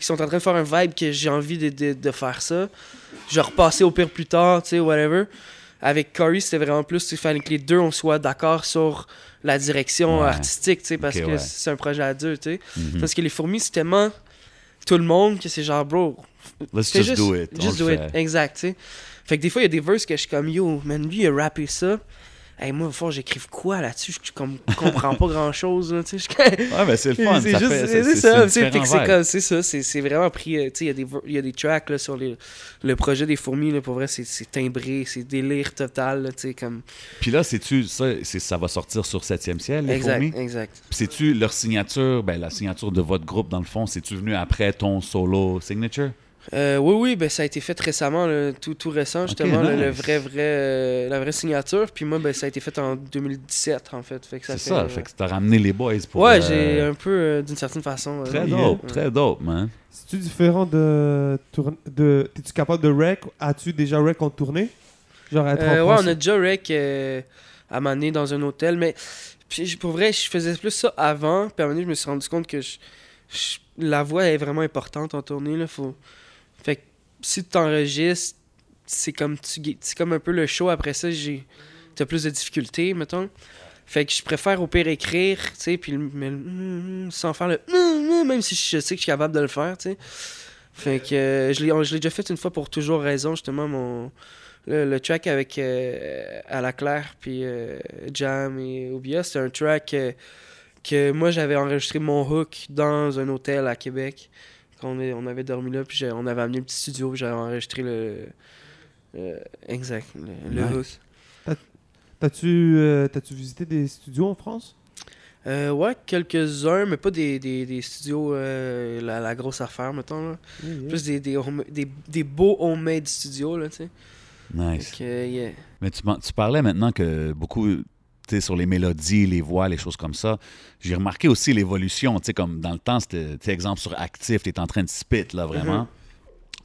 ils sont en train de faire un vibe que j'ai envie de, de, de faire ça. Je repasser au pire plus tard, tu sais, whatever. Avec Corey, c'était vraiment plus, il fallait que les deux, on soit d'accord sur la direction Ouais. artistique, tu sais, parce que ouais. c'est un projet à deux, tu sais. Mhm. Parce que les fourmis, c'est tellement tout le monde que c'est genre, bro, Let's just, do it. Just do it. Exact, tu sais. Fait que des fois, il y a des verses que je suis comme, yo, man, lui, il a rappé ça. Hey, moi, que j'écrive quoi là-dessus? Je comme, comprends pas grand-chose, là, je- Ouais, mais c'est le fun. c'est ça juste, fait- c'est c'est- ça, c'est c'est vibe. comme- c'est ça, c'est c'est vraiment pris, euh, il y a des y a des tracks, là, sur les, le projet des fourmis, là, pour vrai, c'est c'est timbré, c'est délire total, là, comme... Puis là, c'est-tu, ça, c'est- ça va sortir sur 7e ciel, les Exact, fourmis? exact. Puis c'est-tu leur signature, ben la signature de votre groupe, dans le fond, c'est-tu venu après ton solo signature? Euh, oui, oui, ben, ça a été fait récemment, là, tout, tout récent, justement, le, vrai, vrai, euh, la vraie signature. Puis moi, ben, ça a été fait en 2017, en fait. fait que ça C'est ça, euh, fait que t'as ramené les boys pour... ouais, euh, j'ai un peu, euh, d'une certaine façon. Très dope, Ouais. très dope, man. C'est-tu différent de. tourn- de T'es-tu capable de rec As-tu déjà rec en tournée? Genre être Euh, en ouais, France on a déjà rec euh, à m'amener dans un hôtel, mais puis, je- pour vrai, je faisais plus ça avant. Puis à un moment donné, je me suis rendu compte que je- je- la voix est vraiment importante en tournée. Là, faut... Fait que si tu t'enregistres, c'est comme, tu, comme un peu le show. Après ça, j'ai t'as plus de difficultés, mettons. Fait que je préfère au pire écrire, tu sais, puis le- mm, mm, sans faire le mm, mm, même si je sais que je suis capable de le faire, tu sais. Fait que euh, je l'ai déjà fait une fois pour toujours raison, justement, mon, le, track avec euh, À la Claire, puis euh, Jam et Obia, c'est un track euh, que moi j'avais enregistré mon hook dans un hôtel à Québec. Quand on, est- on avait dormi là, puis on avait amené le petit studio, puis j'avais enregistré le. euh, exact, le, le Nice. hook. T'as-tu euh, t'as-tu visité des studios en France? Euh, ouais, quelques-uns, mais pas des, des, des studios, euh, la, la grosse affaire, mettons. Là. Plus des, des, home- des, des beaux homemade studios, là, tu sais. Nice. Yeah. Mais tu parlais maintenant que beaucoup, sur les mélodies, les voix, les choses comme ça. J'ai remarqué aussi l'évolution, tu sais, comme dans le temps, c'était, exemple sur Actif, tu es en train de spit, là, vraiment. Mhm.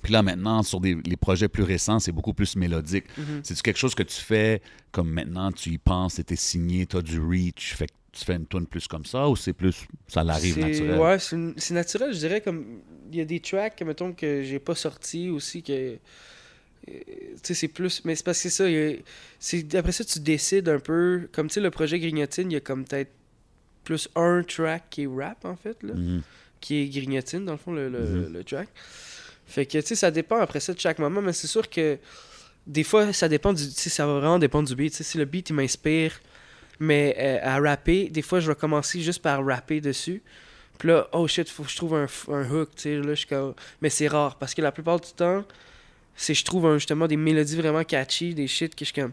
Puis là, maintenant, sur des, les projets plus récents, c'est beaucoup plus mélodique. Mhm. C'est-tu quelque chose que tu fais comme maintenant, tu y penses, c'était signé, tu as du reach, fait que tu fais une tune plus comme ça, ou c'est plus, ça l'arrive naturel? Ouais, c'est naturel, je dirais. comme Il y a des tracks, mettons, que j'ai pas sortis aussi, que. Euh, Tu sais, c'est plus. Mais c'est parce que c'est ça. a- c'est- Après ça, tu décides un peu. Comme tu sais, le projet Grignotine, il y a comme peut-être plus un track qui est rap, en fait, là. Mhm. qui est Grignotine, dans le fond, le, le, Mhm. le track. Fait que, tu sais, ça dépend après ça de chaque moment, mais c'est sûr que des fois, ça dépend du. Tu sais, ça va vraiment dépendre du beat. Tu sais, si le beat, il m'inspire, mais euh, à rapper, des fois, je vais commencer juste par rapper dessus. Puis là, oh shit, faut que je trouve un, un hook, tu sais, là, je Mais c'est rare, parce que la plupart du temps, c'est je trouve justement des mélodies vraiment catchy, des shit que je suis comme,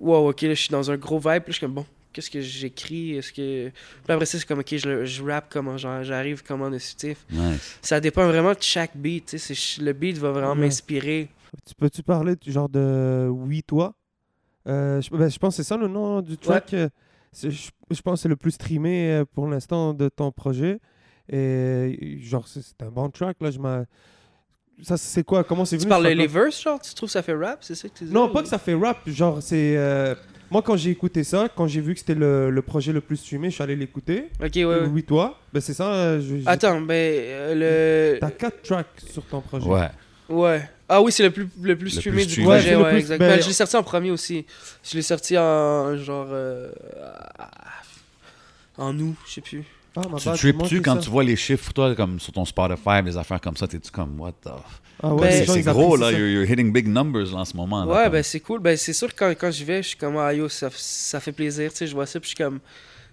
wow, ok, là, je suis dans un gros vibe, puis là, je suis comme, bon, qu'est-ce que j'écris, est-ce que... Puis après ça, c'est comme, ok, je, je rappe comment, genre, j'arrive comment dessus, tu sais. Nice. Ça dépend vraiment de chaque beat, tu sais, c'est- le beat va vraiment Ouais. m'inspirer. Tu peux-tu parler du genre de Oui, toi? Euh, je, ben, je pense que c'est ça le nom du track. Je, je pense que c'est le plus streamé euh, pour l'instant de ton projet. Et genre, c'est c'est un bon track. Là, je m'en- ça, c'est quoi? Comment c'est Tu venu parles ce les verses, genre, tu trouves que ça fait rap, c'est ça que tu dis? Non, pas que ça fait rap. Genre, c'est. euh, Moi, quand j'ai écouté ça, quand j'ai vu que c'était le, le projet le plus streamé, je suis allé l'écouter. Ok, ouais, ouais. Oui, toi? Ben, c'est ça. euh, je- j'ai- Attends, ben, euh, T'as quatre tracks sur ton projet. Ouais. le... Ouais. Ah oui, c'est le plus, le plus Le streamé plus du streamé. Ouais, projet, c'est le ouais, plus- exact. ben- Ben, je l'ai sorti en premier aussi. Je l'ai sorti en, genre, euh, en août, je sais plus. Ah, ma Tu tripes-tu quand ça. tu vois les chiffres, toi, comme sur ton Spotify, des affaires comme ça, t'es-tu comme, what the... Ah ouais, les c'est gros, là, you're, you're hitting big numbers là, en ce moment. là, Ouais, comme- ben c'est cool. Ben c'est sûr que quand, quand j'y vais, je suis comme, ah yo, ça, ça fait plaisir, tu sais, je vois ça, puis je suis comme,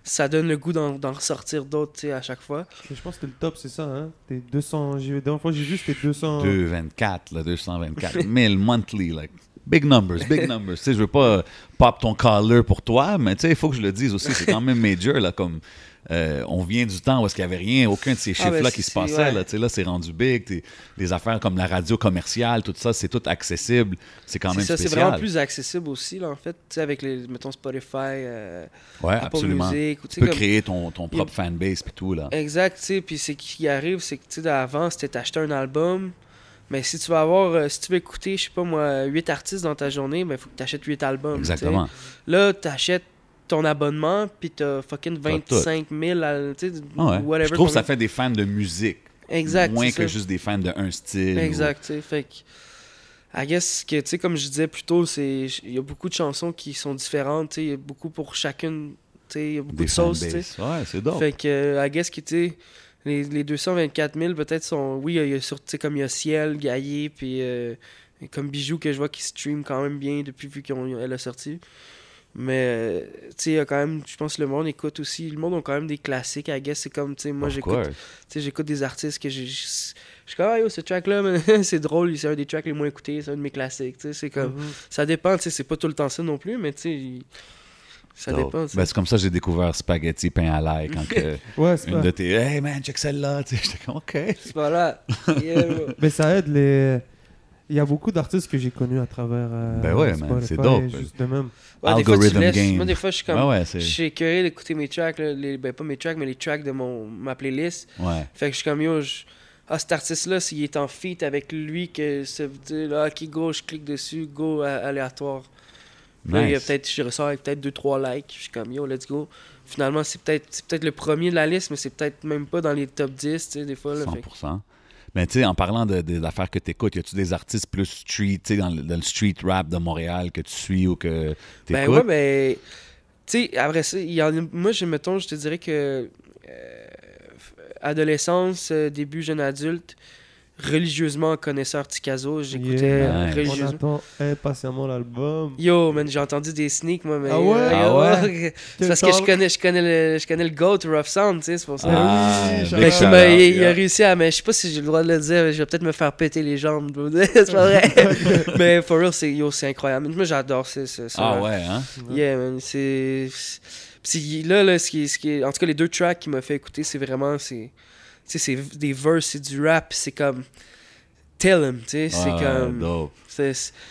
ça donne le goût d'en ressortir d'autres, tu sais, à chaque fois. Mais Je pense que c'était le top, c'est ça. Hein? T'es 200. j'ai- La dernière fois j'ai vu, c'était 200. 224, là, 224 000 monthly, like, big numbers, big numbers. tu sais, je veux pas euh, pop ton collar pour toi, mais tu sais, il faut que je le dise aussi, c'est quand même major, là, comme... euh, on vient du temps où est-ce qu'il n'y avait rien, aucun de ces Ah, chiffres-là ben, qui se passaient. ouais. Là, là c'est rendu big. Les affaires comme la radio commerciale, tout ça, c'est tout accessible. C'est quand même ça, c'est vraiment plus accessible aussi, là, en fait, avec les, mettons, Spotify, euh, ouais, Apple absolument. Music, ou tu peux comme- créer ton, ton propre fanbase puis tout. là. Exact, puis c'est qui arrive, c'est que, avant, c'était t'acheter un album, mais si tu vas avoir, euh, si tu veux écouter, je sais pas moi, 8 artistes dans ta journée, ben, il faut que t'achètes 8 albums, tu. Exactement. Là, t'achètes ton abonnement, puis t'as fucking T'as tout. 25 000, à- tu sais, Ah ouais. whatever. Je trouve que ça fait des fans de musique. Exact, Moins que ça. juste des fans d'un style. ou- Exact, tu sais, fait que... I guess que, tu sais, comme je disais plus tôt, c'est... Il y a beaucoup de chansons qui sont différentes, tu sais, il y a beaucoup pour chacune, tu sais, il y a beaucoup Des de sauces, tu sais. Ouais, c'est dope. Fait que, I guess que, tu sais, les, les 224 000, peut-être, sont... Oui, il y a sur, comme il y a Ciel, Gaillé, puis euh, comme Bijou, que je vois qui stream quand même bien depuis vu qu'elle a sorti. Mais, euh, tu sais, il y a quand même... Je pense que le monde écoute aussi... Le monde a quand même des classiques, I guess. C'est comme, tu sais, moi, j'écoute... j'écoute des artistes que j'ai... Je suis comme, ah yo, ce track-là, c'est drôle, c'est un des tracks les moins écoutés, c'est un de mes classiques, tu sais, c'est comme... Mhm. Ça dépend, tu sais, c'est pas tout le temps ça non plus, mais tu sais, ça Dope. dépend, tu sais. Ben, c'est comme ça que j'ai découvert Spaghetti Pain à l'ail quand que Ouais, c'est une pas. de tes Hey man, check celle-là. J'étais comme OK. Voilà. Yeah, bro. Mais ça aide les. Il y a beaucoup d'artistes que j'ai connus à travers. euh, Ben ouais, man, c'est dope. Juste de même. Ouais, des fois, tu Algorithm game. Moi, des fois, je suis comme... Ouais, ouais, Je c'est. suis curieux d'écouter mes tracks, là, les, ben pas mes tracks, mais les tracks de mon, ma playlist. Ouais. Fait que je suis comme, yo, je- ah, cet artiste-là, s'il est en feat avec lui, que ça veut dire, là, ok, go, je clique dessus, go, aléatoire. Puis Là, il y a Nice. peut-être, je ressors avec peut-être 2-3 likes. Je suis comme, yo, let's go. Finalement, c'est peut-être c'est peut-être le premier de la liste, mais c'est peut-être même pas dans les top 10, tu sais, des fois. Là, fait que- 100%. Mais tu sais, en parlant de, des affaires que tu écoutes, y a-tu des artistes plus street, tu sais, dans, le- dans le street rap de Montréal que tu suis ou que tu Ben ouais, ben. Tu sais, après ça, y en moi, je, mettons, je te dirais que. euh, adolescence, euh, début jeune adulte, religieusement connaisseur Ticazo. J'écoutais Yeah. Ouais. On religieusement. attend impatiemment l'album. Yo, man, j'ai entendu des sneaks, moi, mais... Ah ouais? euh, Ah yo, C'est parce que je connais, je connais le, je connais le GOAT Rough Sound, tu sais, c'est pour ça. Ah, oui, big shout Fait out. qu'il shout m'a- out, il, il a réussi à. Mais je sais pas si j'ai le droit de le dire, mais je vais peut-être me faire péter les jambes. c'est pas vrai. mais for real, c'est yo, c'est incroyable. Moi, j'adore ça. Ah ouais, hein? Yeah, man. C'est. c'est- Là, là, ce qui, ce qui est- En tout cas, les deux tracks qui m'a fait écouter, c'est vraiment. C'est c'est des verses, c'est du rap. C'est comme. Tell him, tu sais. C'est comme. dope.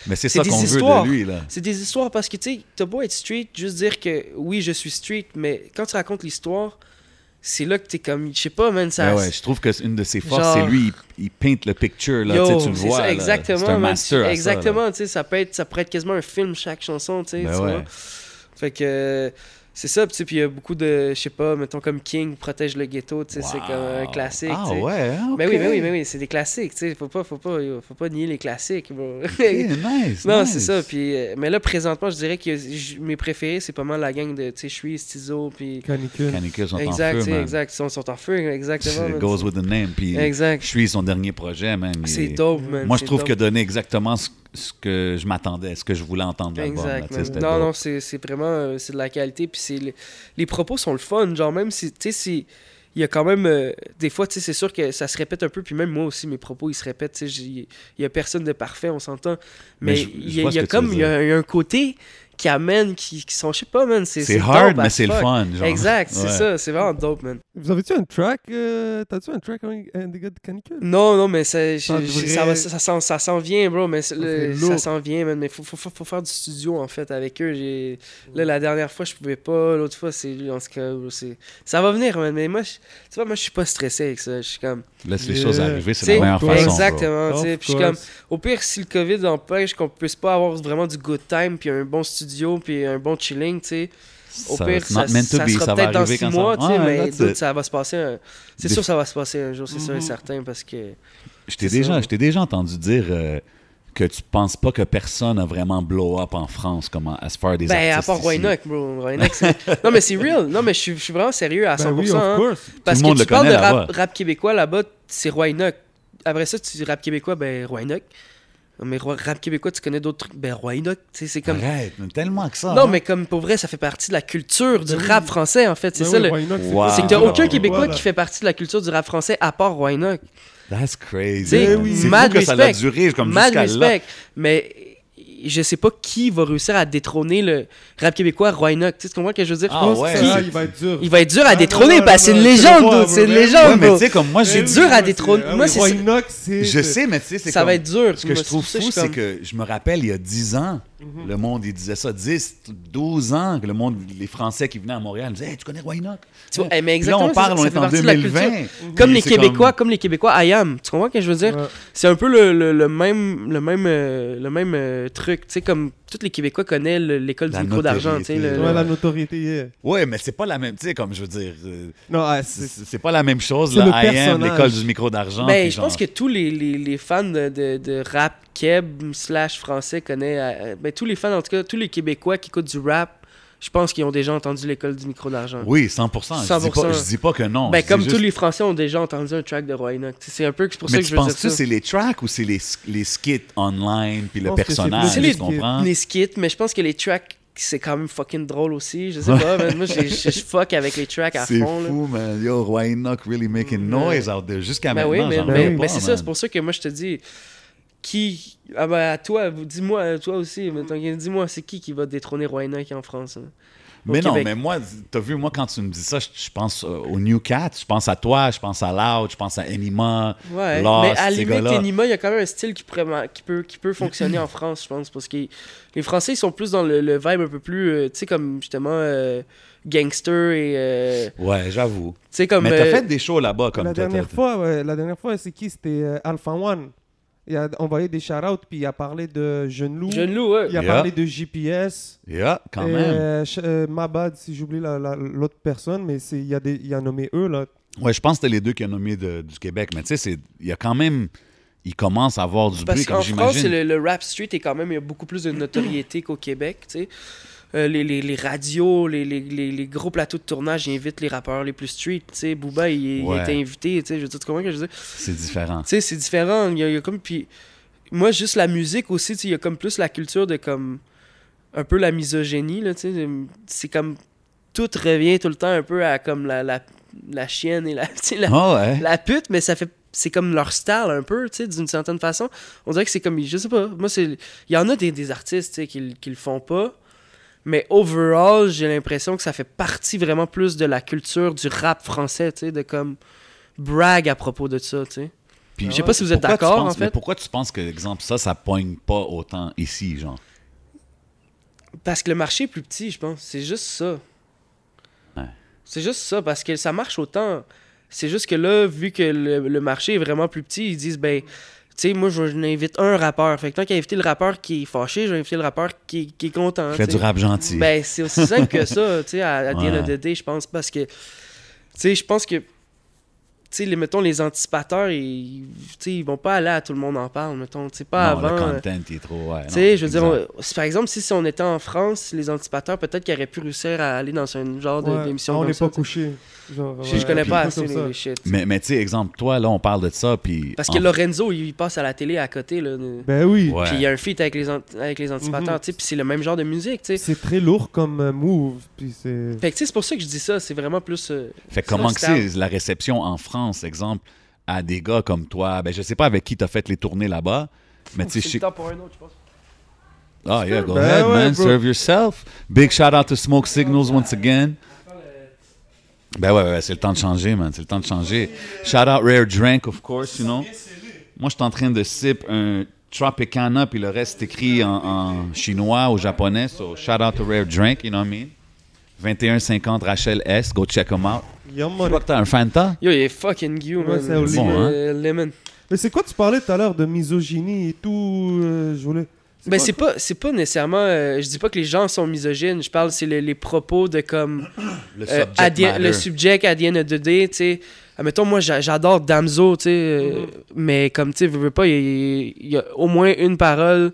Mais c'est ça qu'on veut de lui, là. c'est des histoires parce que, tu sais, t'as beau être street, juste dire que oui, je suis street, mais quand tu racontes l'histoire, c'est là que t'es comme. Je sais pas, man. Ça, Ouais, ouais, je trouve que c'est une de ses forces, Genre- c'est lui, il, il peint le picture, là, Yo, tu le vois. ça, exactement. C'est un man. master exactement, tu sais, ça peut être, ça pourrait être quasiment un film chaque chanson, tu sais. Ben ouais. Fait que c'est ça, puis il y a beaucoup de, je sais pas, mettons comme King protège le ghetto, tu sais, c'est comme un classique. Ah ouais, hein, Ben oui, ok. ben oui, ben oui, c'est des classiques, tu sais, faut pas, faut pas, faut pas nier les classiques, bro. Ok, nice, non, nice. c'est ça, puis euh, mais là présentement, je dirais que mes préférés, c'est pas mal la gang de, tu sais, Shui, Stizo, puis Canicule. Canicule sont exact, en feu, man. exact, ils sont, sont en feu, exactement. It goes with the name. Puis Exact. je suis son dernier projet, man. il C'est est- dope, man. Moi, je trouve dope. que donner exactement ce, ce que je m'attendais, ce que je voulais entendre de l'album. Non, non, c'est vraiment euh, c'est de la qualité. Puis c'est le- les propos sont le fun. Genre, même si, tu sais, si. Il y a quand même. euh, des fois, tu sais, c'est sûr que ça se répète un peu. Puis même moi aussi, mes propos, ils se répètent. Tu sais, j'ai- il y a personne de parfait, on s'entend. Mais Mais je- il y a, y a comme. y, il y a un côté qui amène, qui, qui sont. Je sais pas, man. C'est hard, mais c'est le fun. Genre. Exact, c'est Ouais. ça. C'est vraiment dope, man. Vous avez-tu un track euh, T'as-tu un track avec des gars de Canicule? Non, non, mais ça, je- Ça je- ça, va- ça, ça s'en- ça s'en vient, bro. Mais le- ça s'en vient, man. Mais faut, faut, faut, faut faire du studio, en fait, avec eux. Là, la dernière fois, je pouvais pas. L'autre fois, c'est lui, en tout cas. Ça va venir, man. Mais moi, je... tu vois, moi, je suis pas stressé avec ça. Je suis comme. Laisse les Yeah. choses arriver, c'est la meilleure façon. Exactement, tu sais. Puis je suis comme. Au pire, si le COVID empêche qu'on puisse pas avoir vraiment du good time, puis un bon studio, puis un bon chilling, tu sais. Au Ça- pire, ça, not meant to ça be, sera ça va peut-être dans six mois, tu sais, Ouais, mais dude, ça va se passer. un- C'est Des- sûr que ça va se passer un jour, c'est sûr et Mhm. certain, parce que. Je t'ai déjà, déjà entendu dire euh, que tu penses pas que personne a vraiment blow up en France comme as far des Ben, à part. Roynock, bro. Roynock, c'est- non, mais c'est real. Non, mais je suis, je suis vraiment sérieux à 100%. Ben oui, of hein. Parce Tout que tu le parles de rap québécois là-bas, c'est Roynock. Après ça, tu dis rap québécois, ben Roynock. Mais rap québécois, tu connais d'autres trucs, ben Roynock. Tu sais, c'est comme. Arrête, mais tellement que ça. Non, hein. mais comme pour vrai, ça fait partie de la culture du Ben oui. rap français, en fait. C'est Ben ça oui, le. C'est Wow. aucun voilà. Québécois qui fait partie de la culture du rap français à part Roynock. That's crazy. Oui. C'est mad fou que ça a respect. duré comme Mad jusqu'à là. respect. Mais je sais pas qui va réussir à détrôner le rap québécois Roynock. Tu sais, comprends ce que je veux dire? Je Ah pense ouais, c'est- il va être dur. Il va être dur à Ah, détrôner parce que c'est une légende, je c'est une. Ouais, légende, mais tu sais, comme moi, C'est j'ai dur à détrôner. Ah oui, Moi, c'est-. Je sais, mais tu sais, c'est Ça comme... va être dur. Ce que je Moi, trouve fou, je c'est comme- que je me rappelle, il y a 10 ans, Mhm. le monde, il disait ça, 10, 12 ans, que le monde, les Français qui venaient à Montréal, disaient hey, tu connais Roynock? Tu vois, eh, mais Puis là, exactement, on parle, ça- on est en partie de la 2020. culture. Comme puis les Québécois, comme les Québécois I am. Tu comprends ce que je veux dire? Ouais. C'est un peu le, le, le même, le même, euh, le même euh, truc. Tu sais, comme tous les Québécois connaissent le- l'école du micro d'argent. tu sais, le- Ouais, la notoriété, yeah. Ouais, mais c'est pas la même, tu sais, comme je veux dire, euh, Non, ah, c'est pas la même chose, le I am, l'école du micro d'argent. Ben, je pense que tous les, les, les fans de, de, de rap keb slash français connaissent. euh, ben, tous les fans, en tout cas, tous les Québécois qui écoutent du rap, je pense qu'ils ont déjà entendu l'école du micro d'argent. Oui, 100%. Je dis 100%. pas, je dis pas que non. Ben, comme juste- tous les Français ont déjà entendu un track de. Tu sais, C'est un peu c'est pour ça Mais que tu je veux dire penses-tu ça. c'est les tracks ou c'est les, les skits online puis le c'est personnage, C'est plus les- tu comprends? les skits, mais je pense que les tracks, c'est quand même fucking drôle aussi. Je sais pas, man. moi, je fuck avec les tracks à C'est fond. là. fou, man. Yo, Roynock really making noise out there. Jusqu'à Ben maintenant, oui, mais, mais- mais pas, c'est ça, c'est pour ça que moi je te dis, qui. Ah ben à toi, dis-moi, toi aussi, dis-moi, c'est qui qui va détrôner Roynock en France hein? Mais non, mais moi, t'as vu, moi, quand tu me dis ça, je, je pense euh, au New Cat, je pense à toi, je pense à Loud, je pense à Anima, Ouais, Lost, mais à ces limite. Enima, il y a quand même un style qui, pourrait ma- qui, peut, qui peut fonctionner en France, je pense, parce que les Français, ils sont plus dans le, le vibe un peu plus, euh, tu sais, comme justement euh, gangster et. euh, Ouais, j'avoue. tu sais, comme. Mais t'as euh, fait des shows là-bas, comme La toi, dernière fois, ouais, la dernière fois, c'est qui? C'était euh, Alpha One. Il a envoyé des shout-outs, puis il a parlé de Jeune Loup. Jeune loup, ouais. Il a Yeah. parlé de GPS. Yeah, quand et, même. euh, euh, Mabad, si j'oublie la- la- l'autre personne, mais c'est- il y, a des- il y a nommé eux, là. Ouais, je pense que c'était les deux qui ont nommé de- du Québec, mais tu sais, c'est- il y a quand même. Il commence à avoir du Parce bruit, comme qu'en France, j'imagine. le, le rap street est quand même, il y a beaucoup plus de notoriété qu'au Québec, tu sais. Euh, les, les, les radios, les, les, gros plateaux de tournage, ils invitent les rappeurs les plus street. Tu sais, Booba, il, il Ouais. était invité. Tu sais, je veux dire, tu comprends que je veux dire? C'est différent. Tu sais, c'est différent. Il y, a, il y a comme. Puis, moi, juste la musique aussi, tu sais, il y a comme plus la culture de comme. Un peu la misogynie, là, tu sais. C'est comme. Tout revient tout le temps un peu à comme la, la, la chienne et la. la, ouais. la pute, mais ça fait. C'est comme leur style un peu, tu sais, d'une certaine façon. On dirait que c'est comme. Je sais pas. Moi, c'est. Il y en a des, des artistes, tu sais, qui, qui le font pas. Mais overall, j'ai l'impression que ça fait partie vraiment plus de la culture du rap français, tu sais, de comme. Brag à propos de ça, tu sais. Puis, Je sais pas si vous êtes d'accord, en mais fait. pourquoi tu penses que, exemple, ça, ça poigne pas autant ici, genre? Parce que le marché est plus petit, je pense. C'est juste ça. Ouais. C'est juste ça, parce que ça marche autant. C'est juste que là, vu que le, le marché est vraiment plus petit, ils disent, ben, sais, moi, je, n'invite un rappeur. Fait que tant qu'à inviter le rappeur qui est fâché, je vais inviter le rappeur qui, qui est content. Fais du rap gentil. Ben, c'est aussi simple que ça, tu sais, à, à the end Ouais. of the day, je pense, parce que, tu sais, je pense que, sais, les, mettons, les anticipateurs, ils, ils vont pas aller à tout le monde en parle, mettons, tu sais, pas non, avant. le euh, content, est trop... Ouais, tu sais, non, je veux dire, exact. on- si- par exemple, si, si on était en France, les anticipateurs, peut-être qu'ils auraient pu réussir à aller dans un genre Ouais. d'émission on n'est pas couché. Genre, Je, ouais, je connais pas assez les, shit. Mais, mais tu sais, exemple, toi, là, on parle de ça, puis... Parce que en- Lorenzo, il passe à la télé à côté, là. de- Ben oui. Puis il y a un feat avec les, avec les anticipateurs, tu sais, puis c'est le même genre de musique, tu sais. C'est très lourd comme euh, move. Puis c'est. Fait que tu sais, c'est pour ça que je dis ça, c'est vraiment plus... euh, Fait comment que c'est la réception en France, exemple, à des gars comme toi? Ben, je sais pas avec qui t'as fait les tournées là-bas, mais tu sais, je c'est sais... le temps pour un autre, je pense. Ah, yeah, go Ben ahead, ouais, man. bro. Serve yourself. Big shout out to Smoke Signals once again. Ben ouais, ouais, ouais, c'est le temps de changer, man. C'est le temps de changer. Shout out Rare Drink, of course, you know. Moi, je suis en train de sip un Tropicana, puis le reste est écrit en, en chinois ou japonais. So, shout out to Rare Drink, you know what I mean? 2150 Rachel S. Go check them out. Vois que t'as un Fanta? Yo, il est fucking you, Ouais, man. c'est. Bon, hein? Euh, Lemon. Mais c'est quoi tu parlais tout à l'heure de misogynie et tout euh, Je voulais. Ben, quoi, c'est pas, c'est pas nécessairement... euh, je dis pas que les gens sont misogynes, je parle, c'est le- les propos de comme... Le Euh, subject at the- matter. le subject à the end of the day, tu sais. Admettons, moi, j'a- j'adore Damso, tu sais. euh, mais comme, tu sais, veux, veux pas, il y, a- il y a au moins une parole,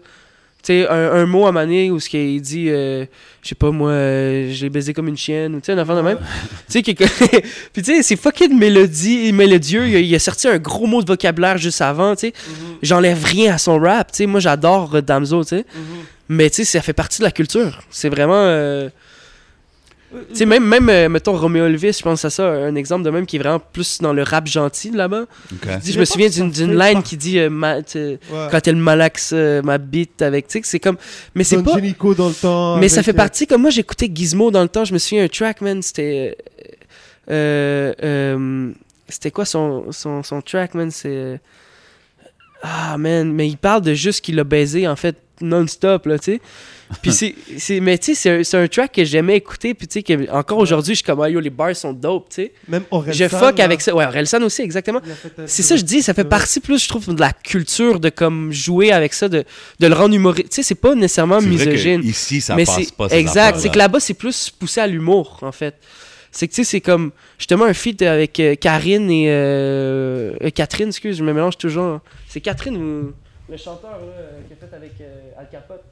sais, un, un mot à maner où ce qu'il dit, euh, je sais pas, moi, euh, je l'ai baisé comme une chienne, ou tu sais, un enfant de même. tu sais, Puis, tu sais, c'est fucking mélodie, mélodieux. Il a, il a sorti un gros mot de vocabulaire juste avant, tu sais. J'enlève rien à son rap, tu sais. Moi, j'adore Damso, tu sais. Mais, tu sais, ça fait partie de la culture. C'est vraiment. euh, tu sais, même, même euh, mettons, Romeo Elvis, je pense à ça, un exemple de même qui est vraiment plus dans le rap gentil là-bas. Ok. Je, me souviens d'une line qui dit euh, ma- Ouais. quand elle malaxe euh, ma bite avec, tu sais, c'est comme. Mais c'est pas. Genico dans le temps. Mais ça fait euh, partie, comme moi j'écoutais Gizmo dans le temps, je me souviens un track, man, c'était. euh, euh, c'était quoi son, son, son track, man? C'est. Ah, man, mais il parle de juste qu'il l'a baisé, en fait, non-stop, là, tu sais. Puis c'est, c'est- mais tu sais, c'est un, c'est un track que j'aimais écouter, puis tu sais, que encore aujourd'hui, je suis comme, ah, yo, les bars sont dope, tu sais. Même Orelsan. Je fuck là, avec ça. Ouais, Orelsan aussi, exactement. a C'est ça, je dis, ça fait partie plus, je trouve, de la culture de comme jouer avec ça, de, de le rendre humoristique. Tu sais, c'est pas nécessairement C'est vrai que misogyne. Ici, ça mais passe c'est pas. exact, c'est que là-bas c'est plus poussé à l'humour en fait. C'est que tu sais c'est comme justement un feat avec euh, Karine et euh, euh, Catherine, excuse, je me mélange toujours. C'est Catherine ou le chanteur là, qui a fait avec euh, Al Capote.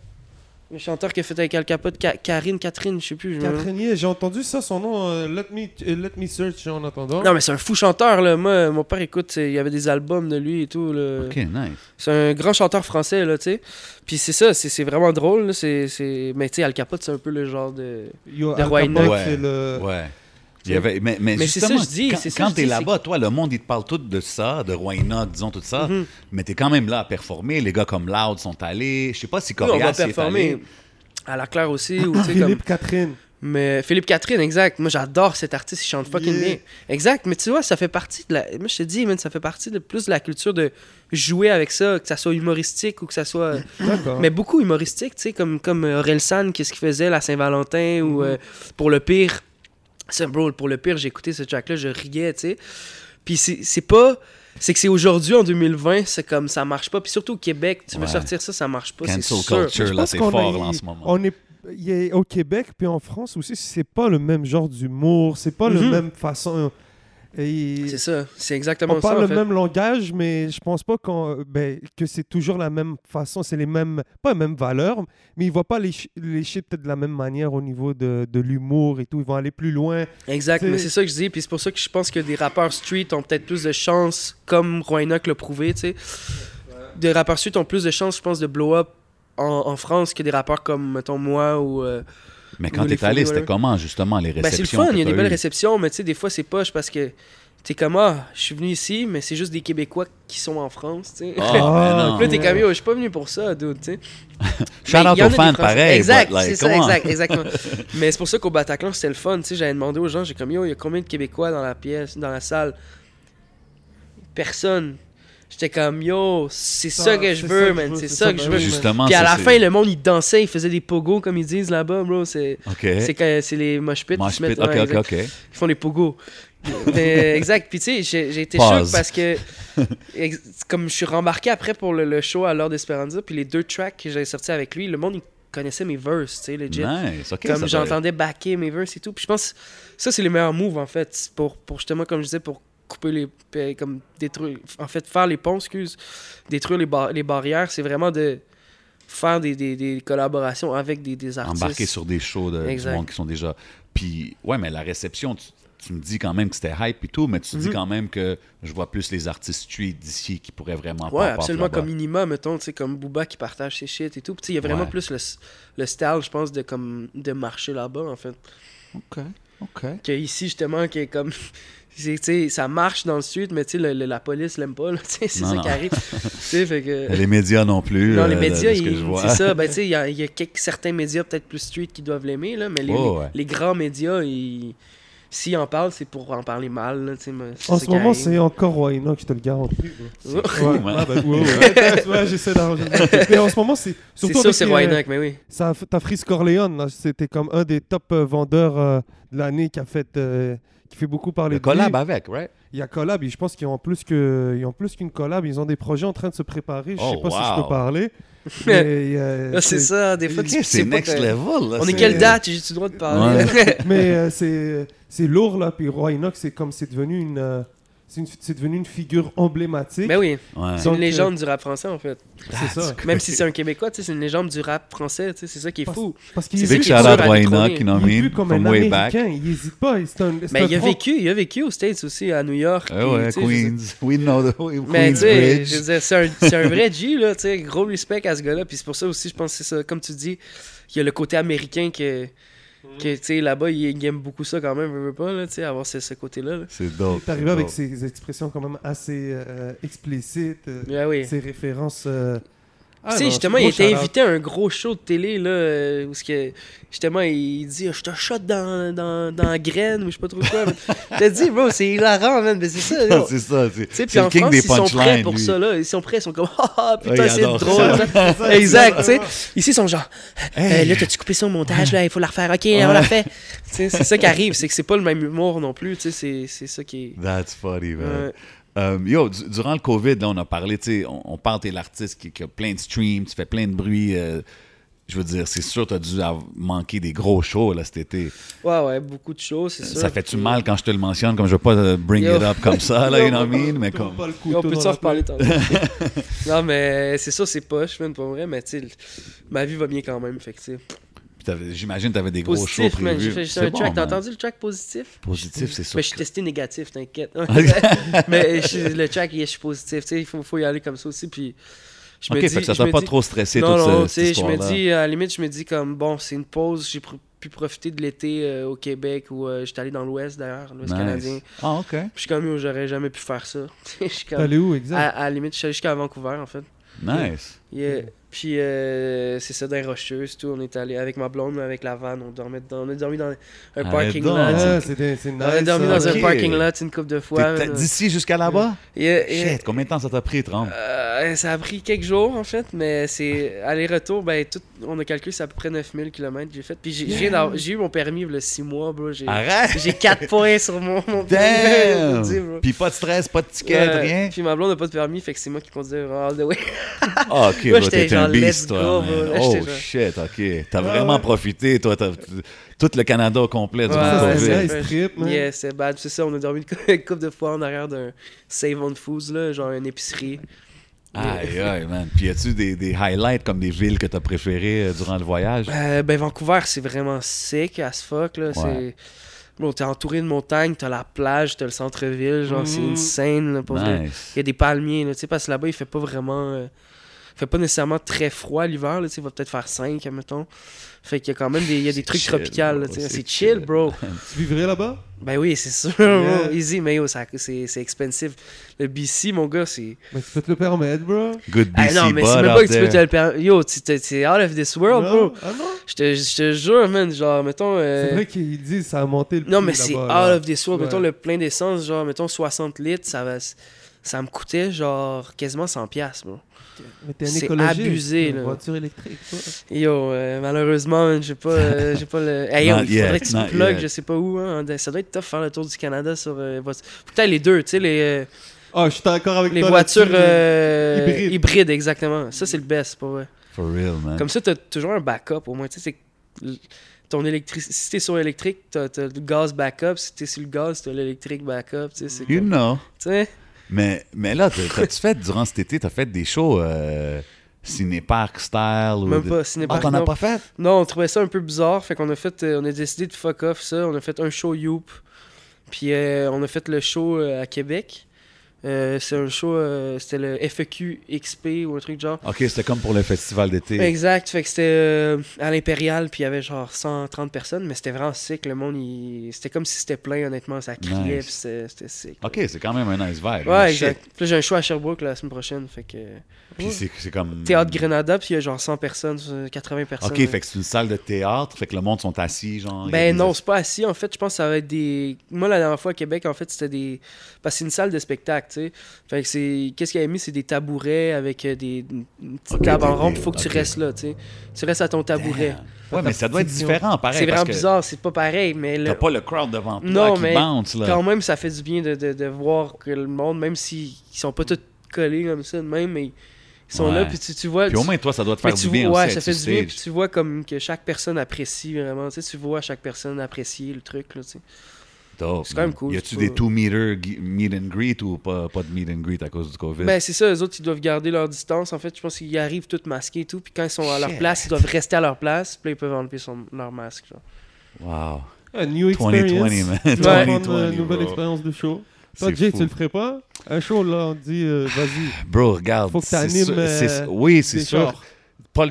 Le chanteur qui a fait avec Al Capote, Ka- Karine, Catherine, je sais plus. je me- Catherine, j'ai entendu ça, son nom. euh, let, me, let me search en attendant. Non mais c'est un fou chanteur là. Moi, mon père écoute, il y avait des albums de lui et tout. Là. Ok, nice. C'est un grand chanteur français là, tu sais. Puis c'est ça, c'est c'est vraiment drôle. là, c'est c'est- Mais tu sais, Al Capote c'est un peu le genre de. Yo, de Al Roy Capote, Inox. c'est le. Ouais. Il y avait, mais mais, Mais c'est justement, ça, je dis, quand, c'est ça, quand je t'es dis, là-bas, toi, le monde, il te parle tout de ça, de Roy Enoch, disons tout ça, Mhm. mais t'es quand même là à performer. Les gars comme Loud sont allés. Je sais pas si Oui, on va Corias y est performer allé. à la Claire aussi. ou, tu sais, comme... Philippe Catherine. Mais Philippe Catherine, exact. Moi, j'adore cet artiste, il chante fucking Yeah. bien. Exact, mais tu vois, ça fait partie de la. Moi, je te dis, man, ça fait partie de plus de la culture de jouer avec ça, que ça soit humoristique ou que ça soit. D'accord. mais beaucoup humoristique, tu sais, comme, comme euh, Orelsan, qu'est-ce qu'il faisait, la Saint-Valentin, ou euh, pour le pire. C'est bro, pour le pire, j'ai écouté ce track-là, je riais, tu sais. Puis c'est c'est pas. C'est que c'est aujourd'hui, en 2020, c'est comme ça marche pas. Puis surtout au Québec, tu veux sortir ça, ça marche pas. C'est Cancel sûr. culture, Je là, pense c'est qu'on fort a- là, en ce moment. On est, au Québec puis en France aussi, c'est pas le même genre d'humour, c'est pas Mhm. la même façon. Et C'est ça, c'est exactement on ça. parle en le fait. même langage, mais je pense pas ben, que c'est toujours la même façon. C'est les mêmes, pas les mêmes valeurs, mais ils voient pas les, les peut-être de la même manière au niveau de, de l'humour et tout. Ils vont aller plus loin. Exact, mais c'est ça que je dis, puis c'est pour ça que je pense que des rappeurs street ont peut-être plus de chance, comme Roynock l'a prouvé, tu sais. Des rappeurs street ont plus de chance, je pense, de blow up en, en France que des rappeurs comme, mettons, moi ou. euh, Mais quand t'es allé, c'était comment, justement, les Ben, réceptions? c'est le fun, il y a des belles réceptions, mais tu sais, des fois, c'est poche parce que t'es comme, ah, je suis venu ici, mais c'est juste des Québécois qui sont en France, tu sais. Puis là, t'es comme, yo, je suis pas venu pour ça, dude, tu sais. Shout out aux fans, pareil. Exact, like, c'est ça, on. exact, exactement. Mais c'est pour ça qu'au Bataclan, c'était le fun, tu sais. J'avais demandé aux gens, j'ai comme, yo, il y a combien de Québécois dans la pièce, dans la salle? Personne. J'étais comme, yo, c'est ça que je veux, man, c'est ça que je veux. man. Justement, Puis à la fin, le monde, il dansait, il faisait des pogos, comme ils disent là-bas, bro. C'est les mosh pits qui Mosh se mettent pit, OK, ouais, OK, exact. OK. Ils font des pogos. Mais, exact. Puis tu sais, j'ai été choqué parce que, comme je suis rembarqué après pour le, le show à l'heure d'Esperanza, puis les deux tracks que j'avais sortis avec lui, le monde, il connaissait mes verses, tu sais, legit. Nice, OK. comme j'entendais backer mes verses et tout. Puis je pense ça, c'est les meilleurs moves, en fait, pour, pour justement, comme je disais, pour couper les. euh, comme détruire. En fait, faire les ponts, excuse. Détruire les, bar- les barrières, c'est vraiment de faire des, des, des collaborations avec des, des artistes. Embarquer sur des shows de, du Exact. monde qui sont déjà. Puis, ouais, mais la réception, tu, tu me dis quand même que c'était hype et tout, mais tu dis Mhm. quand même que je vois plus les artistes street d'ici qui pourraient vraiment Ouais, absolument, comme Minima, mettons, tu sais, comme Booba qui partage ses shit et tout. Puis, il y a vraiment Ouais. plus le, le style, je pense, de, comme, de marcher là-bas, en fait. OK, OK. Que ici, justement, qui est comme. C'est- Tu sais, ça marche dans le street, mais le- le- la police l'aime pas, c'est ça non. qui arrive. tu sais, fait que. Les médias non plus. Non, les euh, médias, de ce que ils- je vois. c'est ça. Ben, tu sais, il y a, y a quelques, certains médias peut-être plus street qui doivent l'aimer, là, mais les, Oh, les- ouais. les grands médias, ils- s'ils en parlent, c'est pour en parler mal, là, c'est En ce qui moment, c'est encore Waynock, je te le. Ouais. Ouais, ouais. Ouais, j'essaie d'arranger. Mais en ce moment, c'est C'est surtout sûr, avec c'est les, Roynock, mais oui. Ça, t'as Freeze Corleone, c'était comme un des top euh, vendeurs euh, de l'année qui a fait, euh, qui fait beaucoup parler Le de lui. collab avec, right? Il y a collab, et je pense qu'ils ont plus que, ils ont plus qu'une collab, ils ont des projets en train de se préparer. Je Oh, sais pas si je peux parler. mais, euh, c'est ça, des fois, sais c'est next que- level. Là, On est quelle date? J'ai-tu le droit de parler? mais euh, c'est, c'est lourd là. Puis Roy Enoch, c'est comme c'est devenu une, euh, c'est, devenu une figure emblématique. Ben oui, Ouais. c'est une légende du rap français, en fait. c'est ça. Même si c'est un Québécois, c'est une légende du rap français, tu sais, c'est ça qui est Parce- fou. Parce qu'il est, est out dur à Roy détrôner. Enoch, you know what I il est vu comme un way back. américain. Il hésite pas. Un, Mais un il a vécu, il a vécu aux States aussi, à New York. Ah ouais, Queens. We know the Mais tu sais, Queensbridge. je veux dire, c'est un, vrai G, là, tu sais, gros respect à ce gars-là. Puis c'est pour ça aussi, je pense que c'est ça, comme tu dis, il y a le côté américain que, que tu sais, là-bas, il, il aime beaucoup ça quand même, veut pas, là, tu sais, avoir ce, ce côté-là. là. C'est dope. C'est avec ses expressions quand même assez euh, explicites, euh, Ah oui. références. euh, ah tu sais, justement, il était invité à un gros show de télé, là, euh, où ce que, justement, il dit « Je te shot dans, dans, dans la graine » ou je sais pas trop quoi. Je te dis, bro, c'est hilarant, man, mais c'est ça. c'est ça. C'est Tu sais, puis c'est le en king France, des ils sont prêts pour lui. ça, là. Ils sont prêts, ils sont comme « Ah, ah, putain, Ouais, c'est drôle. ça. exact, tu sais. Ici, ils sont genre Hey. Euh, Là, t'as-tu coupé ça au montage, là? Il faut la refaire. Ok, on la fait. Tu sais, c'est ça qui arrive, c'est que c'est pas le même humour non plus. Tu sais, c'est- c'est ça qui est. That's funny, man. Euh, yo, du- durant le COVID, là, on a parlé, tu sais, on, on parle, t'es l'artiste qui, qui a plein de streams, tu fais plein de bruit. euh, je veux dire, c'est sûr, t'as dû manquer des gros shows, là, cet été. Ouais, ouais, beaucoup de choses, c'est sûr. Ça fait-tu Puis- mal quand je te le mentionne, comme je veux pas euh, bring Yo. it up comme ça, là, you know what I mean? Mais comme... pas le On peut s'en reparler tantôt. non, mais c'est ça, c'est poche, man, pas vrai, mais tu sais, le- ma vie va bien quand même. Fait que, tu sais, Puis t'avais- J'imagine que t'avais des gros shows positif, prévus. Juste un bon, track. T'as entendu le track positif? Positif, c'est sûr. Mais je suis testé négatif, t'inquiète. mais le track, je suis positif. Tu il faut, faut y aller comme ça aussi. Puis je me dis. fait que ça je t'a pas dis- trop stressé non, toute non, tu cette je me dis, à la limite, je me dis comme, bon, c'est une pause, j'ai pr- pu profiter de l'été euh, au Québec où euh, j'étais allé dans l'Ouest d'ailleurs, l'Ouest Nice. canadien. Ah, ok. Puis je suis comme, j'aurais jamais pu faire ça. T'es allé où, exact? à la limite, je suis allé jusqu'à Vancouver en fait. Nice. Yeah. Puis euh, c'est ça, dans les Rocheuses, tout. On est allé avec ma blonde, avec la vanne, on dormait dans, on a dormi dans un parking donc. lot. Ah, nice. on a dormi ça. dans un parking lot une couple de fois. D'ici jusqu'à là-bas? Yeah, yeah. Shit, combien de temps ça t'a pris, 30? Euh, Ça a pris quelques jours, en fait, mais c'est aller-retour, ben, tout, on a calculé, c'est à peu près 9000 km que j'ai fait. Puis j'ai j'ai d'avoir- j'ai eu mon permis il y a 6 mois, bro. J'ai Arrête! j'ai 4 points sur mon, mon permis. Damn! Dis, bro. Puis pas de stress, pas de ticket, Ouais. rien? Puis ma blonde n'a pas de permis, fait que c'est moi qui conduisais all the way. Ah, ok, Moi, j'étais t'es un genre, let's beast, toi. go, bro. Là, Oh, genre- shit, ok. T'as Ouais, vraiment ouais. profité, toi. t'as- Tout le Canada au complet Ouais, le trip, man. Yeah, c'est bad. C'est ça, on a dormi une couple de fois en arrière d'un Save on Foods, là, genre une épicerie. Aïe, aïe, man. Puis y a-tu des, des highlights comme des villes que t'as préférées euh, durant le voyage? Euh, ben, Vancouver, c'est vraiment sick as fuck, là. C'est. Bon, t'es entouré de montagnes, t'as la plage, t'as le centre-ville, genre, c'est Mhm. insane, là, pour vrai. Nice. Il y a des palmiers, là, tu sais, parce que là-bas, il fait pas vraiment. euh, fait pas nécessairement très froid l'hiver, là, tu sais, il va peut-être faire 5, admettons. Fait qu'il y a quand même des, il y a des C'est trucs chill, tropicaux, c'est C'est chill, chill. bro. Tu vivrais là-bas? Ben oui, c'est sûr, Yeah. bro. Easy, mais yo, ça- c'est c'est expensive. Le BC, mon gars, c'est. Mais tu peux te le permettre, bro. Good Ah BC non, mais c'est même out pas que tu peux te le permettre. Yo, tu- t'es t'es out of this world, Non? bro. Ah non? Je te, je te jure, man, genre, mettons. euh, C'est vrai qu'ils disent que ça a monté le Non, prix mais c'est out là. of this world. Ouais. Mettons le plein d'essence, genre, mettons 60 litres, ça, va, ça me coûtait genre quasiment 100$, piastres, bro. Mais t'es un c'est écologiste. abusé, Une là. voiture électrique. Yo, euh, malheureusement, j'ai pas, euh, j'ai pas le. Hey, yo, il faudrait yet, que tu me plugues, je sais pas où. Hein. Ça doit être tough faire le tour du Canada sur euh, t'ailles les deux, tu sais, les, euh, Ah, je suis d'accord avec les toi. voitures euh, hybrides. hybrides, exactement. Ça, c'est le best, pour vrai. For real, man. Comme ça, t'as toujours un backup au moins. Tu sais, c'est ton électricité. Si t'es sur l'électrique, t'as t'as le gaz backup. Si t'es sur le gaz, t'as l'électrique backup. Tu sais, c'est You comme- know. Tu sais? Mais, mais là, t'as- t'as-tu fait, durant cet été, t'as fait des shows euh, ciné-park style? Ou Même de- pas. Ah, Cinépark, t'en as pas fait? Non, on trouvait ça un peu bizarre. Fait qu'on a fait. euh, on a décidé de fuck off ça. On a fait un show Youp. Puis euh, on a fait le show euh, à Québec. Euh, c'est un show. euh, c'était le FEQ XP ou un truc genre. Ok, c'était comme pour le festival d'été. Exact, fait que c'était euh, à l'Impérial, puis il y avait genre 130 personnes, mais c'était vraiment sick, le monde, il... c'était comme si c'était plein, honnêtement, ça criait, Nice. puis c'était sick. Ok, c'est quand même un nice vibe. Ouais, Shit. exact. Puis j'ai un show à Sherbrooke la semaine prochaine, fait que... Puis c'est c'est comme. Théâtre Grenada, puis il y a genre 100 personnes, euh, 80 personnes. Ok, là. fait que c'est une salle de théâtre, fait que le monde sont assis, genre. Ben des- non, c'est pas assis, en fait, je pense que ça va être des... Moi, la dernière fois à Québec, en fait, c'était des... Parce que c'est une salle de spectacle, Fait que c'est... Qu'est-ce qu'il y avait mis? C'est des tabourets avec euh, des... une petite Ok, table en rond, puis faut que tu restes là, tu restes à ton tabouret. Ouais, mais ça doit être différent, pareil. C'est vraiment bizarre, c'est pas pareil, mais le- T'as pas le crowd devant toi Non, qui mais bounce, là. quand même, ça fait du bien de, de, de voir que le monde, même s'ils ils sont pas tous collés comme ça, de même, mais ils sont Ouais. là, puis tu, tu vois. Puis au moins, toi, ça doit te faire du bien ouais, ça fait sur du bien, stage. puis tu vois comme que chaque personne apprécie vraiment, tu vois chaque personne apprécier le truc, là, tu sais. Dope, c'est quand même man. cool, Y a-tu des pas- 2 meter gu- meet and greet ou pas, pas de meet and greet à cause du COVID? Ben, c'est ça, eux autres, ils doivent garder leur distance, en fait, je pense qu'ils arrivent tous masqués et tout, puis quand ils sont à leur Shit. place, ils doivent rester à leur place, puis là, ils peuvent enlever son, leur masque, genre. wow. Ah, new 2020, experience. man. Tu vas 2020, prendre une nouvelle bro. expérience de show. Toi, C'est Jay, fou. tu le ferais pas? Un show, là, on dit, euh, vas-y. Bro, regarde. Faut que t'animes, sûr- euh, Oui, c'est sûr. le- Ah, man,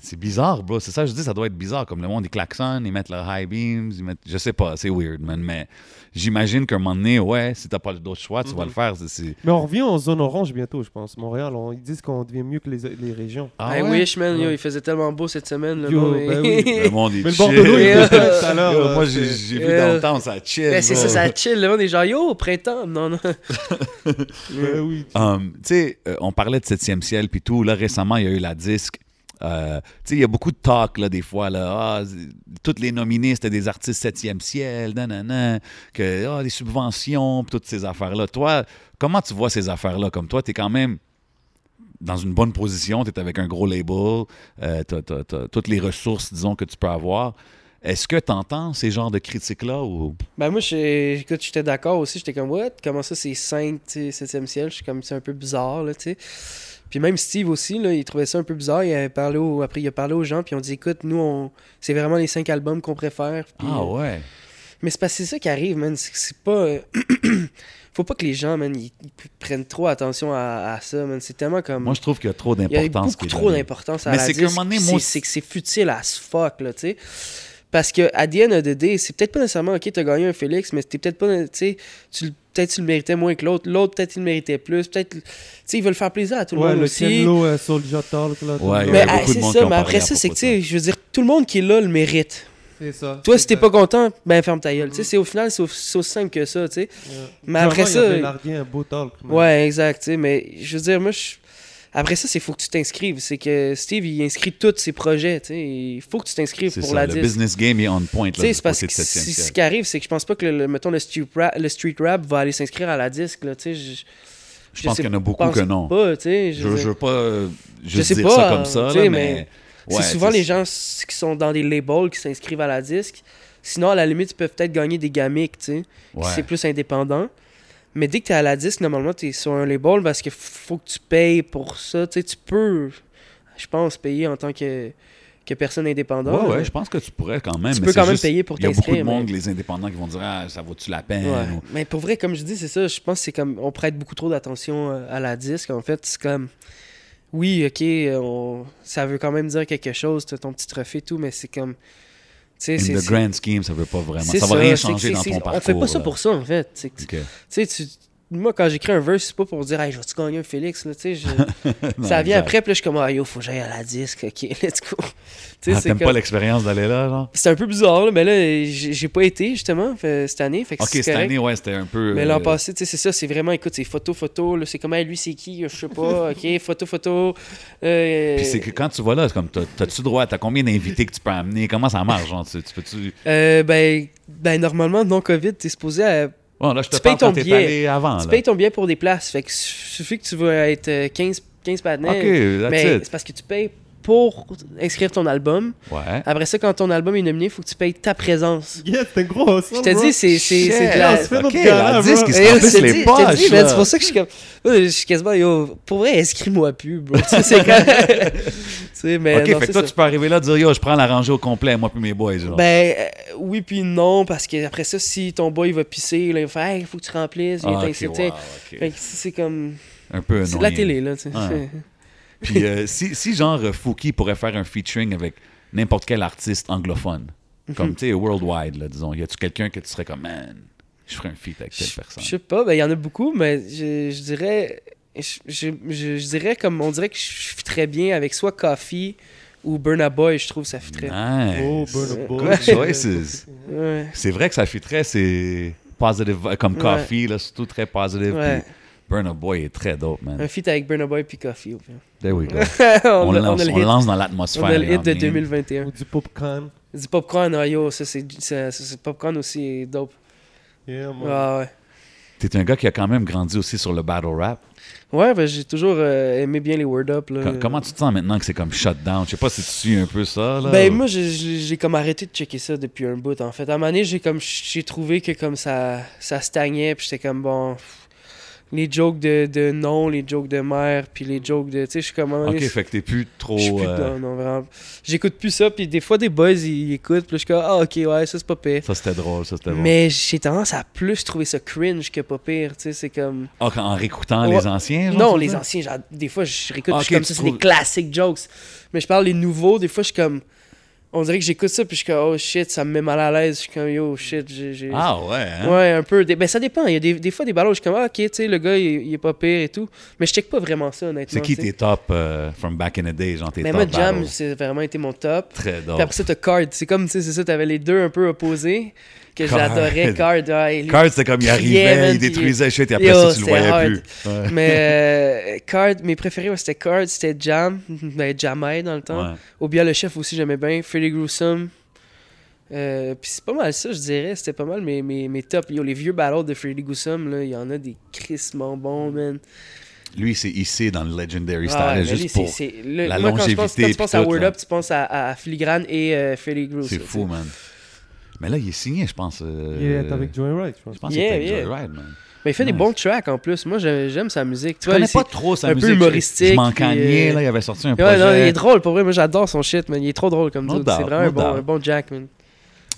c'est bizarre, bro. C'est ça, je dis, ça doit être bizarre. Comme le monde, ils klaxonnent, ils mettent leurs high beams, ils mettent... Je sais pas, c'est weird, man. Mais j'imagine qu'à un moment donné, ouais, si t'as pas d'autre choix, tu vas Mhm. le faire. c'est- c'est- Mais on revient en zone orange bientôt, je pense. Montréal, on- ils disent qu'on devient mieux que les, les régions. Ah I ouais? wish, man, yo, il faisait tellement beau cette semaine, le Yo, monde, ben mais- oui. Le monde est Mais le chill. Bordeaux, il Yeah. était tout à l'heure. Yo, là, moi, j'ai vu Yeah. downtown, ça chill. Ben, c'est ça, ça chill, le monde est genre, yo, printemps, non, non. Ben oui. Um, tu sais, euh, on parlait de 7e ciel puis tout. Là, récemment, il y a eu la disque. Euh, il y a beaucoup de talk, des fois. Là, ah, toutes les nominés, c'était des artistes 7e ciel, nanana, que, ah, les subventions, toutes ces affaires-là. Toi, comment tu vois ces affaires-là? Comme toi, tu es quand même dans une bonne position, tu es avec un gros label, euh, tu as, toutes les ressources, disons, que tu peux avoir. Est-ce que tu entends ces genres de critiques-là ou... Ben moi, écoute, j'étais d'accord aussi. J'étais comme, what? Comment ça, c'est 5, 7e ciel? Comme, c'est un peu bizarre, là, tu. Puis même Steve aussi, là, il trouvait ça un peu bizarre. Il avait parlé au- après, il a parlé aux gens, puis on dit, écoute, nous, on... c'est vraiment les 5 albums qu'on préfère. Puis, Ah euh, ouais? Mais c'est parce que c'est ça qui arrive, man. C'est pas... euh, Faut pas que les gens, man, ils, ils prennent trop attention à, à ça, man. C'est tellement comme... Moi, je trouve qu'il y a trop Il y a d'importance. beaucoup trop d'importance à Mais la c'est que c'est futile as fuck, là, tu sais. Parce que, à the end of the day, c'est peut-être pas nécessairement, ok, t'as gagné un Félix, mais c'était peut-être pas, tu sais, le- peut-être tu le méritais moins que l'autre, l'autre peut-être il le méritait plus, peut-être, tu sais, ils veulent faire plaisir à tout le Ouais, monde le aussi. Kenlo euh, Soulja Talk, là. tout Ouais, le Mais a monde. ah, c'est ça, mais après ça, c'est que, tu sais, je veux dire, tout le monde qui est là le mérite. C'est ça. Toi, si t'es pas content, ben ferme ta gueule. Tu sais, c'est au final, c'est au- c'est aussi simple que ça, tu sais. Ouais. Mais après ça- Il avait largué un beau talk. man. Ouais, exact, tu sais, mais je veux dire, moi, je Après ça, c'est faut que tu t'inscrives. C'est que Steve, il inscrit tous ses projets. Il faut que tu t'inscrives pour ça, la le disque. business game est on point. Là, c'est parce que si- ce qui arrive, c'est que je pense pas que le, mettons, le street, rap, le street rap va aller s'inscrire à la disque. Là, sais, je, Je pense qu'il y en a beaucoup que non. Pas, je Je, veux je pas euh, juste sais dire pas, ça comme ça, là, mais mais... c'est souvent les gens qui sont dans des labels qui s'inscrivent à la disque. Sinon, à la limite, ils peuvent peut-être gagner des gamiques, tu sais. ouais. C'est plus indépendant. Mais dès que tu es à la disque, normalement, tu es sur un label parce qu'il faut que tu payes pour ça. Tu sais, tu peux, je pense, payer en tant que, que personne indépendante. Ouais, ouais, je pense que tu pourrais quand même. Tu mais peux quand même payer pour Il y a beaucoup de t'inscrire, mais- monde, les indépendants, qui vont dire Ah, ça vaut-tu la peine Ouais. ou- Mais pour vrai, comme je dis, c'est ça. Je pense que c'est comme. On prête beaucoup trop d'attention euh, à la disque. En fait, c'est comme. Oui, ok, on- ça veut quand même dire quelque chose, ton petit trophée et tout, mais c'est comme. In the grand scheme, ça veut pas vraiment. Ça va rien changer dans ton On parcours. fait pas ça pour ça, en fait. Tu sais, tu- moi, quand j'écris un verse, c'est pas pour dire, hey, je vais-tu gagner un Félix, là, tu sais. je- ça vient après, puis là, je suis comme, ah, yo, faut que j'aille à la disque, ok, let's go. Tu sais, Ah, comme- pas l'expérience d'aller là, genre? C'est un peu bizarre, là, mais là, j'ai pas été, justement, fait- cette année. Fait que Ok, cette correct. année, ouais, c'était un peu. Mais l'an euh, passé, tu sais, c'est ça, c'est vraiment, écoute, c'est photo, photo, là, c'est comme, hey, lui, c'est qui, je sais pas, ok, photo, photo. euh, Puis c'est que quand tu vas là, c'est comme, t'as- t'as-tu droit, t'as combien d'invités que tu peux amener? Comment ça marche, genre Tu, tu peux-tu. euh, ben, ben, normalement, non-COVID, t'es supposé à- Bon, là, je te Tu payes ton billet. avant. Tu là. payes ton billet pour des places, fait que suffit que tu vas être euh, 15, 15 partenaires. Ok, that's mais it. c'est parce que tu payes pour inscrire ton album. Ouais. Après ça, quand ton album est nominé, il faut que tu payes ta présence. Yeah, c'était gros, ça. Je te dis, c'est c'est- c'est de la... on se fait notre Ok, gala, la disque, il se te les dis, je te poches, c'est pour ça que je suis comme. Je suis quasiment, yo, pour vrai, inscris-moi plus, bro. Tu sais, c'est quand. tu sais, mais. Ok, non, fait que c'est toi, ça. tu peux arriver là et dire Yo, je prends l'arrangé au complet, moi puis mes boys. Genre. Ben, euh, oui, puis non, parce que après ça, si ton boy va pisser, là, il va faire, hey, faut que tu remplisses, Ah, ok, t'inciter. wow, ok. Fait que c'est comme. Un peu C'est de la télé, là, tu sais. Puis euh, si, si genre euh, Fouki pourrait faire un featuring avec n'importe quel artiste anglophone, Mhm. comme tu sais, worldwide, là, disons, y a-tu quelqu'un que tu serais comme, man, je ferais un feat avec telle Je personne? je sais pas, ben il y en a beaucoup, mais je, je dirais. Je, je, je- je dirais comme. On dirait que je suis très bien avec soit Coffee ou Burna Boy, je trouve que ça fit très. Nice. Oh, Burna Boy. Good choices. Ouais. C'est vrai que ça fitterait, c'est positive, comme Ouais. Coffee, là, surtout très positive. Ouais. puis Burna Boy est très dope, man. Un feat avec Burna Boy puis Coffee. There we go. on, on, on lance, on lance dans On l'atmosphère. a le hit de amis. 2021. Ou du popcorn. Du popcorn, ah, yo, ça c'est ça, ça, c'est popcorn aussi dope. Yeah, man. Ah, ouais. T'es un gars qui a quand même grandi aussi sur le battle rap. Ouais, ben, j'ai toujours euh, aimé bien les word up. Là. Co- Comment tu te sens maintenant que c'est comme shut down? Je sais pas si tu suis un peu ça. Là, Ben ou- moi j'ai- j'ai j'ai comme arrêté de checker ça depuis un bout en fait. À un moment donné, j'ai comme j'ai trouvé que comme ça ça stagnait puis j'étais comme bon pff, les jokes de, de non, les jokes de mère puis les jokes de tu sais je suis comme Ok, fait que t'es plus trop. je suis plus euh, non vraiment. J'écoute plus ça puis des fois des boys ils, ils écoutent puis je suis comme ah OK ouais, ça c'est pas pire. Ça c'était drôle, ça c'était drôle. Mais j'ai tendance à plus trouver ça cringe que pas pire, tu sais, c'est comme Ah, en réécoutant Ouais. les anciens, genre, Non, les anciens, genre, des fois, je réécoute, je suis comme ça, c'est des classiques jokes. Mais je parle des nouveaux, des fois, je suis comme. On dirait que j'écoute ça, puis je suis comme, oh shit, ça me met mal à l'aise. Je suis comme, yo, shit, j'ai. Ah ouais, hein? Ouais, un peu. Ben, ça dépend. Il y a des, des fois des ballons où je suis comme, ah, ok, tu sais, le gars, il, il est pas pire et tout. Mais je check pas vraiment ça, honnêtement. C'est qui tes top euh, from back in the day, genre tes Mais top moi, Jam, c'est vraiment été mon top. Très drôle. Puis après ça, t'as Card. C'est comme, tu sais, c'est ça, t'avais les deux un peu opposés. Que j'adorais, Card. ouais, Card, c'est comme il arrivait, man, il détruisait shit, et après Yo, ça, tu le c'était voyais hard. plus. Ouais. Mais euh, Card, mes préférés, ouais, c'était Card, c'était Jam, ben, Jamai dans le temps. Ou bien le chef aussi, j'aimais bien. Freddy Gruesome. Euh, puis c'est pas mal ça, je dirais. C'était pas mal mes, mes, mes tops. Yo, les vieux battles de Freddy Gruesome, là, il y en a des crissement bons, man. Lui, c'est hissé dans le Legendary Ah, Style, mais juste lui, pour... le- la moi, quand je pense, quand longévité tu penses à Word. Up, tu penses à, à Filigrane et euh, Freddy Gruesome. C'est fou, man. Mais là, il est signé, je pense. euh, Il est avec Joey Wright, je pense. Je pense Yeah, que c'est avec yeah. Joyride, man. Mais il fait des bons tracks en plus. Moi, j'ai- j'aime sa musique. Tu Je connais pas trop sa un peu musique. humoristique, Je m'en cagnais, euh, là, il avait sorti un Ouais, non, il projet. est drôle pour vrai. Moi, j'adore son shit, man. Il est trop drôle comme No C'est vraiment no un, bon, un bon Jack, man.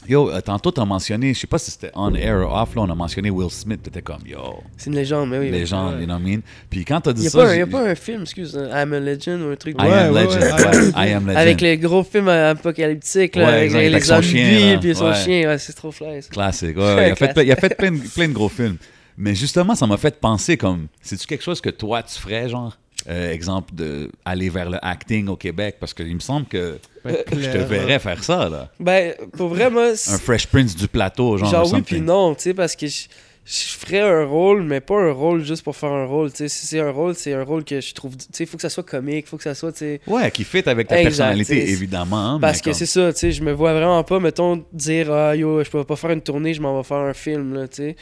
Yo, euh, tantôt, t'as mentionné, je sais pas si c'était on air ou off, là, on a mentionné Will Smith, t'étais comme, yo, C'est une légende, mais oui. légende, you know what I mean? Puis quand t'as dit a, ça, pas y a pas un film, excuse, I'm a Legend ou un truc. I Ouais, am ouais, Legend, ouais, I Am Legend. Avec le gros film apocalyptique, là, Ouais, avec exact, les, avec les zombies puis son chien. Ouais, c'est trop fly, ça. Classique, ouais, il a fait, plein- il a fait plein, de- plein de gros films. Mais justement, ça m'a fait penser comme, c'est-tu quelque chose que toi, tu ferais, genre? Euh, exemple de aller vers le acting au Québec, parce qu'il me semble que Ben, je te clair, verrais faire ça, là. Ben, pour vrai, moi, Un Fresh Prince du plateau, genre. genre oui puis non, tu sais, parce que je, je ferais un rôle, mais pas un rôle juste pour faire un rôle. tu sais. Si c'est un rôle, c'est un rôle que je trouve. Tu sais, il faut que ça soit comique, faut que ça soit. tu sais, Ouais, qui fit avec ta Exact, personnalité, évidemment. Parce mais que comme- c'est ça, tu sais, je me vois vraiment pas, mettons, dire Ah yo, je peux pas faire une tournée, je m'en vais faire un film, là, tu sais.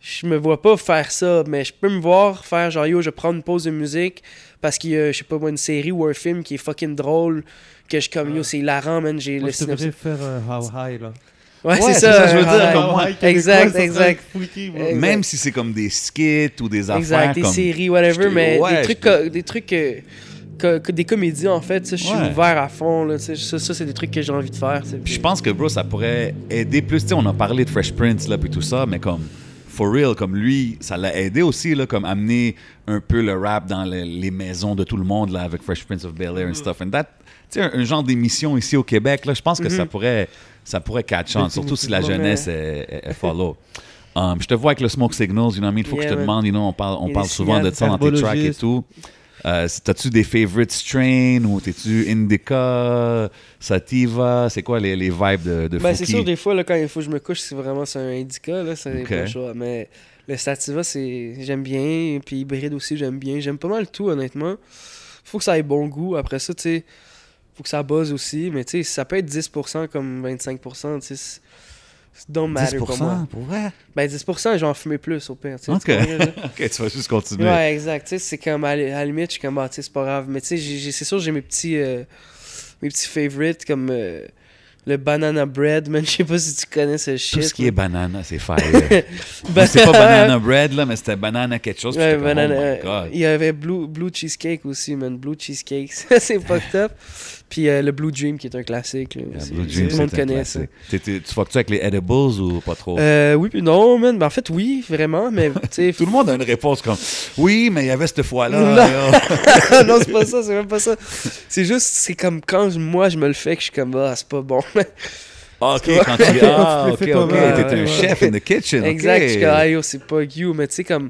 Je me vois pas faire ça, mais je peux me voir faire genre yo, je prends une pause de musique parce qu'il y a, je sais pas moi, une série ou un film qui est fucking drôle, que je comme yo, c'est hilarant, man, j'ai Moi, le je devrais synopsis. faire un How High, là. Ouais, Ouais, c'est c'est ça, ça, je veux dire, comme moi. Exact, exact. freaky. Exact. Même si c'est comme des skits ou des affaires Exact, des comme... séries, whatever, mais ouais, des trucs, co- des trucs que, que- que des comédies en fait, ça, je suis Ouais. ouvert à fond, là, ça, ça, c'est des trucs que j'ai envie de faire. Puis puis- je pense que, bro, ça pourrait aider plus. Tu sais, on a parlé de Fresh Prince, là, puis tout ça, mais comme, for real, comme lui, ça l'a aidé aussi, là, comme amener un peu le rap dans le- les maisons de tout le monde, là, avec Fresh Prince of Bel-Air and stuff. And that, tu sais, un, un genre d'émission ici au Québec, là, je pense que ça pourrait, ça pourrait catch on, surtout si la jeunesse est, est- est follow. Um, je te vois avec le Smoke Signals, you know what I mean? Faut que je te man. demande, you know, on parle, on parle souvent de ça dans tes tracks et tout. Euh, T'as-tu des favorite strains ou t'es-tu indica, sativa? C'est quoi les, les vibes de, de Ben, c'est sûr, des fois, là, quand il faut que je me couche, c'est vraiment c'est un indica, là, c'est Ok. pas le choix. Mais le sativa, c'est j'aime bien, puis hybride aussi, j'aime bien. J'aime pas mal tout, honnêtement. Faut que ça ait bon goût. Après ça, tu sais, faut que ça buzz aussi, mais tu sais, ça peut être 10% comme 25%, tu sais. Don't matter pour moi. 10%? Pour vrai? Ben 10%, je vais en fumer plus au pire. Ok. tu ok, tu vas juste continuer. Ouais, exact. Tu sais, c'est comme à, la à la limite, je suis comme, ah, c'est pas grave. Mais tu sais, c'est sûr, j'ai mes petits, euh, mes petits favorites comme euh, le banana bread, man. Je sais pas si tu connais ce shit. Tout ce qui est banana, c'est fire. Ben- c'est pas banana bread, là, mais c'était banana quelque chose. Ouais, comme, banana. oh my God. Il y avait blue, blue cheesecake aussi, man. Blue cheesecake, c'est fucked up. Puis euh, le Blue Dream qui est un classique. Là, Yeah. Blue Tout Dream, le monde connaît ça. Tu fuck-tu avec les edibles ou pas trop? Euh, oui, puis non, man. Ben, en fait, oui, vraiment. Mais Tout le monde a une réponse comme Oui, mais il y avait cette fois-là. Non. là. non, c'est pas ça, c'est même pas ça. C'est juste, c'est comme quand moi je me le fais que je suis comme, ah, c'est pas bon. Ah, ok, quand tu Ah, Tu ok, ok. T'es un chef in the kitchen. ok. Exact, je suis comme, ah, yo, c'est pas you, mais tu sais, comme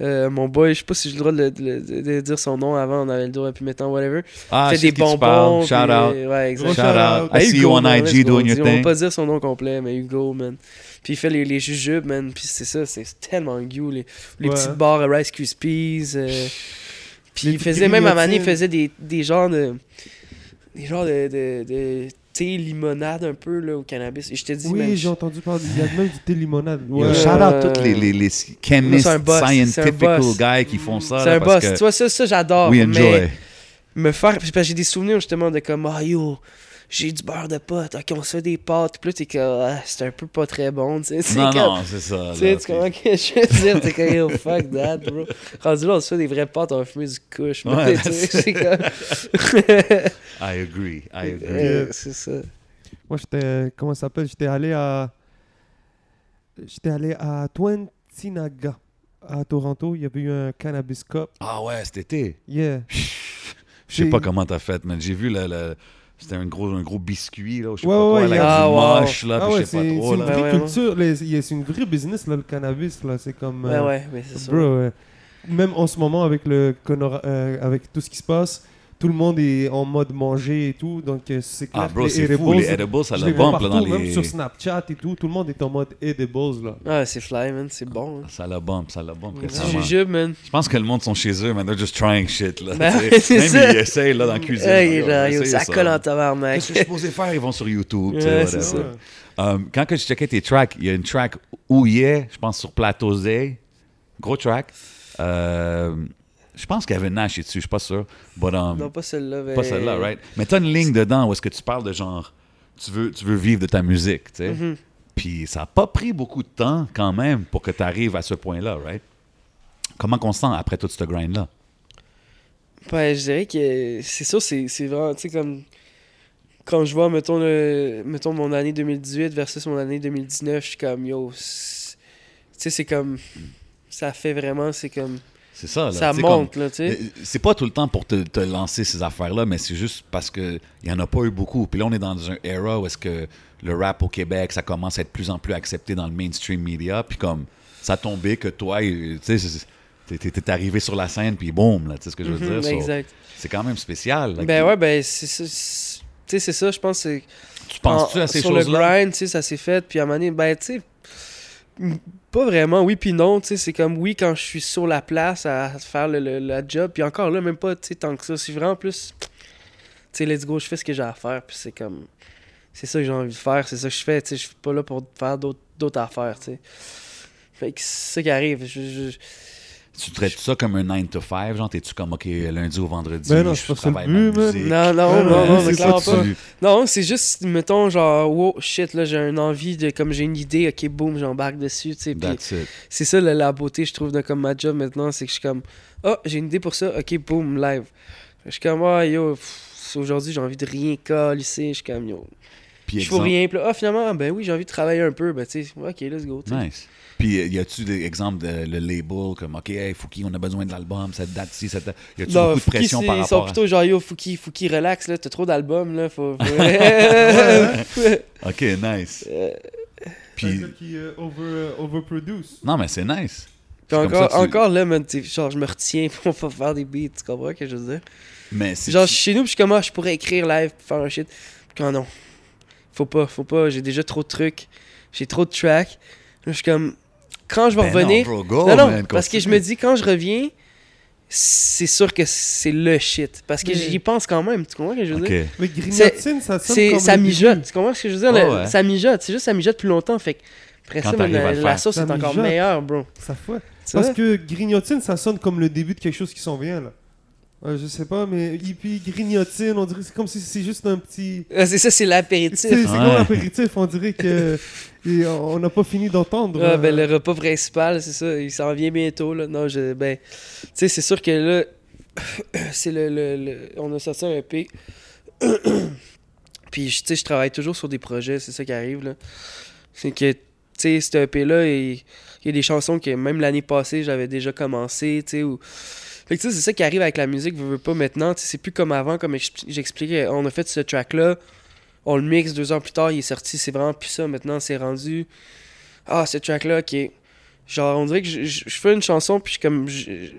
euh, mon boy, je sais pas si j'ai le droit de, de- de- de dire son nom avant, on avait le droit, puis maintenant, whatever. Ah, fait des bonbons. Shout puis, out. Ouais, exact. Shout out. I see you Hugo, on man, IG doing your On va thing. pas dire son nom complet, mais Hugo, man. Puis il fait les, les jujubes, man. Puis c'est ça, c'est tellement you. Les, les Ouais. petites barres Rice Krispies. euh, Puis Les il faisait, même à Mané, il faisait des, des genres de. Des genres de. de, de thé limonade un peu, là, au cannabis. Et je te dis, Oui, je- j'ai entendu parler. Il y a même du thé limonade. Yo, Ouais. shout out Euh, tous les, les, les chemists, c'est un boss, c'est un scientifical boss. guys qui font ça. c'est un boss. que Tu vois, ça, ça j'adore. We mais- enjoy. me faire. J'ai des souvenirs justement de comme, ah yo, j'ai du beurre de pote, ok, on se fait des pâtes. Puis là, t'es comme, ah, c'est un peu pas très bon, tu sais. C'est Non, comme- non, c'est ça. Tu sais, tu comprends que je veux dire? T'es comme, yo, fuck that, bro. Rendu là, on se fait des vraies pâtes, on va fumer du couche. Ouais, tu sais, that's- c'est comme. I agree, I agree. Euh, c'est ça. Moi, j'étais. Comment ça s'appelle? J'étais allé à. J'étais allé à Twentinaga, à Toronto. Il y avait eu un Cannabis Cup. Ah ouais, cet été? Yeah. Je sais pas comment t'as fait, mais j'ai vu le, le- c'était un gros, un gros biscuit, là, ou je sais Ouais, pas ouais, quoi, y là, a- Ah, wow. moche, là, Ah puis ouais, je sais c'est pas c'est trop, une là. Ouais, vraie culture. C'est une vraie business, là, le cannabis. là. C'est comme. Ouais, euh, ouais, mais c'est ça. Bro, même en ce moment, avec, le, euh, avec tout ce qui se passe, tout le monde est en mode manger et tout. Donc, euh, c'est clair Ah, que bro, les c'est fou, les edibles, ça les là, partout, dans même les... sur Snapchat et tout. Tout le monde est en mode edibles, là. Ah, c'est fly, man, c'est bon. hein. Ça le bump, ça Petit récemment. jujube, man. Je pense que le monde sont chez eux, man, they're just trying shit, là. Ben Même ça. ils essayent, là, dans la cuisine. Hey, genre, yo, ça colle en tabarnak. Qu'est-ce que je suis supposé faire? Ils vont sur YouTube, Ouais, c'est ça. Um, quand que je checkais tes tracks, il y a une track où il est, je pense sur Plateau Z, gros track. Euh, je pense qu'il y avait Nash dessus, je suis pas sûr. But, um, Non, pas celle-là. mais- pas celle-là, right? Mais t'as une ligne dedans où est-ce que tu parles de genre, tu veux, tu veux vivre de ta musique, tu sais. Mhm. Puis ça a pas pris beaucoup de temps quand même pour que tu arrives à ce point-là, right? Comment qu'on se sent après tout ce grind-là? Ben, je dirais que c'est sûr, c'est c'est vraiment, tu sais, comme. Quand je vois, mettons, le, mettons, mon année 2018 versus mon année 2019, je suis comme, yo. Tu sais, c'est comme. Ça fait vraiment, c'est comme. C'est ça, là. Ça monte, là, tu sais. C'est pas tout le temps pour te, te lancer ces affaires-là, mais c'est juste parce que il y en a pas eu beaucoup. Puis là, on est dans un era où est-ce que le rap au Québec, ça commence à être de plus en plus accepté dans le mainstream media. Puis comme ça tombé que toi, tu sais, t'es- arrivé sur la scène, puis boum, là, tu sais ce que je veux Mhm, dire? So, exact. c'est quand même spécial. là, Ben que- ouais, ben, c'est ça. Tu sais, c'est ça, je pense. Tu penses-tu en- à ces Sur le choses-là? grind, tu sais, ça s'est fait. Puis à un moment donné, ben, tu sais. Pas vraiment, oui puis non, tu sais, c'est comme oui quand je suis sur la place à faire le, le- job, puis encore là, même pas, tu sais, tant que ça, c'est vraiment plus, tu sais, let's go, je fais ce que j'ai à faire, puis c'est comme, c'est ça que j'ai envie de faire, c'est ça que je fais, tu sais, je suis pas là pour faire d'autres d'autres affaires, tu sais. Fait que c'est ça qui arrive, je, je- Tu traites ça comme un 9 to 5, genre, t'es-tu comme, OK, lundi au vendredi, Ben non, je le travaille but, ma man. musique. non, non, Ouais, non, non, c'est clairement pas. Non, c'est juste, mettons, genre, wow, shit, là, j'ai une envie de, comme j'ai une idée, ok, boum, j'embarque dessus, tu sais, c'est ça la, la beauté, je trouve, de comme ma job maintenant, c'est que je suis comme, ah, j'ai une idée pour ça, ok, boum, live. Je suis comme, ah, yo, aujourd'hui, j'ai envie de rien ici, je suis comme, yo, Puis je fais rien, puis là, ah, finalement, ah, ben oui, j'ai envie de travailler un peu, ben, tu sais, ok, let's go. Nice. Puis, euh, y a-tu des exemples de le label comme, OK, hey, Fouki, on a besoin de l'album, cette date-ci, cette date. Y a-tu beaucoup de Fouki, pression par ils sont rapport à plutôt genre, yo, Fouki, Fouki, relax, là, t'as trop d'albums, là, faut... OK, nice. Euh, Puis, qui euh, over, euh, overproduce. non, mais c'est nice. Puis encore, ça, tu- encore là, man, genre, je me retiens pour pas faire des beats, tu comprends ce que je veux dire? Mais c'est. Genre, chez nous, puis je suis comme, ah, je pourrais écrire live, faire un shit. Quand non, faut pas, faut pas, j'ai déjà trop de trucs, j'ai trop de tracks. Là, je suis comme, quand je vais Ben revenir. Non, bro, go, non, non, man, parce que je me dis, quand je reviens, c'est sûr que c'est le shit. Parce que j'y pense quand même, tu comprends ce que je veux OK. dire? Mais Grignotine, ça sonne C'est, comme ça mijote, tu comprends ce que je veux dire? Le- ouais. Ça mijote, c'est juste ça mijote plus longtemps, fait que après Quand ça, la, la sauce Ça est encore meilleure, bro. Ça. Tu Parce que Grignotine, ça sonne comme le début de quelque chose qui s'en vient, là. Je sais pas, mais et puis Grignotine, on dirait que c'est comme si c'est juste un petit... Ah, C'est ça, c'est l'apéritif. c'est Ouais. comme l'apéritif, on dirait que et on n'a pas fini d'entendre. Ah, euh, ben, le repas principal, c'est ça, il s'en vient bientôt. Là. Non, je, ben, tu sais, c'est sûr que là, c'est le, le- le- On a sorti un EP. Puis, tu sais, je travaille toujours sur des projets, c'est ça qui arrive, là. C'est que, tu sais, cet EP-là, il il y a des chansons que même l'année passée, j'avais déjà commencé, tu sais, ou... Fait que, tu sais, c'est ça qui arrive avec la musique, veux, veux pas maintenant, c'est plus comme avant, comme expli- j'expliquais, on a fait ce track-là, on le mixe, deux ans plus tard, il est sorti, c'est vraiment plus ça, maintenant, c'est rendu... Ah, ce track-là, ok. Genre, on dirait que je, je- je fais une chanson, puis comme. Je,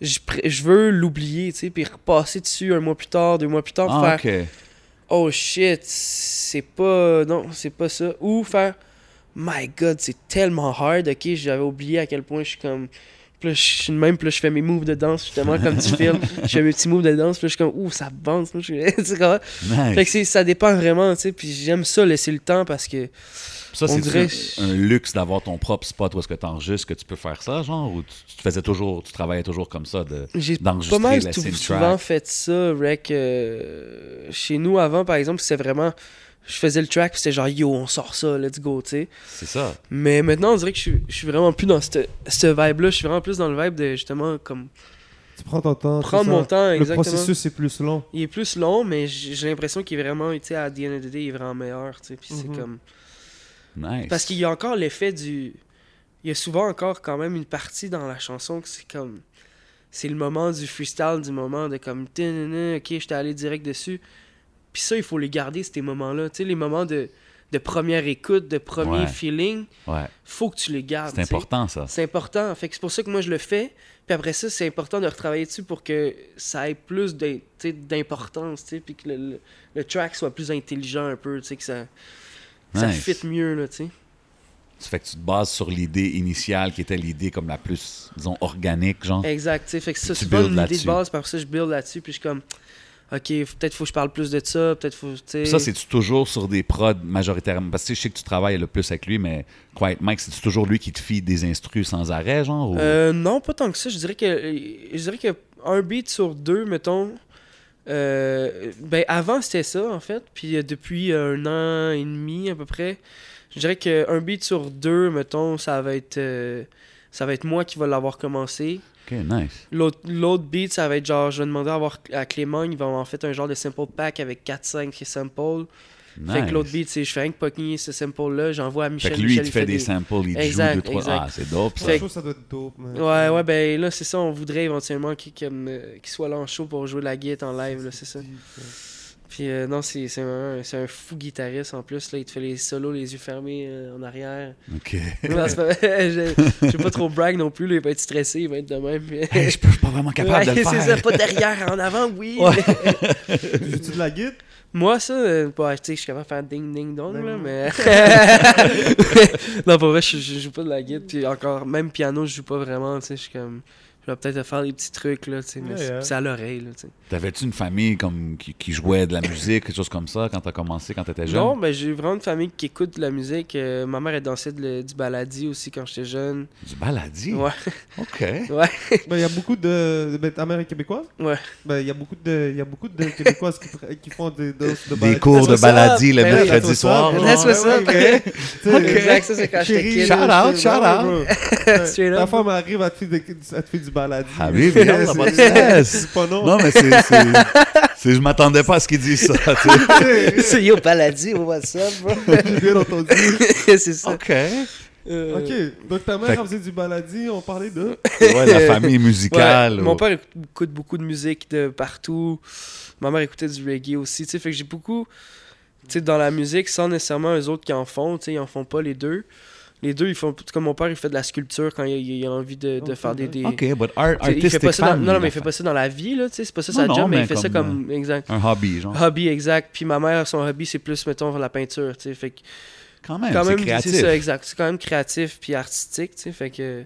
je, veux l'oublier, tu sais, puis repasser dessus un mois plus tard, deux mois plus tard, Ah, faire. Oh shit, c'est pas. Non, c'est pas ça. Ou faire My god, c'est tellement hard, ok, j'avais oublié à quel point je suis comme. Puis là, je suis de même, puis là, je fais mes moves de danse, justement, comme tu filmes. Je fais mes petits moves de danse, puis là, je suis comme, ouh, ça bounce. là, je tu? Fait que c'est- ça dépend vraiment, tu sais, puis j'aime ça, laisser le temps, parce que. Ça, on c'est dirait- un luxe d'avoir ton propre spot où est-ce que t'enregistres, que tu peux faire ça, genre, ou tu, tu faisais toujours, tu travaillais toujours comme ça, de, J'ai d'enregistrer, pas mal laisser tout- le souvent track? fait ça, Rec. euh, chez nous, avant, par exemple, c'était vraiment. Je faisais le track, puis c'était genre, yo, on sort ça, let's go, tu sais. C'est ça. Mais maintenant, on dirait que je suis, je suis vraiment plus dans cette, cette vibe-là. Je suis vraiment plus dans le vibe de, justement, comme. Tu prends ton temps. ça. mon temps, Le exactement. processus est plus long. Il est plus long, mais j'ai l'impression qu'il est vraiment, tu sais, à the end of the day, il est vraiment meilleur, tu sais. Puis Mhm. c'est comme. Nice. Parce qu'il y a encore l'effet du. Il y a souvent encore quand même une partie dans la chanson que c'est comme. C'est le moment du freestyle, du moment de comme. Ok, j'étais allé direct dessus. Puis ça, il faut les garder, ces moments-là. Tu sais, les moments de, de première écoute, de premier Ouais. feeling, Ouais, faut que tu les gardes. c'est important, ça. C'est important. Fait que c'est pour ça que moi je le fais. Puis après ça, c'est important de retravailler dessus pour que ça ait plus d'importance, tu sais, puis que le, le- le track soit plus intelligent un peu, tu sais, que ça, que ça Nice. fit mieux, là, tu sais. Ça fait que tu te bases sur l'idée initiale qui était l'idée comme la plus, disons, organique, genre. Exact, tu sais. Fait que ça, c'est pas une idée de base, puis après ça, je build là-dessus, puis je suis comme, ok, peut-être faut que je parle plus de ça, peut-être faut, Ça, c'est-tu toujours sur des prods majoritairement? Parce que je sais que tu travailles le plus avec lui, mais Quiet Mike, c'est-tu toujours lui qui te file des instrus sans arrêt, genre? ou- Euh, non, pas tant que ça. Je dirais que je dirais que un beat sur deux, mettons. euh, ben avant c'était ça en fait, puis euh, depuis un an et demi à peu près, je dirais que un beat sur deux, mettons, ça va être euh, ça va être moi qui va l'avoir commencé. Ok, nice. L'autre l'autre beat, ça va être genre, je vais demander à, avoir, à Clément, il va en fait un genre de sample pack avec 4-5 samples. Fait Nice. que l'autre beat, c'est je fais rien que pogner ce sample-là, j'envoie à Fait Michel. que lui, Michel, il te fait des des- samples, il te Exact, joue deux, trois... exact. Ah, c'est dope, ça. Fait Je trouve que ça doit être dope, man. Ouais, ouais, ben là, c'est ça, on voudrait éventuellement qu'il qu'il soit là en show pour jouer la guitare en live, là, c'est ça. Puis Puis euh, non, c'est c'est un, un fou guitariste en plus. Là. Il te fait les solos, les yeux fermés euh, en arrière. OK. Non, c'est pas- je vais pas trop brag non plus. Là. Il va être stressé, il va être de même. Hey, je, peux- je suis pas vraiment capable Ouais, de le c'est ça, pas derrière, en avant, oui. Ouais. Joues-tu de la guitare? Moi, ça, euh, bah, tu sais, je suis capable de faire ding ding dong, là, mais. non, pour vrai, je, je joue pas de la guitare. Puis encore, même piano, je joue pas vraiment, tu sais. Je suis comme. Je vais peut-être faire des petits trucs, là, tu sais, mais Ouais, c'est- c'est à l'oreille, là, tu sais. T'avais-tu une famille comme qui, qui jouait de la musique, quelque chose comme ça, quand t'as commencé, quand t'étais jeune? Non, ben j'ai vraiment une famille qui écoute de la musique. Euh, ma mère, elle dansait de du baladi aussi quand j'étais jeune. Du baladi? Ouais. OK. Ouais. Ben, il y a beaucoup de. Ben, ta mère est québécoise? Ouais. Ben, il y a beaucoup de, il y a beaucoup de Québécoises qui, font des, de, de Des balades. cours de baladi le Ben mercredi that's soir. That's what's up, Ouais, Exact, ça c'est quand j'étais Chérie, kid. Shout là, out, je- shout Ouais, out. bro. Straight Ta up. femme arrive, elle te fait, des- elle te fait du baladi. Habibi, stress. C'est pas non. Non, mais c'est. c'est- c'est- Je m'attendais pas à ce qu'ils disent ça. tu sais. C'est yo baladi, what's up, bro? J'ai bien entendu. c'est ça. OK. Euh, Ok, donc ta mère, Fait- faisait du baladi, on parlait de? Ouais, la famille musicale. Ouais, ou- Mon père écoute- écoute beaucoup de musique de partout. Ma mère écoutait du reggae aussi. Tu sais, fait que j'ai beaucoup. Tu sais, dans la musique, sans nécessairement eux autres qui en font. Tu sais, ils en font pas les deux. Les deux, ils font. Comme mon père, il fait de la sculpture quand il a, il a envie de, faire des. des- OK, but art, Tu il fait artistic pas ça dans, family, non, non, mais il fait fa- pas ça dans la vie, là, tu sais, c'est pas ça Non, sa non, job, mais, mais il fait ça comme, comme, exact. Un hobby, genre. Hobby, exact. Puis ma mère, son hobby, c'est plus, mettons, la peinture, tu sais, fait que, Quand même, quand c'est même, créatif. c'est ça, exact. C'est quand même créatif puis artistique, tu sais, fait que,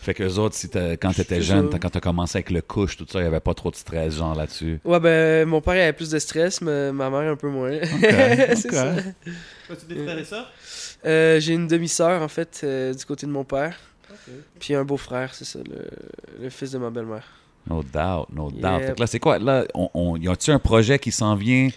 Fait que les autres, si t'as- quand t'étais C'est jeune, quand t'as commencé avec le couche, tout ça, il y avait pas trop de stress, genre là-dessus? ouais, ben, mon père il avait plus de stress, mais ma mère un peu moins. OK. c'est OK. ça. As-tu des frères et sœurs Euh, j'ai une demi-sœur, en fait, euh, du côté de mon père. Puis un beau-frère, c'est ça, le, le fils de ma belle-mère. No doubt, no doubt. Yeah. Fait que là, c'est quoi? Là, on, on, y a-tu un projet qui s'en vient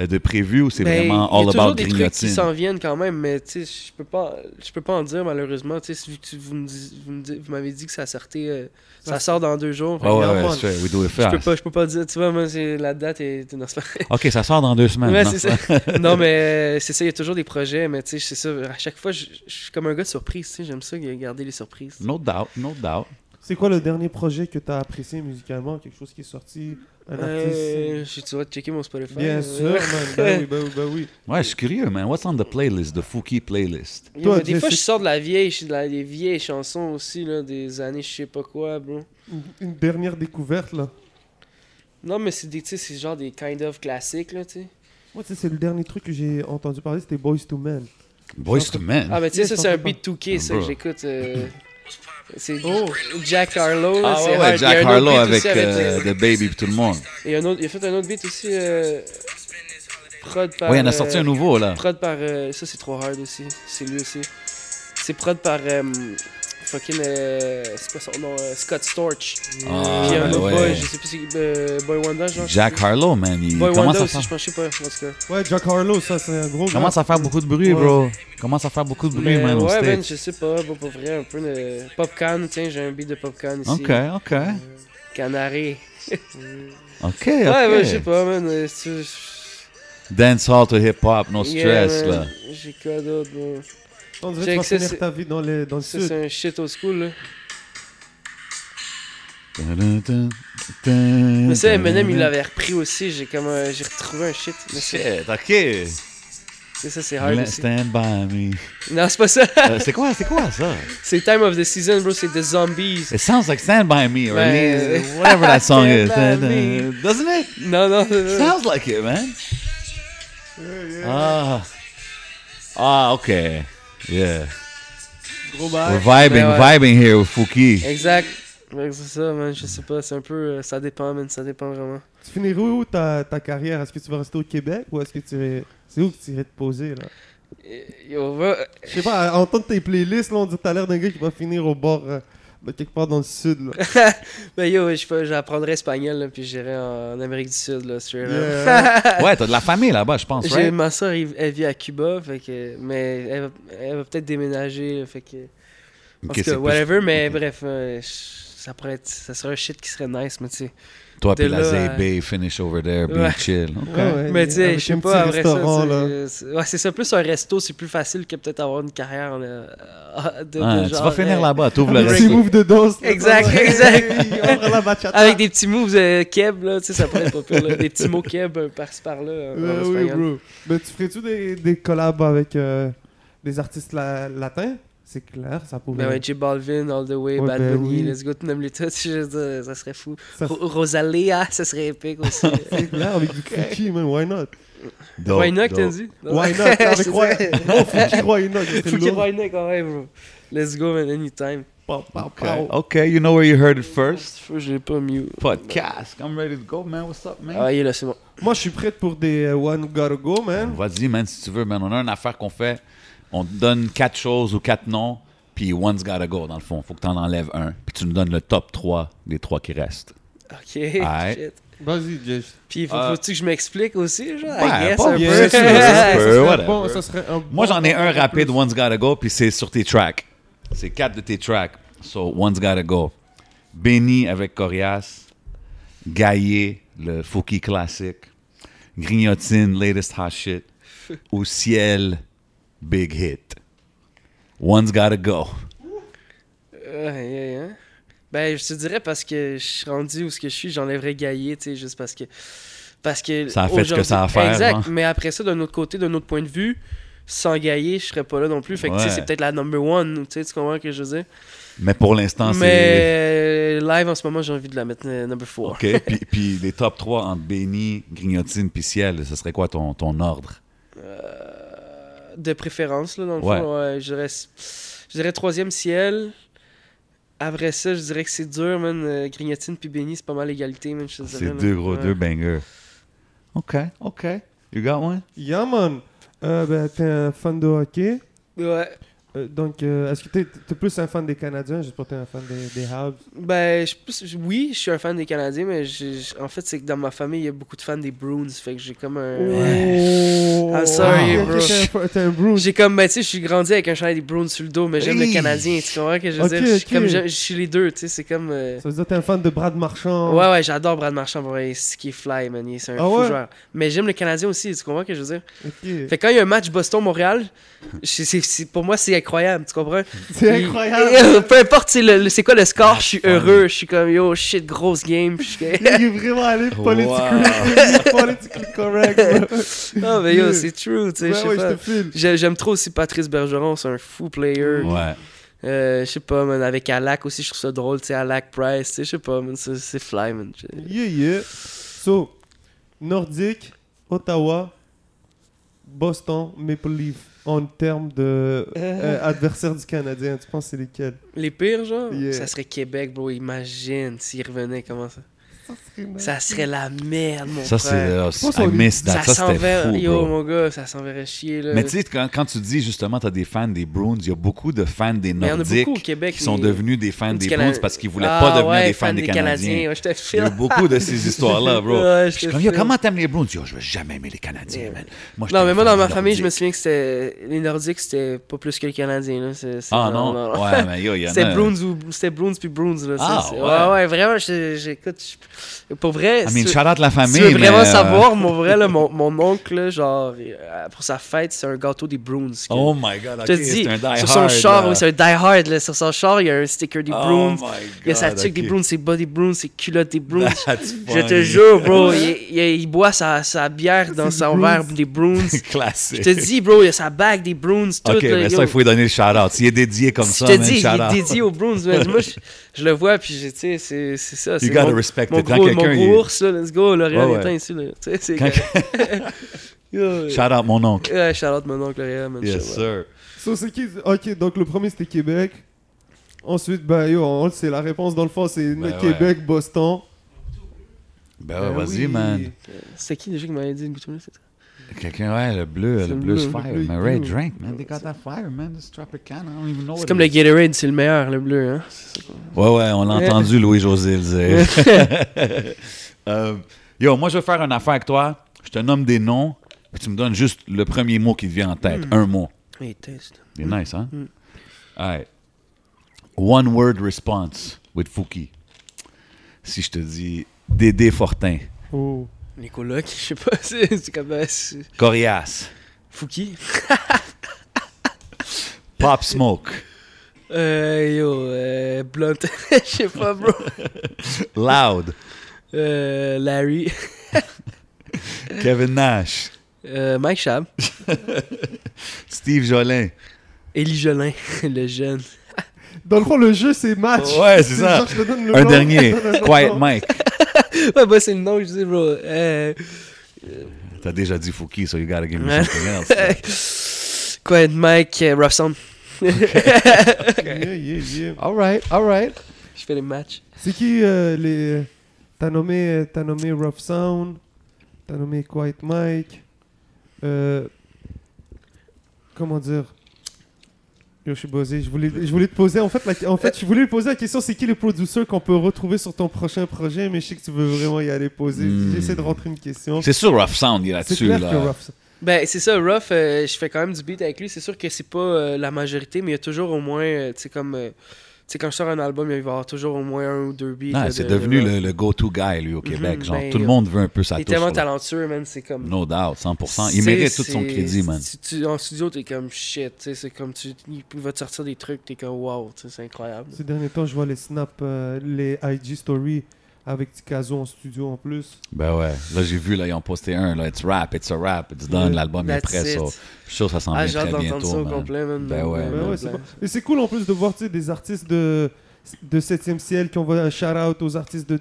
euh, de prévu ou c'est Ben, vraiment il y a all toujours about des trucs qui grignotine? s'en viennent quand même, mais tu sais, je peux pas, je peux pas en dire malheureusement. Tu sais, vu que tu- vous me dis- vous me dis- vous m'avez dit que ça sortait, euh, ça sort dans deux jours. fait Ouais, ouais, Regarde, ouais, straight, we do it Je peux fast. pas, je peux pas dire. Tu vois, moi, c'est la date est. Non, c'est OK, ça sort dans deux semaines. Ouais, non? c'est ça. non, mais c'est ça, il y a toujours des projets, mais tu sais, c'est ça. À chaque fois, je je suis comme un gars de surprise, tu sais, j'aime ça, garder les surprises. No doubt, no doubt. C'est quoi le dernier projet que t'as apprécié musicalement? Quelque chose qui est sorti Un Euh, artiste? je- tu vas checker mon Spotify. Bien euh, sûr, man. Ben oui, ben oui, ben oui. Ouais, je suis curieux, man. What's on the playlist, the Fouki playlist? Yo, Toi, des fois, je sors de la vieille, de la- des vieilles chansons aussi, là, des années je sais pas quoi, bro. Une- dernière découverte, là? Non, mais c'est des, tu c'est genre des kind of classiques, là, tu sais. Moi, tu sais, c'est le dernier truc que j'ai entendu parler, c'était Boys to Men. Boys to Men? Ah, mais tu sais, ça, c'est un beat 2K, ça, que j'écoute. euh, c'est Oh. Jack Harlow. Ah c'est ouais, ouais, Jack Harlow avec aussi euh, The Baby et tout le monde. Et un autre, il a fait un autre beat aussi. Euh, prod par. Ouais, il en a euh, sorti un nouveau, là. Prod par. euh, ça, c'est trop hard aussi. C'est lui aussi. C'est prod par. Euh, fucking. euh, c'est quoi son nom euh, Scott Storch. Ah, Puis un autre ouais. boy, je sais plus, c'est euh, Boy Wanda, genre. Jack Harlow, man, il Boy commence Wanda à, aussi, faire, je pense, je sais pas. En tout cas. Ouais, Jack Harlow, ça, c'est un gros commence à faire beaucoup de bruit, Ouais. bro. Commence à faire beaucoup de bruit, Mais man, ouais, man, je sais pas. Bon, pour vrai, un peu de. Popcan, tiens, j'ai un beat de Popcan ici. OK, OK. Canary. OK, OK. Ouais, ouais, je sais pas, man. euh, Dancehall to hip-hop, no Yeah, stress, man. là. J'ai quoi d'autre, bro? On dirait que tu vas finir ta vie dans, les, dans le Ça, sud. c'est un shit au school, là. Mais Mais ça, Eminem, il l'avait repris aussi. J'ai comme euh, j'ai retrouvé un shit. Mais c'est Shit, OK. c'est ça, c'est hard aussi. Stand by me. Non, c'est pas ça. Euh, c'est quoi, c'est quoi ça? c'est Time of the Season, bro. C'est The Zombies. It sounds like Stand by me, or Ouais. whatever that song is. Stand by me. Doesn't it? Non, non. euh, Sounds like it, man. Ah. Ah, okay. Yeah. Gros We're bail. vibing, Ben ouais. vibing here with Fouki. Exact. Ouais, c'est ça, man. Je sais pas. C'est un peu. euh, ça dépend, man. Ça dépend vraiment. Tu finirais où ta, ta carrière? Est-ce que tu vas rester au Québec ou est-ce que tu irais... C'est où que tu irais te poser, là? Yo, va. Je sais pas, à entendre tes playlists, là, on dit que t'as l'air d'un gars qui va finir au bord, de quelque part dans le sud, là. Ben yo, j'apprendrai espagnol, là, puis j'irai en Amérique du Sud, là. Yeah. Ouais, t'as de la famille là-bas, je pense, J'ai right? ma soeur, elle vit à Cuba, fait que, mais elle, va- elle va peut-être déménager, là, fait que. En tout plus- whatever, mais bref, euh, ça pourrait être, ça serait un shit qui serait nice, mais tu sais. Toi, puis la là, Zay finish over there, be Ouais. chill. Ok? Ouais, ouais, mais tu sais, je sais un pas, après restaurant, ça, c'est- c'est- ouais, c'est ça, plus un resto, c'est plus facile que peut-être avoir une carrière là, de, Ah, de tu vas finir euh, là-bas, t'ouvres le Un petit resto. move de danse. Exact, exact. Avec des petits moves euh, keb, là, tu sais, ça pourrait être pas pire, là. Des petits mots keb euh, par-ci par-là. euh, oui, bro. Mais tu ferais-tu des, des collabs avec euh, des artistes la- latins? C'est clair, ça pourrait. Ben ouais, J Balvin, All the Way, Ouais, Bad ben Bunny, oui. let's go, tu nommes les tous, ça serait fou. Ça- Ro- Rosalia, ça serait épique aussi. C'est clair, avec du Fuki, man, why not? Why not, t'as dit? Why not? Avec Roy. Non, Fuki, why not lourd. Why not, quand même, bro. Let's go, man, anytime. Pow, pow, Ok, pow. ok, you know where you heard it first? L'ai pas mieux. Podcast. I'm ready to go, man. What's up, man? Ah, il est là, c'est bon. Moi, je suis prête pour des euh, One Gotta Go, man. Vas-y, man, si tu veux, man. On a une affaire qu'on fait. On te donne quatre choses ou quatre noms, puis one's gotta go, dans le fond. Faut que tu en enlèves un, puis tu nous donnes le top 3 des trois qui restent. Ok, shit. Vas-y, Jess. Puis faut, Ah. faut-tu que je m'explique aussi, genre? Ouais, I guess, pas un bien peu. sûr, ça un serait- peu, ça serait whatever. bon, ça serait un Moi, j'en ai un rapide, plus. One's Gotta Go, puis c'est sur tes tracks. C'est quatre de tes tracks. So, One's Gotta Go. Béni avec Corias. Gaillé, le Fouki classique. Grignotine, latest hot shit. Au ciel, big hit. One's Gotta Go. Ouais, ouais, hein. Ben, je te dirais parce que je suis rendu où ce que je suis, j'enlèverais Gaillé, tu sais, juste parce que. Parce que. Ça a fait ce que ça a à faire, Exact, hein. mais après ça, d'un autre côté, d'un autre point de vue, sans Gaillé, je serais pas là non plus. Fait que, tu sais, c'est peut-être la number one, tu sais, tu comprends ce que je veux dire? Mais pour l'instant, c'est. Mais live en ce moment, j'ai envie de la mettre euh, number four. OK. puis, puis les top 3 entre Béni, Grignotine, puis Ciel, ce serait quoi ton, ton ordre? De préférence, là, dans le Ouais. fond. Ouais, je dirais, je dirais troisième ciel. Après ça, je dirais que c'est dur, man. Euh, Grignotine puis Benny, c'est pas mal l'égalité, man. C'est deux gros, Ouais. deux bangers. OK, OK. You got one? Yeah, man. Euh, ben, t'es un fan de hockey? Ouais. Euh, donc, euh, est-ce que t'es t'es plus un fan des Canadiens? Juste pas t'es un fan des, des Habs Ben, je, oui, je suis un fan des Canadiens, mais en fait, c'est que dans ma famille, il y a beaucoup de fans des Bruins. Fait que j'ai comme un. Oh I'm sorry, Ok, bro. T'es un, Bruins. J'ai comme, ben, tu sais, je suis grandi avec un chandail des Bruins sur le dos, mais j'aime Hey. le Canadien. Tu comprends ce que je veux Ok, dire? Je suis ok. comme, je je suis les deux, tu sais, c'est comme. euh, Ça veut dire que t'es un fan de Brad Marchand. Ouais, ouais, j'adore Brad Marchand, pour vrai, c'est qui est fly, man. il- C'est un Ah fou ouais? joueur. Mais j'aime le Canadien aussi, tu comprends ce que je veux dire? Fait que quand il y a un match Boston-Montréal, pour moi, c'est incroyable, tu comprends? C'est incroyable. Peu importe c'est c'est quoi le score, je suis heureux, je suis comme yo, shit, grosse game. je suis Il est vraiment allé politically, politically correct. bro. Non, mais yo, c'est true, tu sais, Ouais, je sais ouais, J'aime trop aussi Patrice Bergeron, c'est un fou player. Ouais. Euh, je sais pas, man, avec Alak aussi, je trouve ça drôle, tu sais, Alak Price, tu sais, je sais pas, man, c'est c'est fly, man. Yeah, yeah. So, Nordique, Ottawa, Boston, Maple Leaf. En termes de euh, adversaires du Canadien, tu penses c'est lesquels? Les pires, genre, Yeah. ça serait Québec, bro, imagine s'ils revenaient, comment ça? Ça serait la merde, mon Ça, c'est. frère. euh, I qu'on- miss that. Ça Ça, c'était s'enverrait, fou, yo, bro. mon gars, ça s'enverrait chier, là. Mais tu sais, quand, quand tu dis justement, tu as des fans des Bruins, il y a beaucoup de fans des Nordiques beaucoup au Québec. qui sont devenus des fans des Cana- Bruins parce qu'ils voulaient Ah, pas devenir ouais, des fans fan des Canadiens. Ouais, Il y a beaucoup de ces histoires-là, bro. Ouais, Je comme, yo, comment t'aimes les Bruins? Yo, je vais jamais aimer les Canadiens, Ouais. man. Moi, Non, mais moi, dans ma famille, je me souviens que c'était. Les Nordiques, c'était pas plus que les Canadiens, là. C'est- c'est- Ah non? Ouais, mais yo, il y en a. C'était Bruins puis Bruins là. Ah, c'est- c'est- ouais. vraiment. je- J'écoute. Je- Pour vrai. I mean, tu- shout out la si famille. tu veux vraiment mais, euh, savoir, mon vrai, là, mon, mon oncle, là, genre, euh, pour sa fête, c'est un gâteau des Bruins. que- Oh my god, ok. je te dis, c'est un die sur son hard, char, oui, c'est un die hard, là. Sur son char, il y a un sticker des Oh Bruins. my Il y a sa tuque des. Bruins, ses des Bruins, ses culottes des Bruins. That's Je te jure, bro, il, il- il boit sa, sa bière dans son des verre des Bruins. Classique. Je te dis, bro, il y a sa bague des Bruins, tout. Ok, là, mais yo. ça, il faut lui donner le shout-out. S'il est dédié comme Je ça, te man, dis, il shout est out. dédié aux Bruins. Moi, je, je le vois, puis je- tu sais, c'est ça. You gotta mon, respect mon. Quand gros, mon gros ours, là, let's go, L'Oréal Ouais, ouais. éteint ici. Là. Tu sais, c'est Quand- Yo, Shout out mon oncle. Ouais, Charlotte, mon oncle L'Oréal, man. Yes, sir. So, c'est qui Ok, donc le premier c'était Québec. Ensuite, ben yo, c'est la réponse dans le fond, c'est Ben Québec, Boston. Ben ouais, Ben vas-y, oui. man. C'était qui déjà qui m'avait dit une bouteille Quelqu'un, ouais, le bleu, le bleu, fire. est Ray drank, man. They got that fire, man. This Tropicana, I don't even know C'est comme le. Gatorade, c'est le meilleur, le bleu. Hein? Ouais, ouais, on l'a entendu Louis-José le dire. Euh, yo, moi, je vais faire une affaire avec toi. Je te nomme des noms, puis tu me donnes juste le premier mot qui te vient en tête. Un mot. Hey, test. C'est nice, hein? Mm. Alright. One word response with Fouki. Si je te dis Dédé Fortin, Oh. Les colocs, je sais pas, c'est c'est comme. euh, Corias, Fouki. Pop Smoke, Euh, yo, euh, Blunt. Je sais pas, bro. Loud, Euh, Larry. Kevin Nash, Euh, Mike Chab. Steve Jolin. Élie Jolin, le jeune. Dans le fond, le jeu, c'est match. Ouais, c'est ça. genre, je te donne le Un nom, dernier, Quiet. Mike. Ouais, bah, c'est le nom, je dis, bro. Euh, T'as déjà dit Fouki, so you gotta give me something else. Quiet Mike, euh, Rough Sound. Yeah, yeah, yeah. All right, all right. Je fais les matchs. C'est qui euh, les. T'as nommé, t'as nommé Rough Sound, t'as nommé Quiet Mike. Euh, comment dire? Yo, je suis buzzé. Je voulais, je voulais te poser. En fait, la- en fait, je voulais te poser la question c'est qui les producers qu'on peut retrouver sur ton prochain projet? Mais je sais que tu veux vraiment y aller poser. Hmm. J'essaie de rentrer une question. C'est sûr, Rough Sound, il est C'est là-dessus. clair Là. que Rough. Ben, c'est ça, Ruff, euh, je fais quand même du beat avec lui. C'est sûr que c'est pas euh, la majorité, mais il y a toujours au moins, euh, tu sais, comme. Tu sais, quand je sors un album, il va y avoir toujours au moins un ou deux beats. Ah, c'est de- devenu de le, le go-to guy, lui, au Québec. Mhm, Genre, ben, tout le monde veut un peu sa Il est touche. tellement là. talentueux, man. C'est comme. No doubt, 100%. c'est- Il mérite tout son crédit, man. si tu- en studio, t'es comme shit, tu sais, c'est comme tu. Il va te sortir des trucs, t'es comme wow, tu sais, c'est incroyable. Ces derniers temps, je vois les snaps, euh, les IG stories avec Tikazo en studio en plus. Ben ouais. Là, j'ai vu, là, ils ont posté un. Là, it's rap, it's a rap, it's done. Ouais. L'album est prêt. so, Je suis sûr que ça s'en Ah, vient très d'entendre ça bientôt, au man. complet, man. Ben ouais, Ben man. ouais, c'est bon. Et c'est cool en plus de voir tu sais, des artistes de de 7e ciel qui envoient un shout-out aux artistes de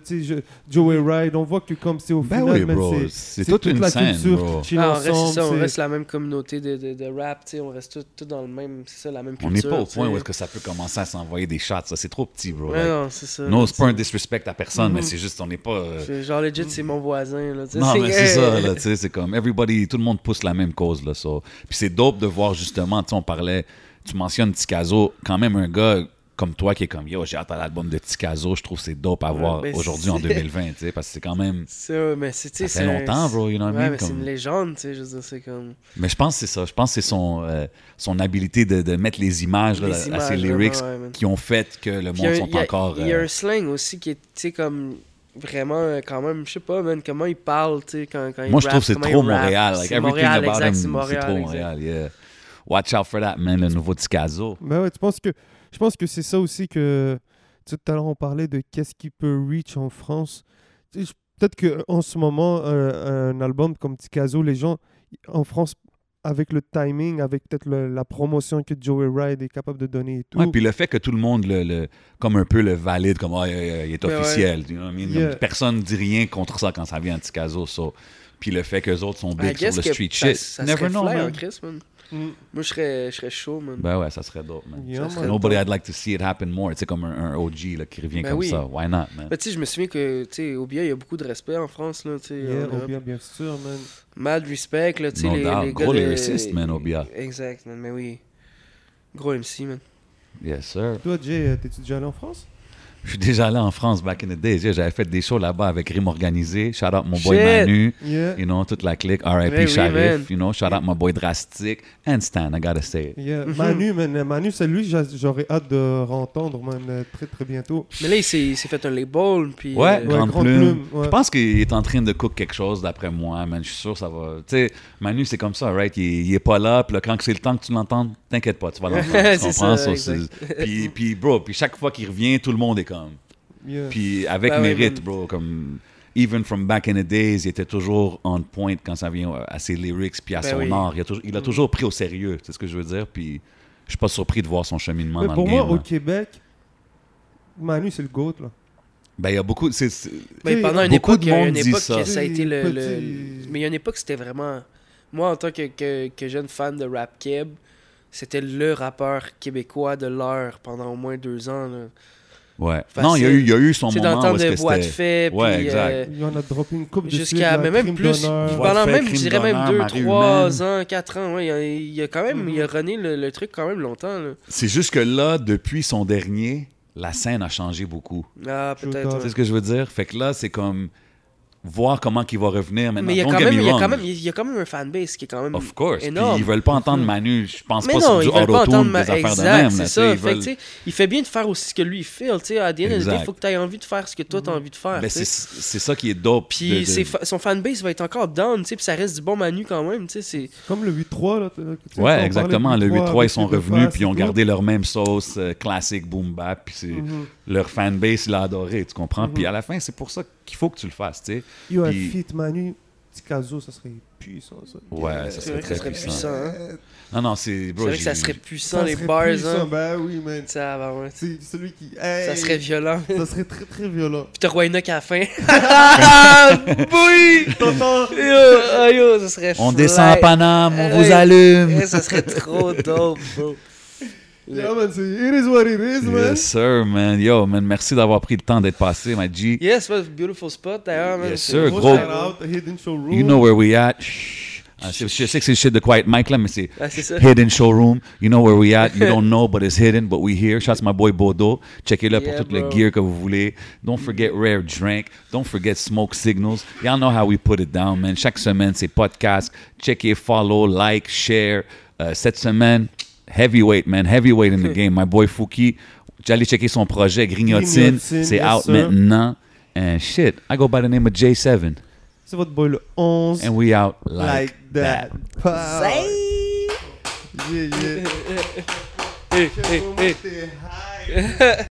Joey Ride. On voit que comme c'est au Ben final, oui, c'est- toute une la scène, culture qui Ah, on reste, ensemble. ça, on reste la même communauté de, de, de rap, tu sais, on reste tous tout dans le même, c'est ça, la même On culture. n'est pas au point où est-ce que ça peut commencer à s'envoyer des shots. Ça, c'est trop petit, bro. Ouais, Like, non, c'est ça. non, là, c'est pas un disrespect à personne, mais Mhm. c'est juste, on n'est pas. euh, Genre, legit, c'est mon voisin, là. Non, mais c'est ça, là, tu sais, c'est comme everybody, tout le monde pousse la même cause, là, ça. Puis c'est dope de voir justement, tu sais, on parlait, tu mentionnes Tikazo, quand même un gars comme toi qui est comme, yo, j'ai hâte à l'album de Tikazo, je trouve que c'est dope à voir aujourd'hui en c'est- 2020, tu sais, parce que c'est quand même. Ça, mais c'est, Ça fait c'est un- longtemps, bro, you know what I mean, mais c'est comme- une légende, tu sais, je veux dire, c'est comme... Mais je pense que c'est ça, je pense que c'est son, euh, son habilité de, de mettre les images, là, à ses lyrics vraiment, ouais, man. qui ont fait que le Puis a monde un- sont a- encore. Il y a euh, un slang aussi qui est, tu sais, comme... Vraiment, euh, quand même, je sais pas, man, comment il parle, tu sais, quand, quand il Moi, je trouve rappe, que c'est trop. Montréal. Like, C'est everything Montréal, about exact, him, c'est c'est Montréal, trop exact. Montréal, yeah. Watch out for that, man, le nouveau Tikazo. Ben ouais, tu penses que je pense que c'est ça aussi que tout à l'heure on parlait de qu'est-ce qui peut reach en France. Peut-être que en ce moment un, un album comme Tikazo, les gens en France avec le timing, avec peut-être la promotion que Joey Ride est capable de donner et tout. Ouais, puis le fait que tout le monde le, le- comme un peu le valide, comme ah, il est Ben ouais. officiel. you know what I mean? Yeah. Comme Personne ne dit rien contre ça quand ça vient à Tikazo. so. Puis le fait que les autres sont big sur le street ça, shit. ça Never serait know, fly, man. hein, Chris, man. Mm. Moi, je serais, je serais chaud, man. Ben ouais, ça serait dope, man. Yeah, Ça man. Nobody I'd like to see it happen more. Tu sais, comme un, un OG là, qui revient Ben comme oui. ça. Why not, man? Mais tu sais, je me souviens que, tu sais, au BIA, il y a beaucoup de respect en France, là, tu sais. Yeah. Obia, bien sûr, man. Mad respect, là, tu sais, No les, doubt. les gars Gros lyriciste, man, Obia. Exact, man, mais oui. Gros MC, man. Yes, sir. Toi, Jay, euh, t'es-tu déjà allé en France? Je suis déjà allé en France back in the days. Yeah, J'avais fait des shows là-bas avec Rime Organisé. Shout out mon boy Shit. Manu. Yeah. You know, toute la clique. R.I.P. Oui, Sharif. man. you know, shout out my boy Drastic. And Stan, I gotta say it. Yeah. Mhm. Manu, man, Manu, c'est lui, j'a- j'aurais hâte de entendre, man, très très bientôt. Mais là, il s'est fait un label, puis... Ouais, euh, Grande Grande Plume. Plume, ouais. Je pense qu'il est en train de cook quelque chose d'après moi, man. Je suis sûr que ça va. Tu sais, Manu, c'est comme ça, right? Il, est- il est pas là, puis là, quand c'est le temps que tu l'entends, t'inquiète pas, tu vas l'entendre. tu C'est comprends? ça, puis, puis, bro, puis chaque fois qu'il revient, tout le monde est comme. Yeah. Puis avec Ben mérite, bro, comme. Even from back in the days, il était toujours on point quand ça vient à ses lyrics puis à Ben son oui. art. Il a, toujours, il a toujours pris au sérieux, c'est ce que je veux dire. Puis je suis pas surpris de voir son cheminement Mais dans pour le moi, game. au là. Québec, Manu, c'est le GOAT, là. Ben, il y a beaucoup. c'est- sais, pendant une beaucoup époque, de il y a monde une dit époque ça. que ça a été le, le- Petit- Mais il y a une époque, c'était vraiment... Moi, en tant que, que, que jeune fan de rap keb, c'était le rappeur québécois de l'heure pendant au moins deux ans. là. Ouais. Facile. Non, il y, a eu, il y a eu son Tu sais, dans le moment temps de boîte c'était. fait, Ouais, puis, exact. euh, Il y en a droppé une coupe de Jusqu'à, mais même plus. Voix de pendant même, je dirais même d'honneur, 2, Marie 3 humaine. ans, 4 ans, ouais, il, a, il a quand même, il a runné le, le truc quand même longtemps, là. C'est juste que là, depuis son dernier, la scène a changé beaucoup. Ah, peut-être. Tu sais ce que je veux dire? Fait que là, c'est comme. Voir comment il va revenir maintenant. Mais il y, a quand même, me il, y a wrong. quand même, il y a quand même un fanbase qui est quand même Of course. Puis énorme. ils veulent pas entendre Manu. Je pense Mais pas non, sur ils du veulent pas auto-tune, entendre des affaires exact, de même. c'est là, ça. ils veulent- il fait bien de faire aussi ce que lui il fait. À the end il faut que tu aies envie de faire ce que toi, tu as envie de faire. Ben, c'est c'est ça qui est dope. Puis de- son fanbase va être encore down, puis ça reste du bon Manu quand même, c'est... Comme le 8-3, là. Ouais, exactement. Le 8-3, ils sont revenus, puis ils ont gardé leur même sauce euh, classique boom bap, puis c'est Mhm. Leur fanbase, il l'a adoré, tu comprends? Puis à la fin, c'est pour ça qu'il faut que tu le fasses, tu sais. Yo, un Puis- feat Manu, Ticazo, ça serait puissant, ça. Ouais, ça serait très ça serait puissant. puissant, hein. Non, non, c'est. C'est vrai que ça serait puissant, Ça les serait bars, puissant, hein. Ben oui, man. Ça, va, ouais. C'est celui qui. Ça Hey, serait violent. Ça serait très très violent. Puis t'as Roy Enoch à la fin. Ah, oui! T'entends? Yo, ah, yo, ça serait On fly. descend à Paname, on vous Hey, allume. eh, Ça serait trop dope, bro. Yeah, man, c'est it is what it is, man. Yes, sir, man. Yo, man, merci d'avoir pris le temps d'être passé, my G. Yes, what a beautiful spot d'ailleurs, man. Yes, C'est sir, gros. out, the Hidden Showroom. You know where we at. Shh. Ah, c'est- je sais que c'est le shit de Quiet Mike là, mais c'est Ah, c'est ça. Hidden Showroom. You know where we at. You don't know, but it's hidden, but we here. Shout out to my boy Bodo. Checkez-le pour Yeah, tout le bro. gear que vous voulez. Don't forget Rare Drink. Don't forget Smoke Signals. Y'all know how we put it down, man. Chaque semaine, c'est podcast. Checkez, follow, like, share. Euh, cette semaine, heavyweight, man. Heavyweight in the game. My boy Fouki. J'allais checker son projet Grignotine. Grignotine, C'est out maintenant. And shit, I go by the name of J7. C'est votre boy le 11. And we out like, like, that. Say. Yeah, yeah. Hey, hey, hey.